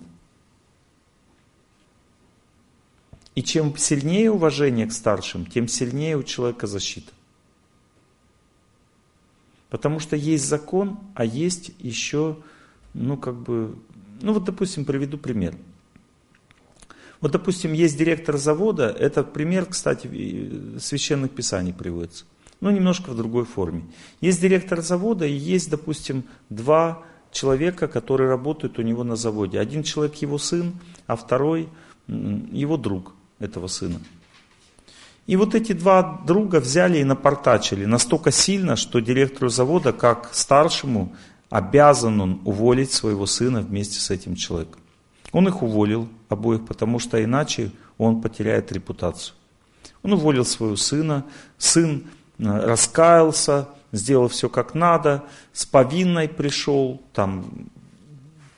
И чем сильнее уважение к старшим, тем сильнее у человека защита. Потому что есть закон, а есть еще, ну как бы, ну вот допустим, приведу пример. Вот допустим, есть директор завода, этот пример, кстати, священных писаний приводится, но немножко в другой форме. Есть директор завода и есть, допустим, два человека, которые работают у него на заводе. Один человек его сын, а второй его друг этого сына. И вот эти два друга взяли и напортачили настолько сильно, что директору завода, как старшему, обязан он уволить своего сына вместе с этим человеком. Он их уволил обоих, потому что иначе он потеряет репутацию. Он уволил своего сына, сын э, раскаялся, сделал все как надо, с повинной пришел, там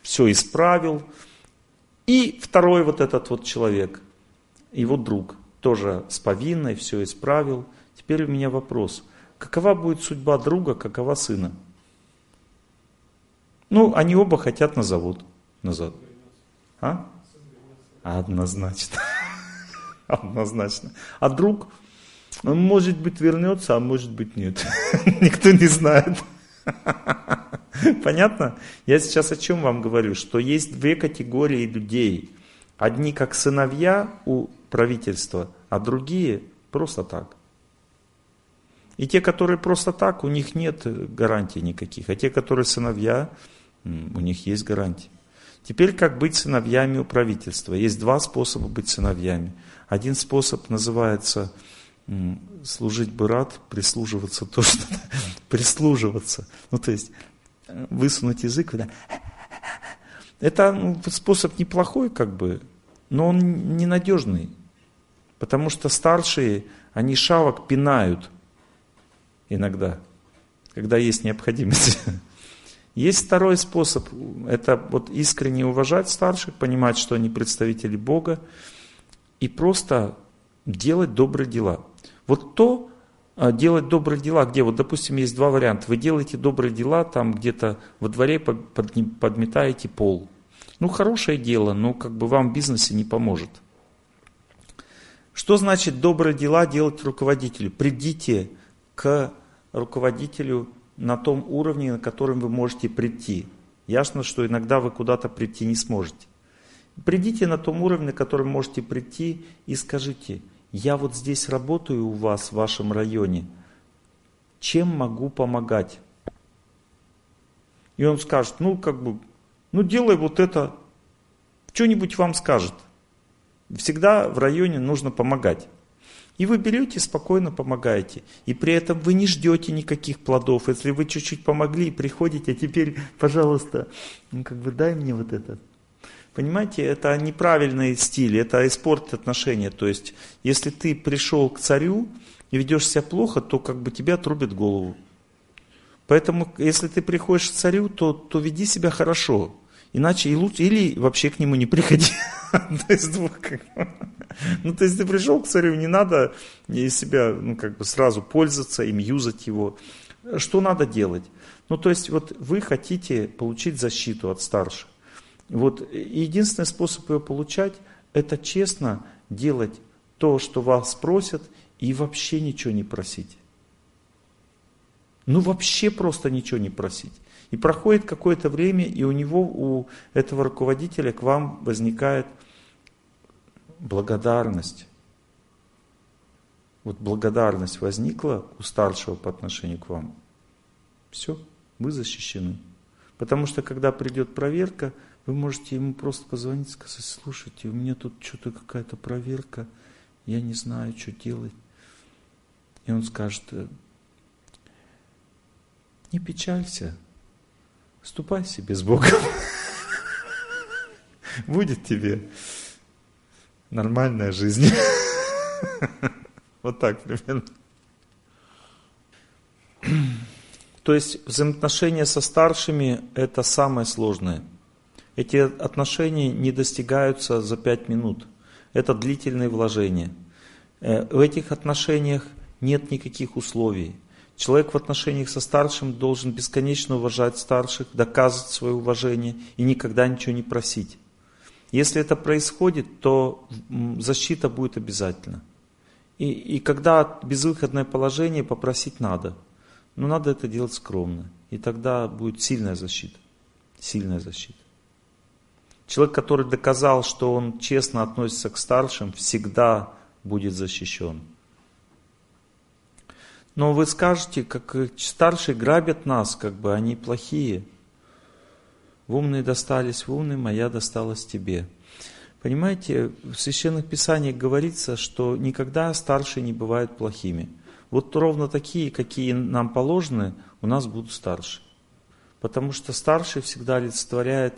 все исправил. И второй вот этот вот человек – его друг тоже с повинной, все исправил. Теперь у меня вопрос. Какова будет судьба друга, какова сына? Ну, они оба хотят на завод назад. А? Однозначно. [laughs] Однозначно. А друг, он может быть вернется, а может быть нет. [laughs] Никто не знает. [laughs] Понятно? Я сейчас о чем вам говорю? Что есть две категории людей. Одни как сыновья у правительства, а другие просто так. И те, которые просто так, у них нет гарантий никаких. А те, которые сыновья, у них есть гарантии. Теперь как быть сыновьями у правительства? Есть два способа быть сыновьями. Один способ называется служить бы рад, прислуживаться то, что [laughs] прислуживаться. Ну, то есть э, высунуть язык, да. Это ну, способ неплохой, как бы, но он ненадежный. Потому что старшие, они шавок пинают иногда, когда есть необходимость. [laughs] Есть второй способ, это вот искренне уважать старших, понимать, что они представители Бога, и просто делать добрые дела. Вот то, а, делать добрые дела, где вот, допустим, есть два варианта. Вы делаете добрые дела, там где-то во дворе подметаете пол. Ну, хорошее дело, но как бы вам в бизнесе не поможет. Что значит добрые дела делать руководителю? Придите к руководителю на том уровне, на котором вы можете прийти. Ясно, что иногда вы куда-то прийти не сможете. Придите на том уровне, на котором можете прийти и скажите, я вот здесь работаю у вас в вашем районе, чем могу помогать? И он скажет, ну как бы, ну делай вот это, что-нибудь вам скажет. Всегда в районе нужно помогать. И вы берете, спокойно помогаете. И при этом вы не ждете никаких плодов. Если вы чуть-чуть помогли, приходите, а теперь, пожалуйста, ну как бы дай мне вот это. Понимаете, это неправильный стиль, это испортит отношения. То есть, если ты пришел к царю и ведешь себя плохо, то как бы тебя отрубят голову. Поэтому, если ты приходишь к царю, то, то веди себя хорошо. Иначе и лучше, или вообще к нему не приходи. [laughs] Ну, то есть ты пришел к царю, не надо из себя, ну, как бы сразу пользоваться им, юзать его. Что надо делать? Ну, то есть вот вы хотите получить защиту от старших. Вот единственный способ ее получать, это честно делать то, что вас просят, и вообще ничего не просить. Ну вообще просто ничего не просить. И проходит какое-то время, и у него, у этого руководителя к вам возникает благодарность. Вот благодарность возникла у старшего по отношению к вам. Все, вы защищены. Потому что когда придет проверка, вы можете ему просто позвонить и сказать, слушайте, у меня тут что-то какая-то проверка, я не знаю, что делать. И он скажет, не печалься, Ступай себе с Богом. Будет тебе нормальная жизнь. Вот так примерно. То есть взаимоотношения со старшими – это самое сложное. Эти отношения не достигаются за пять минут. Это длительные вложения. Э, в этих отношениях нет никаких условий. Человек в отношениях со старшим должен бесконечно уважать старших, доказывать свое уважение и никогда ничего не просить. Если это происходит, то защита будет обязательно. И, и когда безвыходное положение, попросить надо. Но надо это делать скромно. И тогда будет сильная защита. Сильная защита. Человек, который доказал, что он честно относится к старшим, всегда будет защищен. Но вы скажете, как старшие грабят нас, как бы они плохие. В умные достались в умные, моя досталась тебе. Понимаете, в священных писаниях говорится, что никогда старшие не бывают плохими. Вот ровно такие, какие нам положены, у нас будут старшие. Потому что старший всегда олицетворяет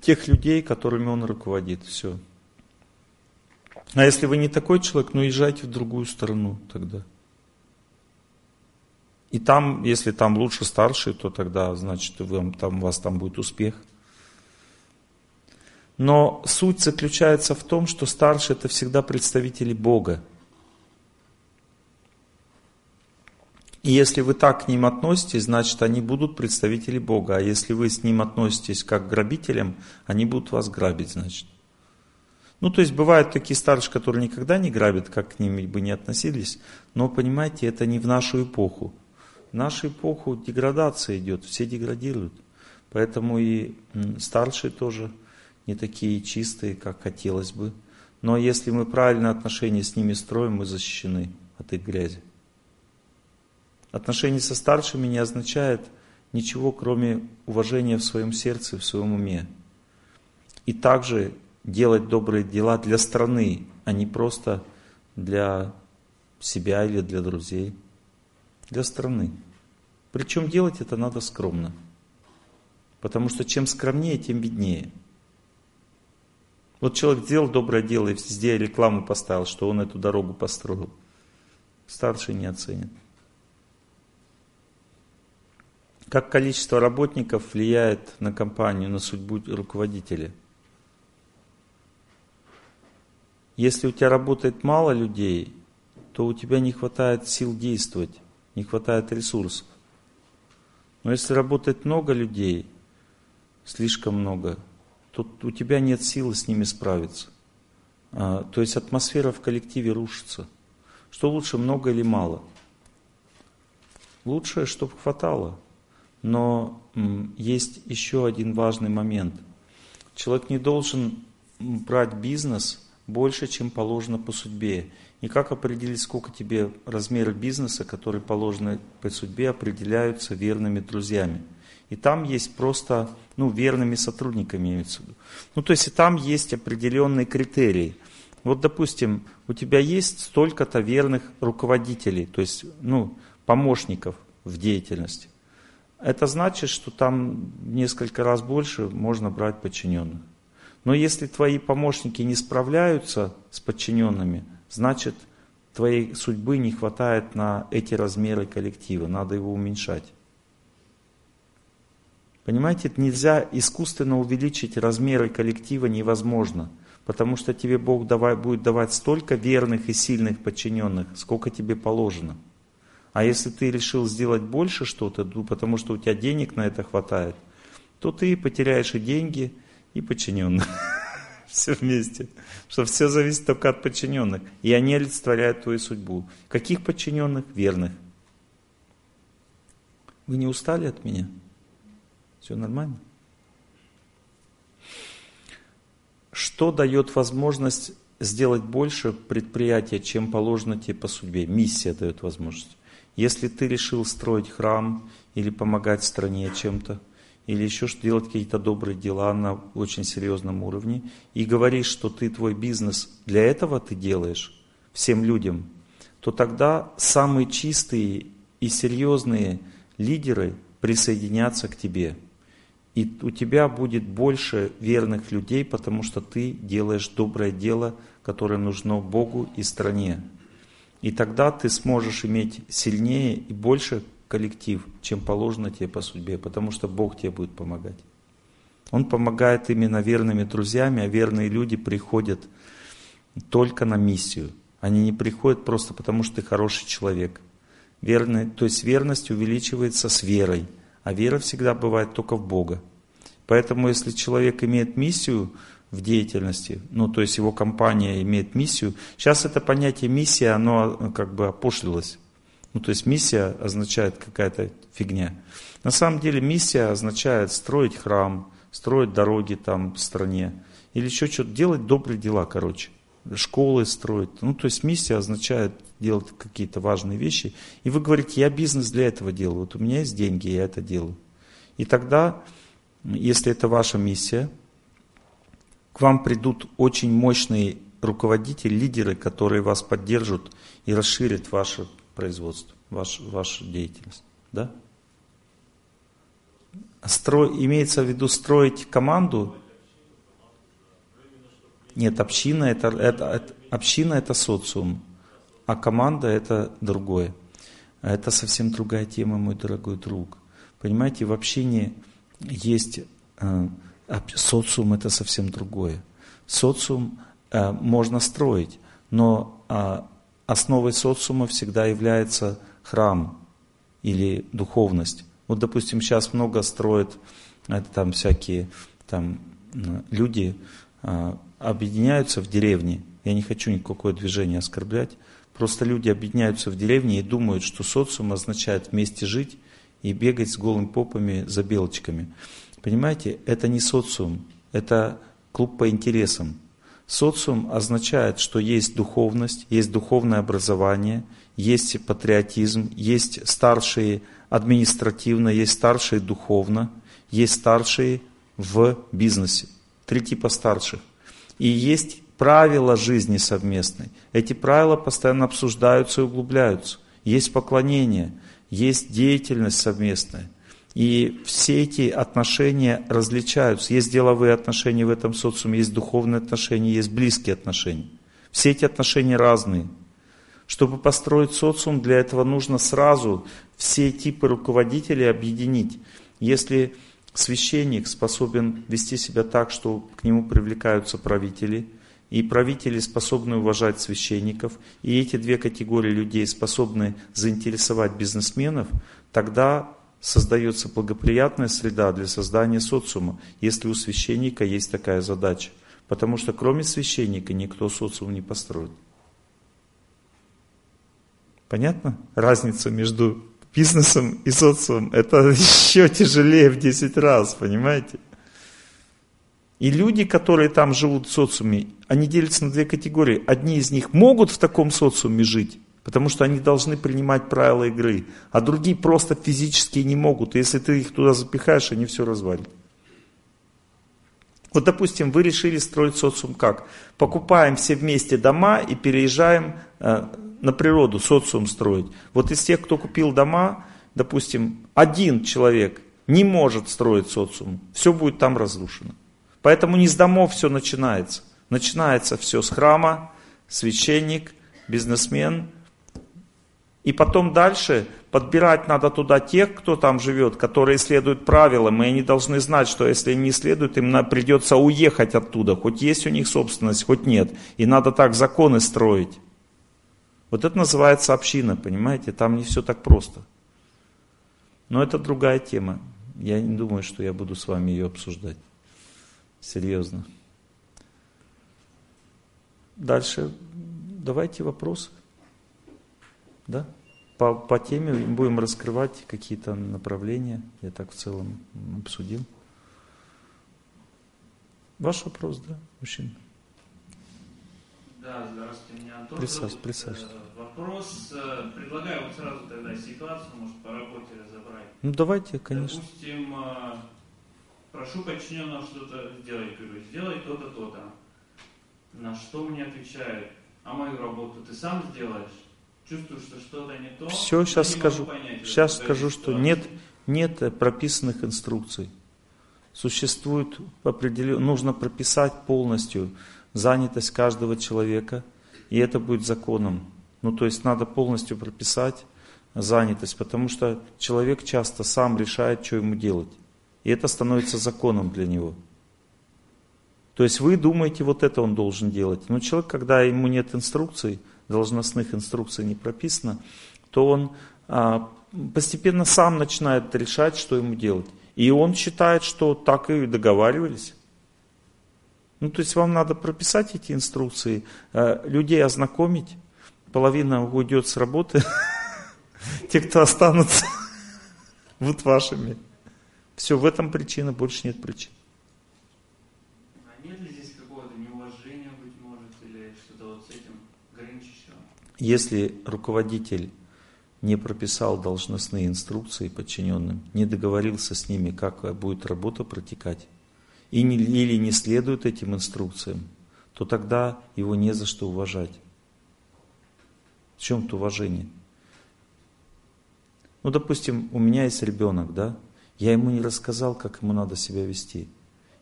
тех людей, которыми он руководит. Все. А если вы не такой человек, ну езжайте в другую страну тогда. И там, если там лучше старший, то тогда, значит, вы, там, у вас там будет успех. Но суть заключается в том, что старшие это всегда представители Бога. И если вы так к ним относитесь, значит они будут представители Бога. А если вы с ним относитесь как к грабителям, они будут вас грабить, значит. Ну, то есть бывают такие старшие, которые никогда не грабят, как к ним бы не относились, но понимаете, это не в нашу эпоху. Нашу эпоху деградация идет, все деградируют. Поэтому и старшие тоже не такие чистые, как хотелось бы. Но если мы правильные отношения с ними строим, мы защищены от их грязи. Отношения со старшими не означает ничего, кроме уважения в своем сердце, в своем уме. И также делать добрые дела для страны, а не просто для себя или для друзей для страны. Причем делать это надо скромно. Потому что чем скромнее, тем виднее. Вот человек сделал доброе дело и везде рекламу поставил, что он эту дорогу построил. Старший не оценит. Как количество работников влияет на компанию, на судьбу руководителя? Если у тебя работает мало людей, то у тебя не хватает сил действовать не хватает ресурсов. Но если работает много людей, слишком много, то у тебя нет силы с ними справиться. А, то есть атмосфера в коллективе рушится. Что лучше, много или мало? Лучше, чтобы хватало. Но есть еще один важный момент. Человек не должен брать бизнес больше, чем положено по судьбе. И как определить, сколько тебе размеры бизнеса, которые положены по судьбе, определяются верными друзьями. И там есть просто, ну, верными сотрудниками имеется в виду. Ну, то есть и там есть определенные критерии. Вот, допустим, у тебя есть столько-то верных руководителей, то есть, ну, помощников в деятельности. Это значит, что там несколько раз больше можно брать подчиненных. Но если твои помощники не справляются с подчиненными, значит твоей судьбы не хватает на эти размеры коллектива, надо его уменьшать. Понимаете, нельзя искусственно увеличить размеры коллектива невозможно, потому что тебе Бог давай, будет давать столько верных и сильных подчиненных, сколько тебе положено. А если ты решил сделать больше что-то, ну, потому что у тебя денег на это хватает, то ты потеряешь и деньги, и подчиненных. [laughs] [laughs] Все вместе. Что все зависит только от подчиненных. И они олицетворяют твою судьбу. Каких подчиненных? Верных. Вы не устали от меня? Все нормально? Что дает возможность сделать больше предприятия, чем положено тебе по судьбе? Миссия дает возможность. Если ты решил строить храм или помогать стране чем-то, или еще что делать какие-то добрые дела на очень серьезном уровне, и говоришь, что ты твой бизнес для этого ты делаешь всем людям, то тогда самые чистые и серьезные лидеры присоединятся к тебе. И у тебя будет больше верных людей, потому что ты делаешь доброе дело, которое нужно Богу и стране. И тогда ты сможешь иметь сильнее и больше коллектив, чем положено тебе по судьбе, потому что Бог тебе будет помогать. Он помогает именно верными друзьями, а верные люди приходят только на миссию. Они не приходят просто потому, что ты хороший человек. Верный, то есть верность увеличивается с верой, а вера всегда бывает только в Бога. Поэтому если человек имеет миссию, в деятельности, ну то есть его компания имеет миссию. Сейчас это понятие миссия, оно как бы опошлилось. Ну то есть миссия означает какая-то фигня. На самом деле миссия означает строить храм, строить дороги там в стране, или еще что-то, делать добрые дела, короче. Школы строить. Ну то есть миссия означает делать какие-то важные вещи. И вы говорите, я бизнес для этого делаю, вот у меня есть деньги, я это делаю. И тогда, если это ваша миссия, к вам придут очень мощные руководители, лидеры, которые вас поддержат и расширят ваше производство, ваш, вашу деятельность. Да? Строй, имеется в виду строить команду? Нет, община это, это, это, община это социум, а команда это другое. Это совсем другая тема, мой дорогой друг. Понимаете, в общине есть э, социум это совсем другое. Социум э, можно строить, но э, основой социума всегда является храм или духовность. Вот, допустим, сейчас много строят это там всякие там люди э, объединяются в деревне. Я не хочу никакое движение оскорблять. Просто люди объединяются в деревне и думают, что социум означает вместе жить и бегать с голыми попами за белочками. Понимаете, это не социум, это клуб по интересам. Социум означает, что есть духовность, есть духовное образование, есть патриотизм, есть старшие административно, есть старшие духовно, есть старшие в бизнесе. Три типа старших. И есть правила жизни совместной. Эти правила постоянно обсуждаются и углубляются. Есть поклонение, есть деятельность совместная. И все эти отношения различаются. Есть деловые отношения в этом социуме, есть духовные отношения, есть близкие отношения. Все эти отношения разные. Чтобы построить социум, для этого нужно сразу все типы руководителей объединить. Если священник способен вести себя так, что к нему привлекаются правители, и правители способны уважать священников, и эти две категории людей способны заинтересовать бизнесменов, тогда создается благоприятная среда для создания социума, если у священника есть такая задача. Потому что кроме священника никто социум не построит. Понятно? Разница между бизнесом и социумом, это [laughs] еще тяжелее в 10 раз, понимаете? И люди, которые там живут в социуме, они делятся на две категории. Одни из них могут в таком социуме жить, потому что они должны принимать правила игры, а другие просто физически не могут. И если ты их туда запихаешь, они все развалят. Вот, допустим, вы решили строить социум как? Покупаем все вместе дома и переезжаем э, на природу, социум строить. Вот из тех, кто купил дома, допустим, один человек не может строить социум, все будет там разрушено. Поэтому не с домов все начинается. Начинается все с храма, священник, бизнесмен. И потом дальше подбирать надо туда тех, кто там живет, которые следуют правилам, и они должны знать, что если не следуют, им придется уехать оттуда, хоть есть у них собственность, хоть нет. И надо так законы строить. Вот это называется община, понимаете? Там не все так просто. Но это другая тема. Я не думаю, что я буду с вами ее обсуждать. Серьезно. Дальше. Давайте вопросы. Да? По, по теме будем раскрывать какие-то направления. Я так в целом обсудил. Ваш вопрос, да, мужчина? Да, здравствуйте, меня Антон. Присаживайтесь, присаживайтесь. Э, вопрос, э, предлагаю вот сразу тогда ситуацию, может, по работе разобрать. Ну, давайте, конечно. Допустим, э, прошу подчиненного что-то сделать, говорю, сделай то-то, то-то. На что мне отвечает, а мою работу ты сам сделаешь? Чувствую, что что-то не то. Все, сейчас скажу. Понять, сейчас скажу, что нет, нет прописанных инструкций. Существует определенно, нужно прописать полностью занятость каждого человека, и это будет законом. Ну, то есть надо полностью прописать занятость, потому что человек часто сам решает, что ему делать. И это становится законом для него. То есть вы думаете, вот это он должен делать. Но человек, когда ему нет инструкций, должностных инструкций не прописано, то он а, постепенно сам начинает решать, что ему делать. И он считает, что так и договаривались. Ну, то есть вам надо прописать эти инструкции, а, людей ознакомить, половина уйдет с работы, [laughs] те, кто останутся, [laughs] будут вашими. Все, в этом причина, больше нет причин. А нет ли здесь какого-то неуважения, быть может, или что-то вот с этим граничащего? Если руководитель не прописал должностные инструкции подчиненным, не договорился с ними, как будет работа протекать, и не, или не следует этим инструкциям, то тогда его не за что уважать. В чем это уважение? Ну, допустим, у меня есть ребенок, да? Я ему не рассказал, как ему надо себя вести.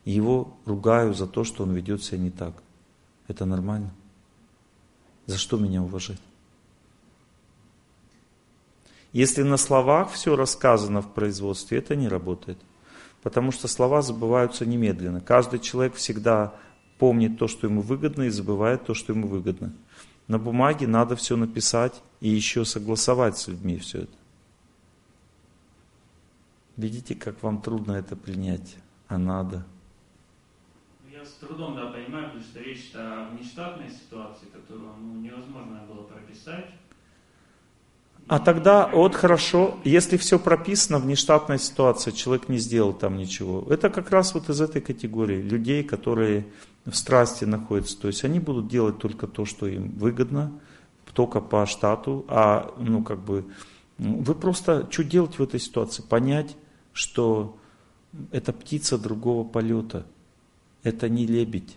И его ругаю за то, что он ведет себя не так. Это нормально? За что меня уважать? Если на словах все рассказано в производстве, это не работает. Потому что слова забываются немедленно. Каждый человек всегда помнит то, что ему выгодно, и забывает то, что ему выгодно. На бумаге надо все написать и еще согласовать с людьми все это. Видите, как вам трудно это принять, а надо. Я с трудом да, понимаю, потому что речь о внештатной ситуации, которую ну, невозможно было прописать. А тогда, вот хорошо, если все прописано, внештатная ситуация, человек не сделал там ничего. Это как раз вот из этой категории людей, которые в страсти находятся. То есть они будут делать только то, что им выгодно, только по штату, а ну как бы вы просто что делать в этой ситуации? Понять, что это птица другого полета. Это не лебедь,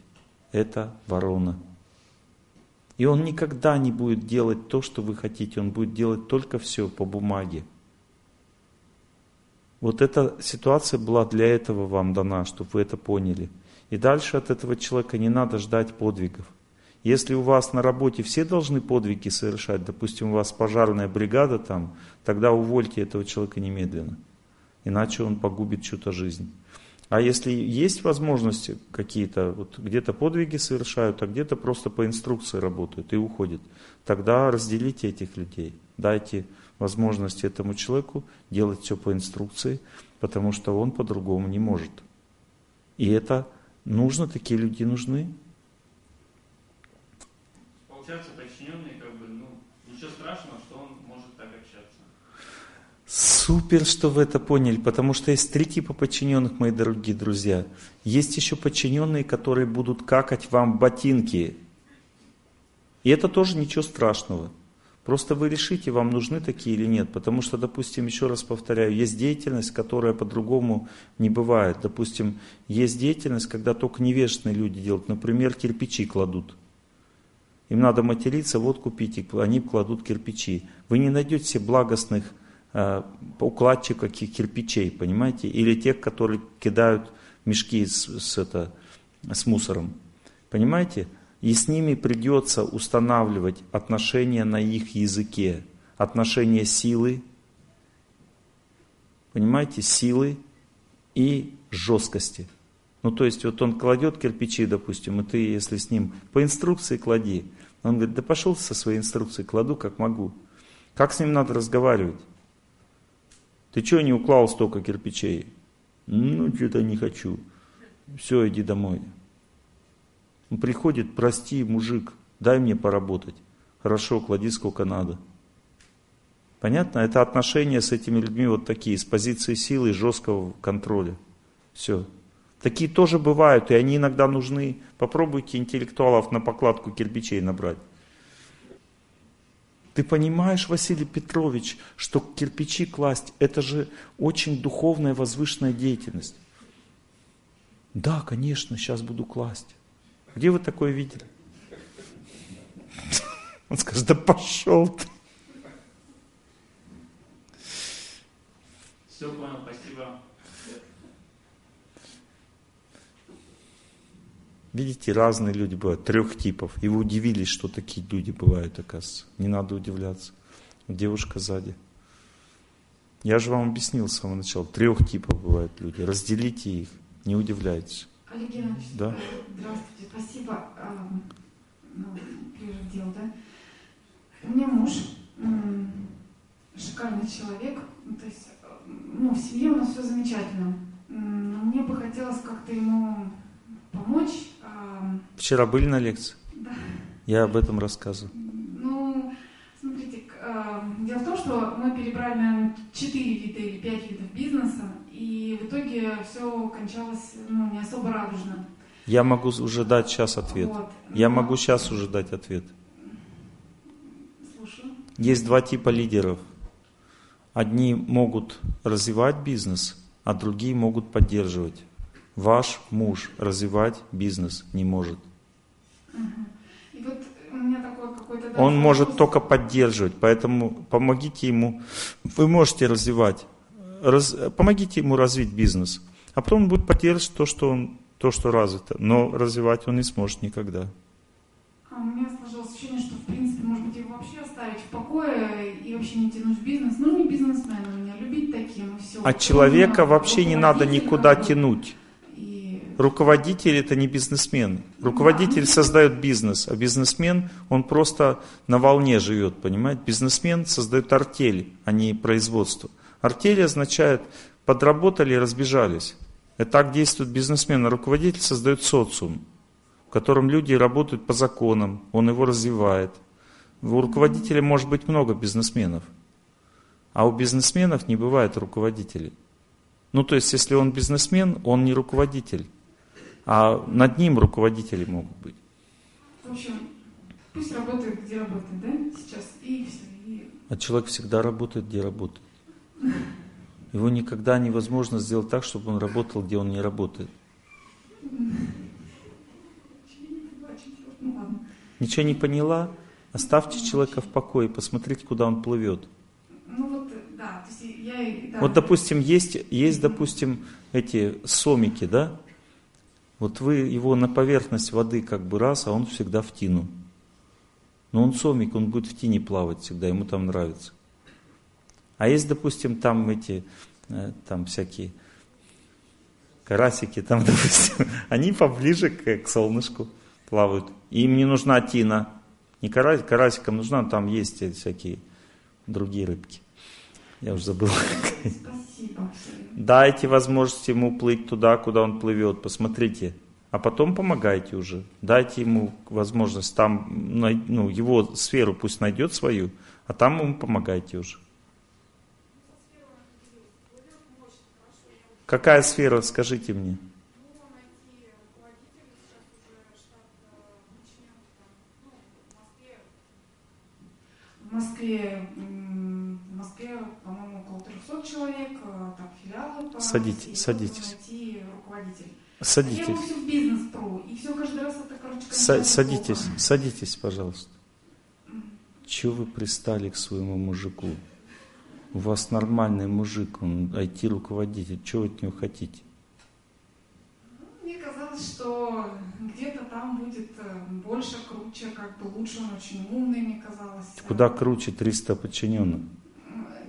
это ворона. И он никогда не будет делать то, что вы хотите, он будет делать только все по бумаге. Вот эта ситуация была для этого вам дана, чтобы вы это поняли. И дальше от этого человека не надо ждать подвигов. Если у вас на работе все должны подвиги совершать, допустим, у вас пожарная бригада там, тогда увольте этого человека немедленно иначе он погубит чью-то жизнь. А если есть возможности какие-то, вот где-то подвиги совершают, а где-то просто по инструкции работают и уходят, тогда разделите этих людей, дайте возможность этому человеку делать все по инструкции, потому что он по-другому не может. И это нужно, такие люди нужны. Получается, подчиненный, как бы, ну, ничего страшного, что он может так общаться. Супер, что вы это поняли, потому что есть три типа подчиненных, мои дорогие друзья. Есть еще подчиненные, которые будут какать вам ботинки. И это тоже ничего страшного. Просто вы решите, вам нужны такие или нет. Потому что, допустим, еще раз повторяю, есть деятельность, которая по-другому не бывает. Допустим, есть деятельность, когда только невежественные люди делают. Например, кирпичи кладут. Им надо материться, вот купите, они кладут кирпичи. Вы не найдете благостных э, укладчиков кирпичей, понимаете? Или тех, которые кидают мешки с, с, это, с мусором. Понимаете? И с ними придется устанавливать отношения на их языке. Отношения силы, понимаете, силы и жесткости. Ну, то есть, вот он кладет кирпичи, допустим, и ты, если с ним по инструкции клади, он говорит, да пошел со своей инструкцией, кладу как могу. Как с ним надо разговаривать? Ты что не уклал столько кирпичей? Ну, что-то не хочу. Все, иди домой. Он приходит, прости, мужик, дай мне поработать. Хорошо, клади сколько надо. Понятно? Это отношения с этими людьми вот такие, с позиции силы и жесткого контроля. Все. Такие тоже бывают, и они иногда нужны. Попробуйте интеллектуалов на покладку кирпичей набрать. Ты понимаешь, Василий Петрович, что кирпичи класть, это же очень духовная возвышенная деятельность. Да, конечно, сейчас буду класть. Где вы такое видели? Он скажет, да пошел ты. Все понял, спасибо. Видите, разные люди бывают, трех типов. И вы удивились, что такие люди бывают, оказывается. Не надо удивляться. Девушка сзади. Я же вам объяснил с самого начала. Трех типов бывают люди. Разделите их, не удивляйтесь. Олег Геннадьевич, да? здравствуйте, спасибо. Ну, прежде дел, да? У меня муж, шикарный человек, ну, то есть, ну, в семье у нас все замечательно. Но мне бы хотелось как-то ему помочь. Вчера были на лекции? Да. Я об этом рассказываю. Ну, смотрите, дело в том, что мы перебрали, наверное, 4 вида или 5 видов бизнеса, и в итоге все кончалось ну, не особо радужно. Я могу уже дать сейчас ответ. Вот. Я Но... могу сейчас уже дать ответ. Слушаю. Есть два типа лидеров. Одни могут развивать бизнес, а другие могут поддерживать. Ваш муж развивать бизнес не может. Он может только поддерживать, поэтому помогите ему. Вы можете развивать, раз, помогите ему развить бизнес, а потом он будет поддерживать то, что он, то, что развито, но развивать он не сможет никогда. А у меня сложилось ощущение, что в принципе, может быть, его вообще оставить в покое и вообще не тянуть в бизнес. Ну, не бизнесмен у меня, любить таким и все. А человека вообще не надо никуда тянуть. Руководитель это не бизнесмен. Руководитель создает бизнес, а бизнесмен, он просто на волне живет, понимаете? Бизнесмен создает артель, а не производство. Артель означает подработали и разбежались. И так действует бизнесмен, а руководитель создает социум, в котором люди работают по законам, он его развивает. У руководителя может быть много бизнесменов, а у бизнесменов не бывает руководителей. Ну, то есть, если он бизнесмен, он не руководитель а над ним руководители могут быть. В общем, пусть работает, где работает, да, сейчас, и все. И... А человек всегда работает, где работает. Его никогда невозможно сделать так, чтобы он работал, где он не работает. Ничего не поняла? Оставьте человека в покое, посмотрите, куда он плывет. Ну вот, да, то есть я... Да. Вот, допустим, есть, есть, допустим, эти сомики, да? Вот вы его на поверхность воды как бы раз, а он всегда в тину. Но он сомик, он будет в тени плавать всегда, ему там нравится. А есть, допустим, там эти, э, там всякие карасики, там, [laughs] допустим, они поближе к, к солнышку плавают. Им не нужна тина. Не карасик, карасикам нужна, там есть всякие другие рыбки. Я уже забыл. Дайте возможность ему плыть туда, куда он плывет. Посмотрите. А потом помогайте уже. Дайте ему возможность там, ну, его сферу пусть найдет свою, а там ему помогайте уже. Какая сфера, скажите мне? В Москве, 300 человек, там филиалы по Садитесь, России, садитесь. найти руководителей. Садитесь. Я все в бизнес тру, и все каждый раз это, короче, Са- садитесь, плохо. садитесь, пожалуйста. Чего вы пристали к своему мужику? У вас нормальный мужик, он IT-руководитель. Чего вы от него хотите? Мне казалось, что где-то там будет э, больше, круче, как бы лучше, он очень умный, мне казалось. Куда круче 300 подчиненных?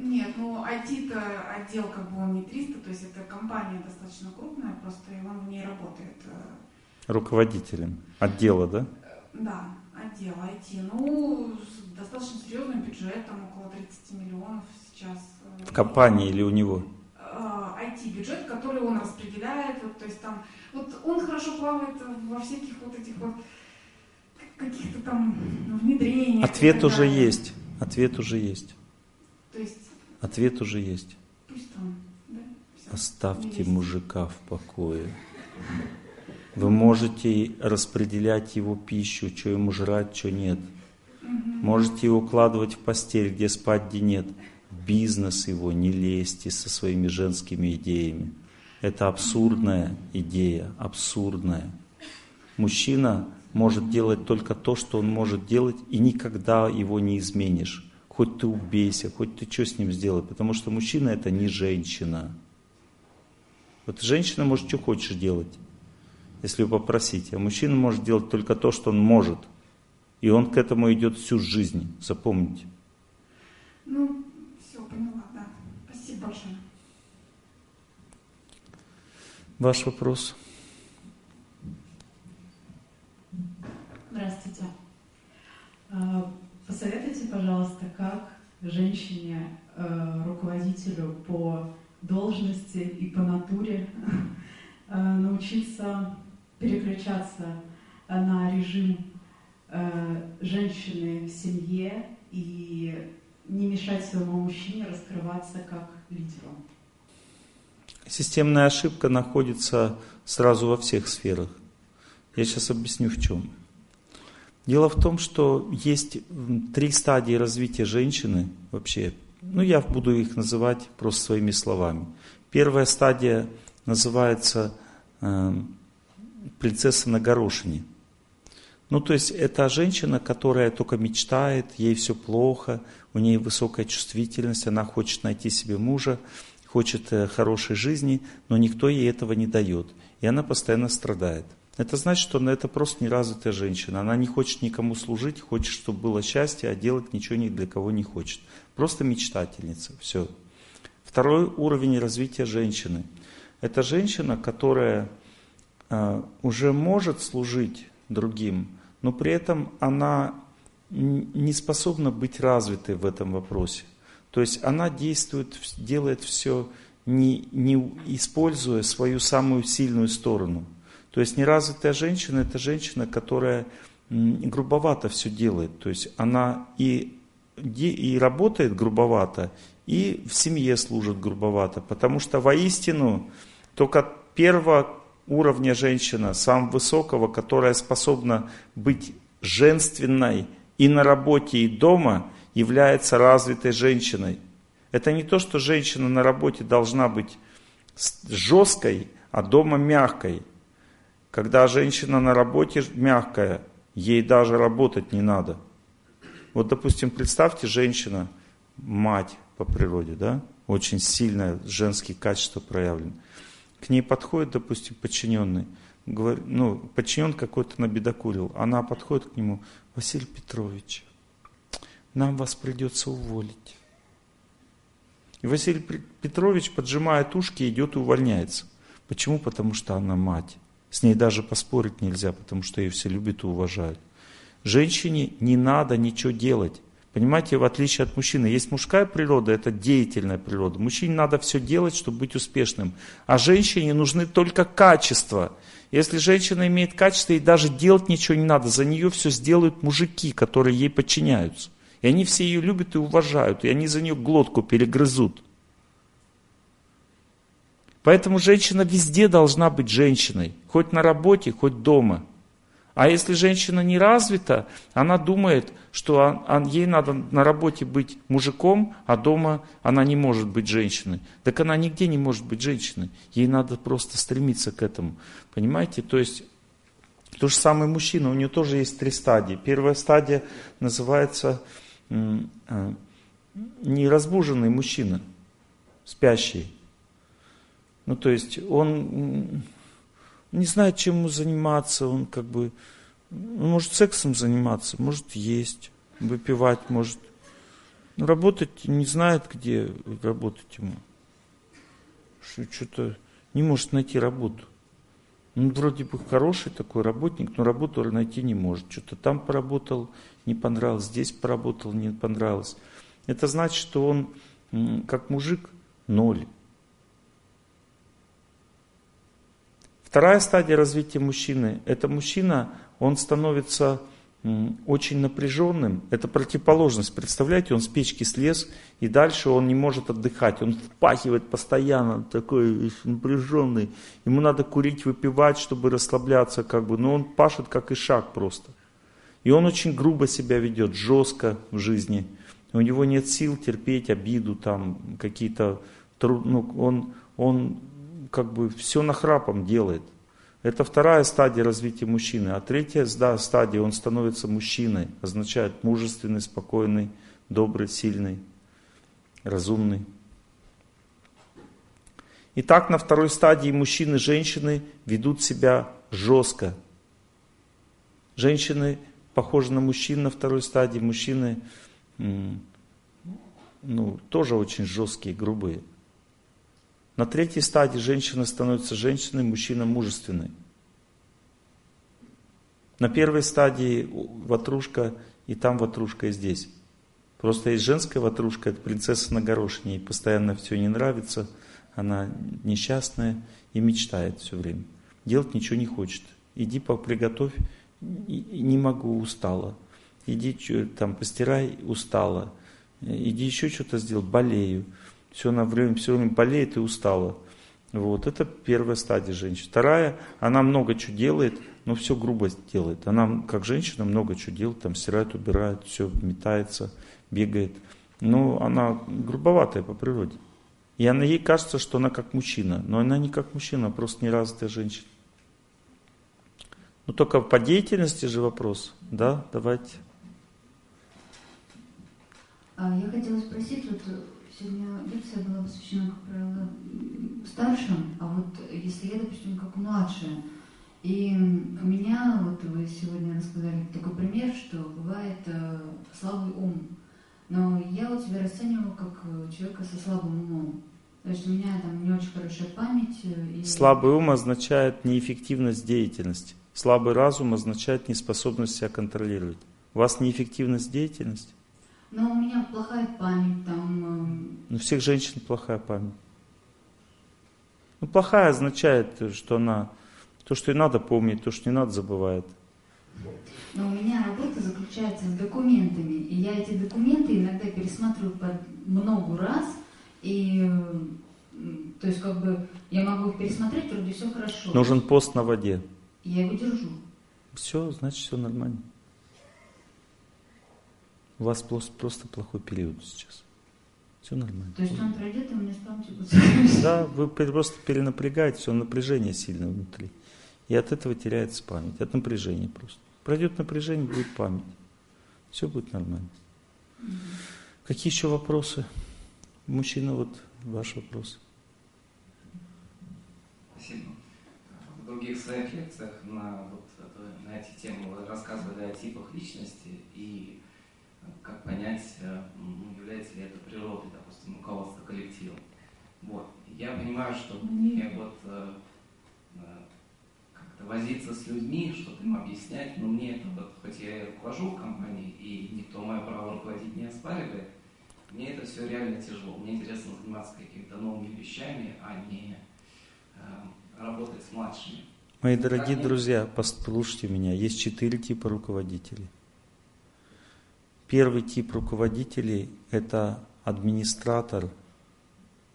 Нет, ну IT-то отдел как бы он не 300, то есть это компания достаточно крупная, просто и он в ней работает. э, Руководителем отдела, да? Да, отдел IT. Ну, с достаточно серьезным бюджетом, около 30 миллионов сейчас. э, В компании или у него? IT-бюджет, который он распределяет, вот, то есть там, вот он хорошо плавает во всяких вот этих вот каких-то там внедрениях. Ответ уже есть. Ответ уже есть. То есть Ответ уже есть. там, да. Оставьте Есть. мужика в покое. Вы можете распределять его пищу, что ему жрать, что нет. Можете его укладывать в постель, где спать, где нет. В бизнес его не лезьте со своими женскими идеями. Это абсурдная идея, абсурдная. Мужчина может делать только то, что он может делать, и никогда его не изменишь. Хоть ты убейся, хоть ты что с ним сделай, потому что мужчина это не женщина. Вот женщина может что хочешь делать, если вы попросите, а мужчина может делать только то, что он может. И он к этому идет всю жизнь, запомните. Ну, все, поняла, да. Спасибо большое. Ваш вопрос? Здравствуйте. Посоветуйте, пожалуйста, как женщине, э, руководителю по должности и по натуре э, научиться переключаться на режим э, женщины в семье и не мешать своему мужчине раскрываться как лидеру. Системная ошибка находится сразу во всех сферах. Я сейчас объясню в чем. Дело в том, что есть три стадии развития женщины вообще. Ну, я буду их называть просто своими словами. Первая стадия называется э, принцесса на горошине. Ну, то есть это женщина, которая только мечтает, ей все плохо, у нее высокая чувствительность, она хочет найти себе мужа, хочет э, хорошей жизни, но никто ей этого не дает. И она постоянно страдает. Это значит, что она это просто неразвитая женщина. Она не хочет никому служить, хочет, чтобы было счастье, а делать ничего ни для кого не хочет. Просто мечтательница. Все. Второй уровень развития женщины. Это женщина, которая э, уже может служить другим, но при этом она не способна быть развитой в этом вопросе. То есть она действует, делает все, не, не используя свою самую сильную сторону. То есть неразвитая женщина – это женщина, которая грубовато все делает. То есть она и, и работает грубовато, и в семье служит грубовато. Потому что воистину только первого уровня женщина, самого высокого, которая способна быть женственной и на работе, и дома, является развитой женщиной. Это не то, что женщина на работе должна быть жесткой, а дома мягкой. Когда женщина на работе мягкая, ей даже работать не надо. Вот, допустим, представьте, женщина, мать по природе, да, очень сильное женские качества проявлены. К ней подходит, допустим, подчиненный, говорит, ну, подчинен какой-то набедокурил, она подходит к нему, Василий Петрович, нам вас придется уволить. И Василий Пе- Петрович, поджимает ушки, идет и увольняется. Почему? Потому что она мать. С ней даже поспорить нельзя, потому что ее все любят и уважают. Женщине не надо ничего делать. Понимаете, в отличие от мужчины, есть мужская природа, это деятельная природа. Мужчине надо все делать, чтобы быть успешным. А женщине нужны только качества. Если женщина имеет качество, ей даже делать ничего не надо. За нее все сделают мужики, которые ей подчиняются. И они все ее любят и уважают, и они за нее глотку перегрызут. Поэтому женщина везде должна быть женщиной, хоть на работе, хоть дома. А если женщина не развита, она думает, что ей надо на работе быть мужиком, а дома она не может быть женщиной. Так она нигде не может быть женщиной. Ей надо просто стремиться к этому. Понимаете? То есть то же самое мужчина, у него тоже есть три стадии. Первая стадия называется а, неразбуженный мужчина, спящий. Ну, то есть он не знает, чем ему заниматься, он как бы, он может сексом заниматься, может есть, выпивать, может работать, не знает, где работать ему. Что-то не может найти работу. Он вроде бы хороший такой работник, но работу найти не может. Что-то там поработал, не понравилось, здесь поработал, не понравилось. Это значит, что он как мужик ноль. Вторая стадия развития мужчины – это мужчина, он становится очень напряженным. Это противоположность. Представляете, он с печки слез, и дальше он не может отдыхать. Он впахивает постоянно, такой напряженный. Ему надо курить, выпивать, чтобы расслабляться, как бы. но он пашет как и шаг просто. И он очень грубо себя ведет, жестко в жизни. У него нет сил терпеть обиду, там какие-то труд... ну, он, он как бы все нахрапом делает. Это вторая стадия развития мужчины. А третья да, стадия, он становится мужчиной. Означает мужественный, спокойный, добрый, сильный, разумный. Итак, на второй стадии мужчины и женщины ведут себя жестко. Женщины похожи на мужчин на второй стадии, мужчины ну, тоже очень жесткие, грубые. На третьей стадии женщина становится женщиной, мужчина мужественный. На первой стадии ватрушка и там ватрушка и здесь. Просто есть женская ватрушка, это принцесса на горошине, ей постоянно все не нравится, она несчастная и мечтает все время. Делать ничего не хочет. Иди приготовь, не могу, устала. Иди там постирай, устала. Иди еще что-то сделай, болею все на время, все время болеет и устала. Вот, это первая стадия женщины. Вторая, она много чего делает, но все грубо делает. Она, как женщина, много чего делает, там стирает, убирает, все метается, бегает. Но она грубоватая по природе. И она, ей кажется, что она как мужчина. Но она не как мужчина, а просто неразвитая женщина. Но только по деятельности же вопрос. Да, давайте. А я хотела спросить, вот Сегодня лекция была посвящена, как правило, старшим, а вот если я, допустим, как младшая, и у меня, вот вы сегодня рассказали такой пример, что бывает э, слабый ум, но я вот себя расцениваю как человека со слабым умом. То есть у меня там не очень хорошая память. Э, и... Слабый ум означает неэффективность деятельности. Слабый разум означает неспособность себя контролировать. У вас неэффективность деятельности? Но у меня плохая память там. Э, у всех женщин плохая память. Ну, плохая означает, что она то, что ей надо помнить, то, что не надо, забывает. Но у меня работа заключается с документами, и я эти документы иногда пересматриваю по много раз, и то есть как бы я могу их пересмотреть, вроде все хорошо. Нужен пост на воде. Я его держу. Все, значит все нормально. У вас просто, просто плохой период сейчас. Все нормально. То есть он пройдет, и у меня спам типа... [laughs] Да, вы просто перенапрягаете, все напряжение сильно внутри. И от этого теряется память, от напряжения просто. Пройдет напряжение, будет память. Все будет нормально. Какие еще вопросы? Мужчина, вот ваш вопрос. Спасибо. В других своих лекциях на, вот, на эти темы вы рассказывали о типах личности и как понять, э, ну, является ли это природой, допустим, руководства коллективом. Вот. Я понимаю, что мне вот э, э, как-то возиться с людьми, что-то им объяснять, но мне это вот, хоть я и руковожу компанией, и никто мое право руководить не оспаривает, мне это все реально тяжело. Мне интересно заниматься какими-то новыми вещами, а не э, работать с младшими. Мои дорогие как друзья, послушайте меня, есть четыре типа руководителей – Первый тип руководителей – это администратор,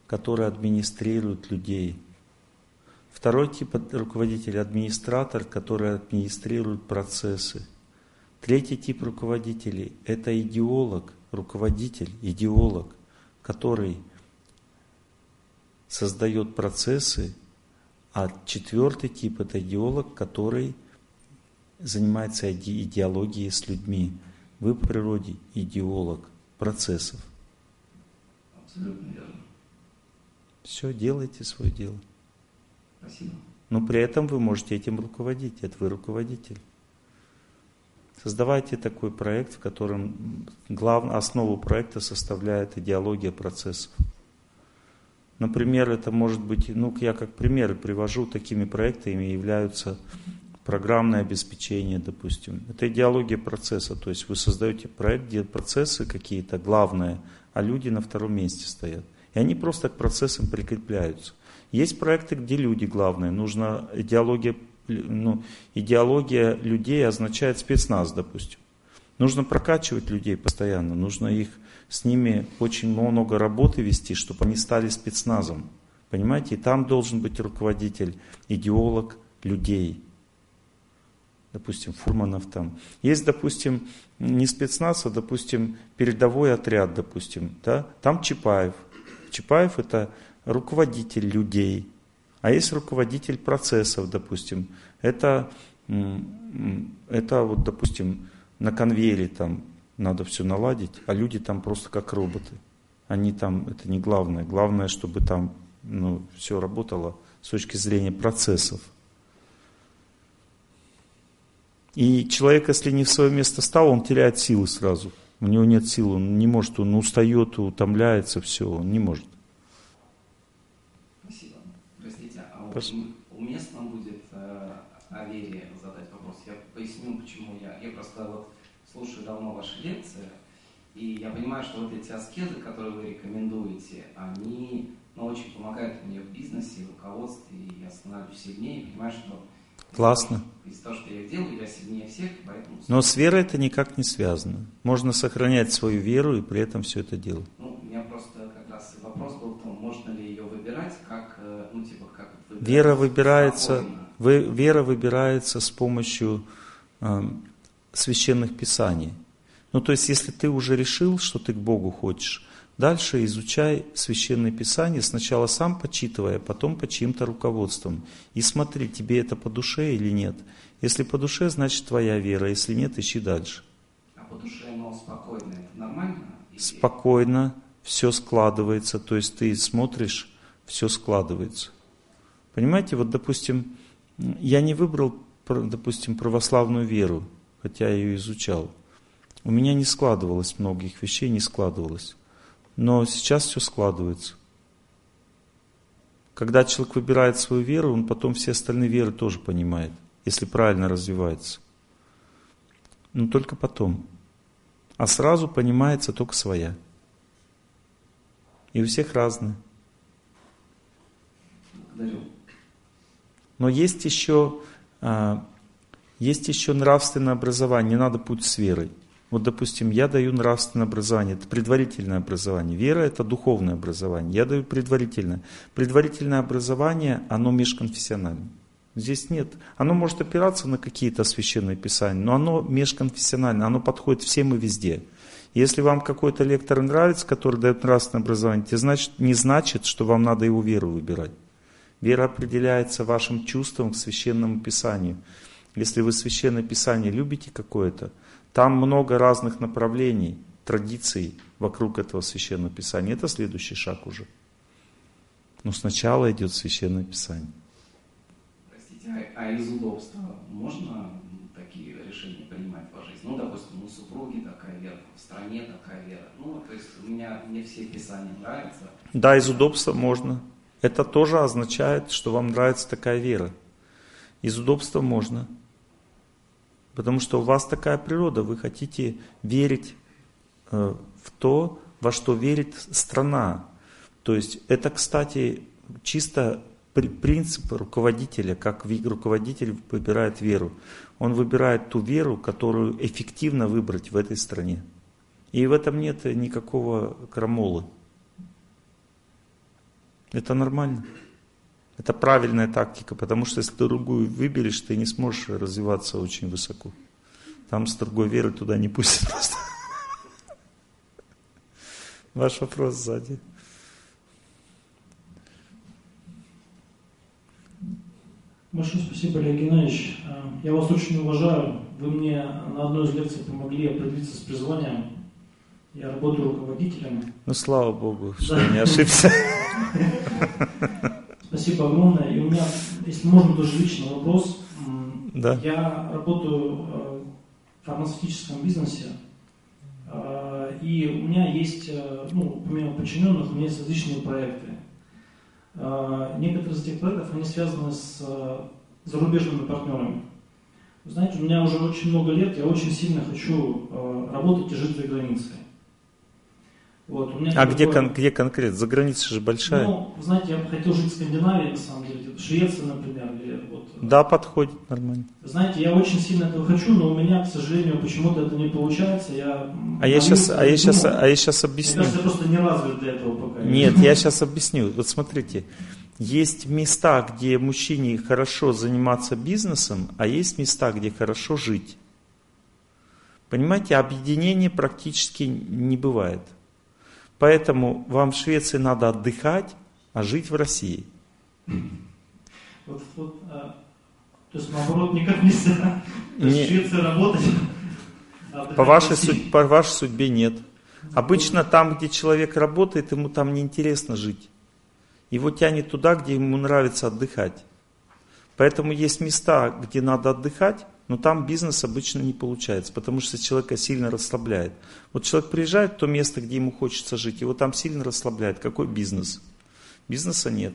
который администрирует людей, Второй тип руководителя – администратор, который администрирует процессы. Третий тип руководителей – это идеолог, руководитель, идеолог, который создает процессы, а четвертый тип – это идеолог, который занимается идеологией с людьми. Вы по природе идеолог процессов. Абсолютно верно. Все, делайте свое дело. Спасибо. Но при этом вы можете этим руководить, это вы руководитель. Создавайте такой проект, в котором главную основу проекта составляет идеология процессов. Например, это может быть, ну, я как пример привожу, такими проектами являются программное обеспечение, допустим. Это идеология процесса, то есть вы создаете проект, где процессы какие-то главные, а люди на втором месте стоят. И они просто к процессам прикрепляются. Есть проекты, где люди главные. Нужна идеология, ну, идеология людей означает спецназ, допустим. Нужно прокачивать людей постоянно, нужно их с ними очень много работы вести, чтобы они стали спецназом. Понимаете, и там должен быть руководитель, идеолог людей. Допустим, Фурманов там. Есть, допустим, не спецназ, а, допустим, передовой отряд, допустим. Да? Там Чапаев. Чапаев это руководитель людей, а есть руководитель процессов, допустим. Это, это вот, допустим, на конвейере там надо все наладить, а люди там просто как роботы. Они там, это не главное. Главное, чтобы там ну, все работало с точки зрения процессов. И человек, если не в свое место стал, он теряет силы сразу. У него нет сил, он не может, он устает, утомляется, все, он не может. Спасибо. Простите, а Пос... уместно будет э, о вере задать вопрос? Я поясню, почему я. Я просто вот слушаю давно ваши лекции, и я понимаю, что вот эти аскезы, которые вы рекомендуете, они ну, очень помогают мне в бизнесе, в руководстве, и я становлюсь сильнее, и понимаю, что Классно. Из-за того, что я делаю, я сильнее всех, поэтому... Но с верой это никак не связано. Можно сохранять свою веру и при этом все это делать. Ну, у меня просто как раз вопрос был в том, можно ли ее выбирать, как, э, ну, типа, как выбирать Вера выбирается, вы, вера выбирается с помощью э, священных писаний. Ну, то есть, если ты уже решил, что ты к Богу хочешь, Дальше изучай Священное Писание, сначала сам почитывая, потом по чьим-то руководством. И смотри, тебе это по душе или нет. Если по душе, значит твоя вера, если нет, ищи дальше. А по душе, но спокойно, это нормально? Спокойно, все складывается, то есть ты смотришь, все складывается. Понимаете, вот допустим, я не выбрал, допустим, православную веру, хотя я ее изучал. У меня не складывалось многих вещей, не складывалось. Но сейчас все складывается. Когда человек выбирает свою веру, он потом все остальные веры тоже понимает, если правильно развивается. Но только потом. А сразу понимается только своя. И у всех разные. Но есть еще, а, есть еще нравственное образование, не надо путь с верой. Вот, допустим, я даю нравственное образование, это предварительное образование. Вера – это духовное образование. Я даю предварительное. Предварительное образование, оно межконфессиональное. Здесь нет. Оно может опираться на какие-то священные писания, но оно межконфессиональное, оно подходит всем и везде. Если вам какой-то лектор нравится, который дает нравственное образование, это значит, не значит, что вам надо его веру выбирать. Вера определяется вашим чувством к священному писанию. Если вы священное писание любите какое-то, там много разных направлений, традиций вокруг этого священного писания. Это следующий шаг уже. Но сначала идет священное писание. Простите, а, а из удобства можно такие решения принимать в жизни? Ну, допустим, у супруги такая вера, в стране такая вера. Ну, то есть у меня мне все писания нравятся. Да, из удобства можно. Это тоже означает, что вам нравится такая вера. Из удобства можно. Потому что у вас такая природа, вы хотите верить э, в то, во что верит страна. То есть это, кстати, чисто принцип руководителя, как руководитель выбирает веру. Он выбирает ту веру, которую эффективно выбрать в этой стране. И в этом нет никакого крамолы. Это нормально. Это правильная тактика, потому что если ты другую выберешь, ты не сможешь развиваться очень высоко. Там с другой веры туда не пустят. Ваш вопрос сзади. Большое спасибо, Олег Геннадьевич. Э, я вас очень уважаю. Вы мне на одной из лекций помогли определиться с призванием. Я работаю руководителем. Ну, слава Богу, что я не ошибся. [laughs] Спасибо огромное. И у меня, если можно, тоже личный вопрос. Да. Я работаю э, в фармацевтическом бизнесе. Э, и у меня есть, ну, помимо подчиненных, у меня есть различные проекты. Некоторые из этих проектов, они связаны с зарубежными партнерами. Вы знаете, у меня уже очень много лет, я очень сильно хочу э, работать и жить за границей. Вот, а где, кон, где конкретно? За границей же большая. Ну, знаете, я бы хотел жить в Скандинавии, на самом деле, Швеция, например. Или вот, э, да, подходит нормально. Знаете, я очень сильно этого хочу, но у меня, к сожалению, почему-то это не получается. Я а, я сейчас, а, я сейчас, а я сейчас объясню. Мне кажется, я просто не развит для этого пока. Нет, я сейчас объясню. Вот смотрите, есть места, где мужчине хорошо заниматься бизнесом, а есть места, где хорошо жить. Понимаете, объединения практически не бывает. Поэтому вам в Швеции надо отдыхать, а жить в России. Вот, вот, а, то есть наоборот никак нельзя. То есть в Швеции работать. А по, вашей суд, по вашей судьбе нет. Обычно там, где человек работает, ему там неинтересно жить. Его тянет туда, где ему нравится отдыхать. Поэтому есть места, где надо отдыхать, но там бизнес обычно не получается, потому что человека сильно расслабляет. Вот человек приезжает в то место, где ему хочется жить, его там сильно расслабляет. Какой бизнес? Бизнеса нет.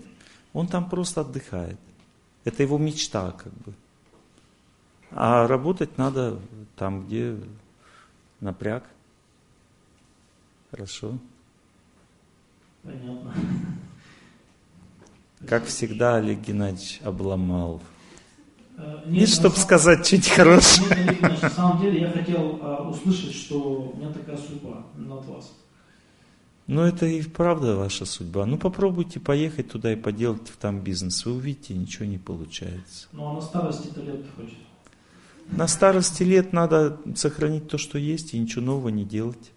Он там просто отдыхает. Это его мечта как бы. А работать надо там, где напряг. Хорошо. Понятно. Как всегда, Олег Геннадьевич обломал. Э, нет, чтобы сказать чуть хорошее. Нет, Олег на самом деле я хотел а, услышать, что у меня такая судьба от вас. Ну, это и правда ваша судьба. Ну, попробуйте поехать туда и поделать там бизнес. Вы увидите, ничего не получается. Ну, а на старости-то лет хочет. На старости лет надо сохранить то, что есть, и ничего нового не делать.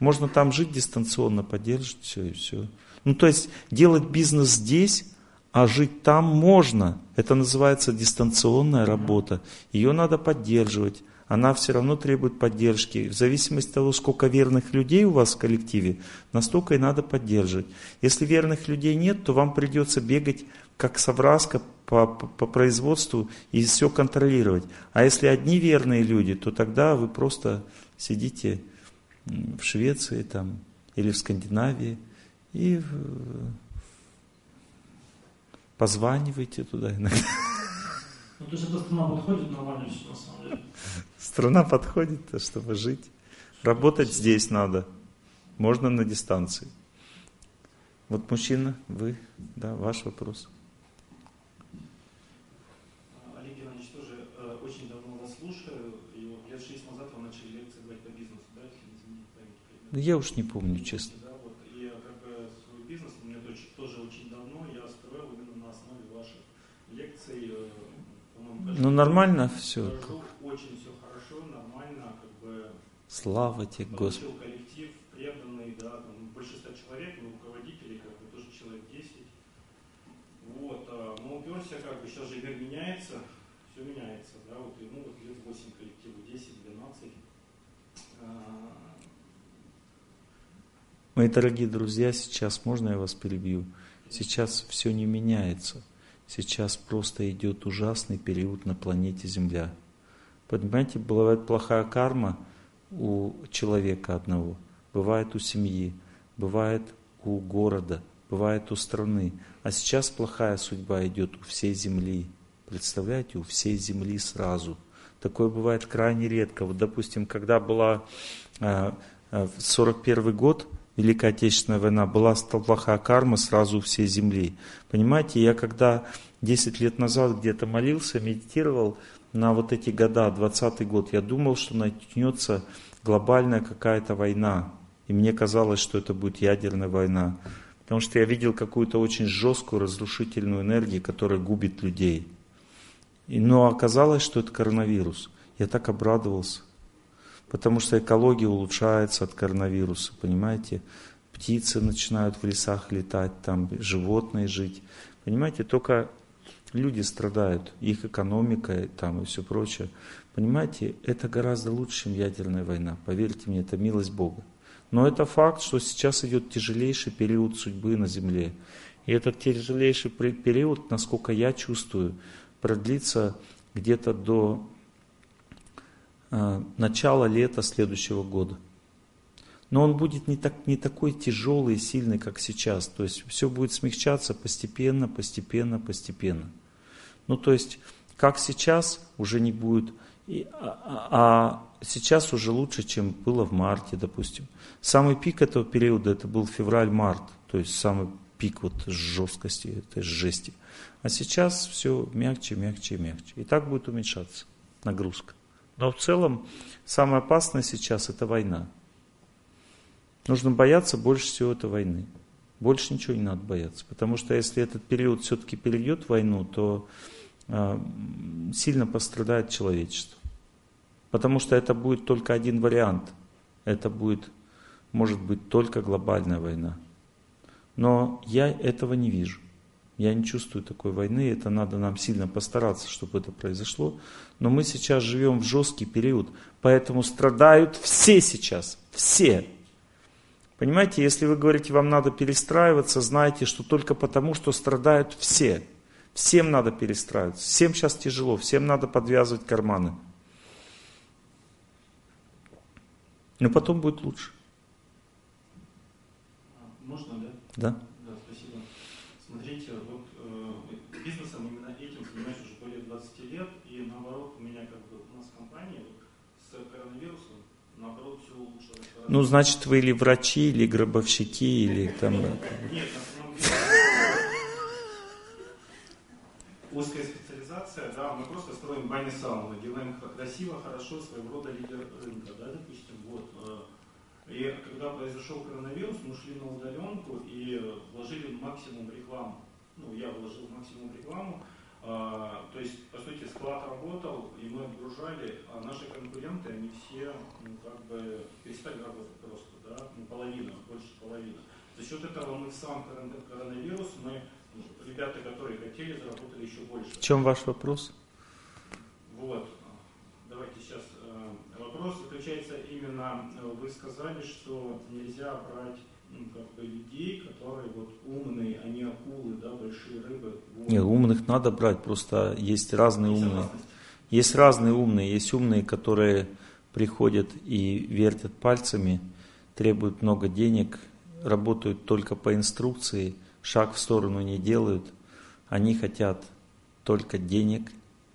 Можно там жить дистанционно, поддерживать все и все. Ну, то есть делать бизнес здесь, а жить там можно. Это называется дистанционная работа. Ее надо поддерживать. Она все равно требует поддержки. В зависимости от того, сколько верных людей у вас в коллективе, настолько и надо поддерживать. Если верных людей нет, то вам придется бегать как совраска по, по, по производству и все контролировать. А если одни верные люди, то тогда вы просто сидите в Швеции там, или в Скандинавии и Позванивайте туда иногда. Ну, то есть эта страна подходит нормально все на самом деле? Страна подходит, чтобы жить. Работать здесь надо. Можно на дистанции. Вот мужчина, вы, да, ваш вопрос. Олег Геннадьевич, тоже э, очень давно вас слушаю. И вот лет шесть назад вы начали лекции говорить по бизнесу, да, если не изменить память? Я уж не помню, честно. Ну нормально все. Очень все хорошо, нормально, как бы. Слава тебе, Господи. коллектив преданный, да, там большинство человек, ну, руководителей, как бы тоже человек 10. Вот, а, но уперся, как бы сейчас же мир меняется, все меняется, да, вот, и, ну, вот лет 8 коллективу, 10, 12. А... Мои дорогие друзья, сейчас можно я вас перебью? Сейчас все не меняется. Сейчас просто идет ужасный период на планете Земля. Понимаете, бывает плохая карма у человека одного, бывает у семьи, бывает у города, бывает у страны. А сейчас плохая судьба идет у всей Земли. Представляете, у всей Земли сразу. Такое бывает крайне редко. Вот, допустим, когда была э, э, 41 год, Великая Отечественная война, была плохая карма сразу всей земли. Понимаете, я когда 10 лет назад где-то молился, медитировал на вот эти года, 20 год, я думал, что начнется глобальная какая-то война. И мне казалось, что это будет ядерная война. Потому что я видел какую-то очень жесткую разрушительную энергию, которая губит людей. Но оказалось, что это коронавирус. Я так обрадовался. Потому что экология улучшается от коронавируса, понимаете? Птицы начинают в лесах летать, там животные жить. Понимаете, только люди страдают, их экономика там и все прочее. Понимаете, это гораздо лучше, чем ядерная война. Поверьте мне, это милость Бога. Но это факт, что сейчас идет тяжелейший период судьбы на Земле. И этот тяжелейший период, насколько я чувствую, продлится где-то до э, начала лета следующего года. Но он будет не, так, не такой тяжелый и сильный, как сейчас. То есть все будет смягчаться постепенно, постепенно, постепенно. Ну то есть, как сейчас, уже не будет. И, а, а сейчас уже лучше, чем было в марте, допустим. Самый пик этого периода это был февраль-март. То есть самый пик вот жесткости, этой жести. А сейчас все мягче, мягче мягче. И так будет уменьшаться нагрузка. Но в целом самое опасное сейчас это война. Нужно бояться больше всего этой войны. Больше ничего не надо бояться. Потому что если этот период все-таки перейдет в войну, то э, сильно пострадает человечество. Потому что это будет только один вариант. Это будет, может быть, только глобальная война. Но я этого не вижу. Я не чувствую такой войны, это надо нам сильно постараться, чтобы это произошло. Но мы сейчас живем в жесткий период, поэтому страдают все сейчас, все. Понимаете, если вы говорите, вам надо перестраиваться, знайте, что только потому, что страдают все. Всем надо перестраиваться, всем сейчас тяжело, всем надо подвязывать карманы. Но потом будет лучше. Можно, да? Да. Да, спасибо. Смотрите, вот э, бизнесом именно этим занимаюсь уже более 20 лет, и наоборот, у меня как бы у нас компания вот, с коронавирусом, наоборот, все улучшилось. Ну, значит, вы или врачи, или гробовщики, или там... Нет, [laughs] узкая специализация, да, мы просто строим бани сауны, делаем красиво, хорошо, своего рода лидер рынка, да, допустим, вот. э, И когда произошел коронавирус, мы шли на удаленку и вложили максимум рекламы. Ну, я вложил максимум рекламу, то есть, по сути, склад работал, и мы отгружали, а наши конкуренты, они все, ну, как бы, перестали работать просто, да, ну, половина, больше половины. За счет этого мы сам корон- коронавирус, мы, ну, ребята, которые хотели, заработали еще больше. В чем ваш вопрос? Вот. Давайте сейчас. э, Вопрос заключается именно, э, вы сказали, что нельзя брать ну, как бы людей, которые вот умные, они акулы, да, большие рыбы. Вот. Нет, умных надо брать, просто есть разные Есть умные. Есть разные умные, есть умные, которые приходят и вертят пальцами, требуют много денег, работают только по инструкции, шаг в сторону не делают. Они хотят только денег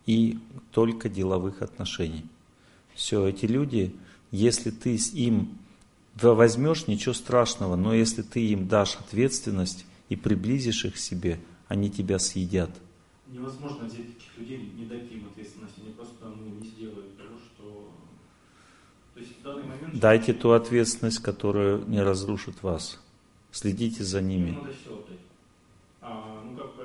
и только деловых отношений. Все, эти люди, если ты с им возьмешь, ничего страшного, но если ты им дашь ответственность и приблизишь их к себе, они тебя съедят. Невозможно взять таких людей, не дать им ответственности, они просто ну, не сделают того, что... То есть в данный момент... Дайте ту ответственность, которая не разрушит вас. Следите за Им ними. надо все отдать. А, ну как бы,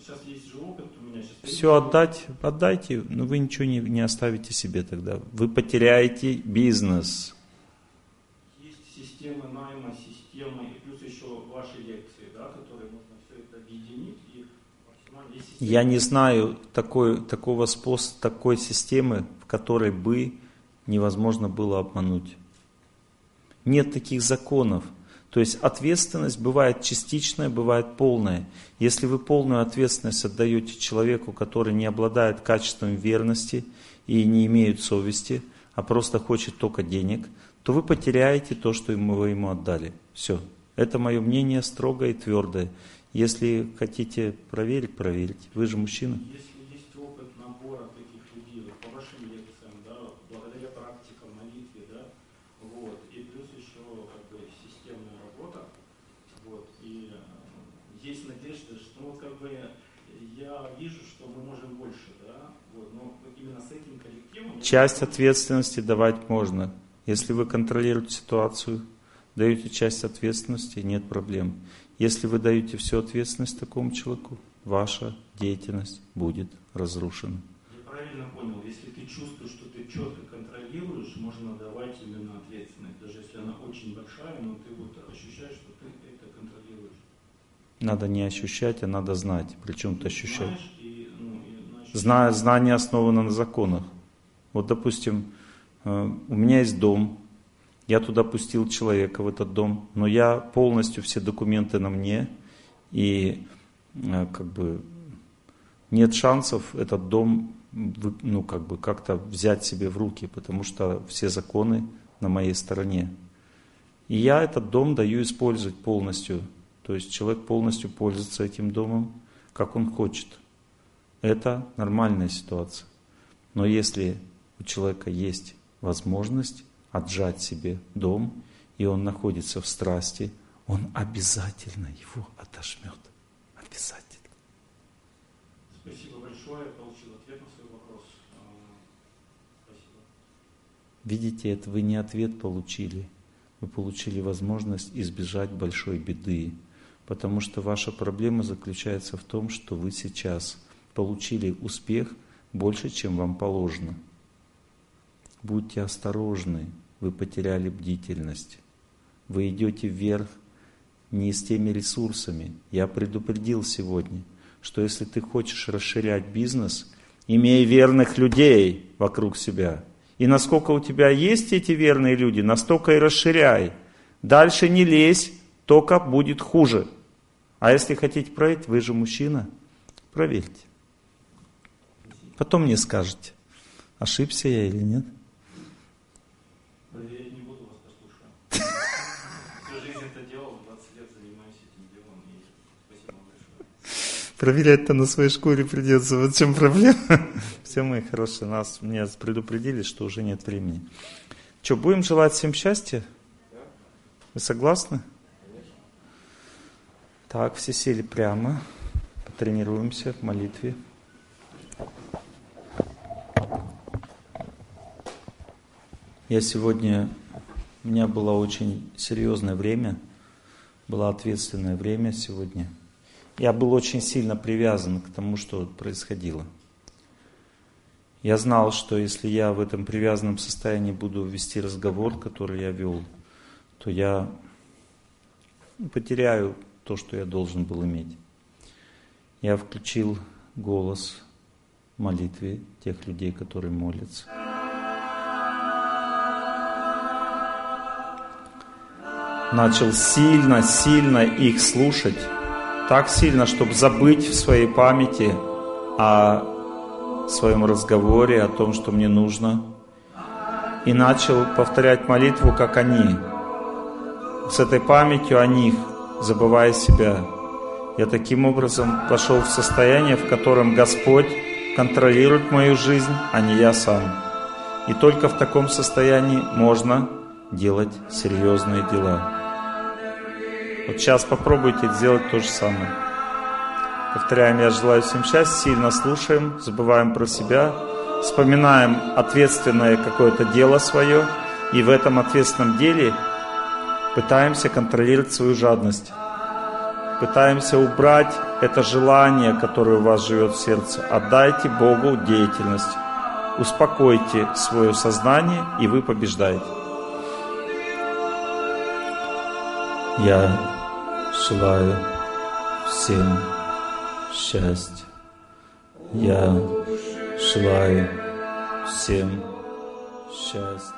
сейчас есть же опыт у меня. Сейчас Все отдать, отдайте, но вы ничего не, не оставите себе тогда. Вы потеряете бизнес. Системы найма, системы, и плюс еще ваши лекции, да, которые можно все это объединить и Я не знаю такой, такого способа, такой системы, в которой бы невозможно было обмануть. Нет таких законов. То есть ответственность бывает частичная, бывает полная. Если вы полную ответственность отдаете человеку, который не обладает качеством верности и не имеет совести, а просто хочет только денег, то вы потеряете то, что вы ему отдали. Все. Это мое мнение строгое и твердое. Если хотите проверить, проверить. Вы же мужчина. Если есть опыт набора таких людей, вот по вашим лекциям, да, благодаря практикам, молитве, да, вот, и плюс еще как бы системная работа, вот, и э, есть надежда, что вот как бы я вижу, что мы можем больше, да, вот, но именно с этим коллективом... Часть ответственности давать можно. Если вы контролируете ситуацию, даете часть ответственности, нет проблем. Если вы даете всю ответственность такому человеку, ваша деятельность будет разрушена. Я правильно понял, если ты чувствуешь, что ты четко контролируешь, можно давать именно ответственность, даже если она очень большая, но ты вот ощущаешь, что ты это контролируешь. Надо не ощущать, а надо знать. Причем ты ощущать. Знаешь, и, ну, и, значит, Зная, знание основано на законах. Вот, допустим, у меня есть дом, я туда пустил человека в этот дом, но я полностью все документы на мне, и э, как бы нет шансов этот дом ну, как бы как-то взять себе в руки, потому что все законы на моей стороне. И я этот дом даю использовать полностью. То есть человек полностью пользуется этим домом, как он хочет. Это нормальная ситуация. Но если у человека есть возможность отжать себе дом, и он находится в страсти, он обязательно его отожмет. Обязательно. Спасибо большое, я получил ответ на свой вопрос. А, спасибо. Видите, это вы не ответ получили. Вы получили возможность избежать большой беды. Потому что ваша проблема заключается в том, что вы сейчас получили успех больше, чем вам положено. Будьте осторожны, вы потеряли бдительность. Вы идете вверх не с теми ресурсами. Я предупредил сегодня, что если ты хочешь расширять бизнес, имей верных людей вокруг себя. И насколько у тебя есть эти верные люди, настолько и расширяй. Дальше не лезь, только будет хуже. А если хотите проверить, вы же мужчина, проверьте. Потом мне скажете, ошибся я или нет. Проверять не буду, вас послушаю. Всю жизнь это делал, 20 лет занимаюсь этим делом, и спасибо большое. Проверять-то на своей шкуре придется. Вот в чем проблема. [laughs] Все мои хорошие, нас меня предупредили, что уже нет времени. Что, будем желать всем счастья? Вы согласны? Так, все сели прямо. Потренируемся в молитве. Я сегодня, у меня было очень серьезное время, было ответственное время сегодня. Я был очень сильно привязан к тому, что происходило. Я знал, что если я в этом привязанном состоянии буду вести разговор, который я вел, то я потеряю то, что я должен был иметь. Я включил голос в молитве тех людей, которые молятся. начал сильно-сильно их слушать, так сильно, чтобы забыть в своей памяти о своем разговоре, о том, что мне нужно, и начал повторять молитву, как они, с этой памятью о них, забывая себя. Я таким образом вошел в состояние, в котором Господь контролирует мою жизнь, а не я сам. И только в таком состоянии можно делать серьезные дела. Вот сейчас попробуйте сделать то же самое. Повторяем, я желаю всем счастья, сильно слушаем, забываем про себя, вспоминаем ответственное какое-то дело свое, и в этом ответственном деле пытаемся контролировать свою жадность. Пытаемся убрать это желание, которое у вас живет в сердце. Отдайте Богу деятельность. Успокойте свое сознание, и вы побеждаете. Я желаю всем счастья. Я желаю всем счастья.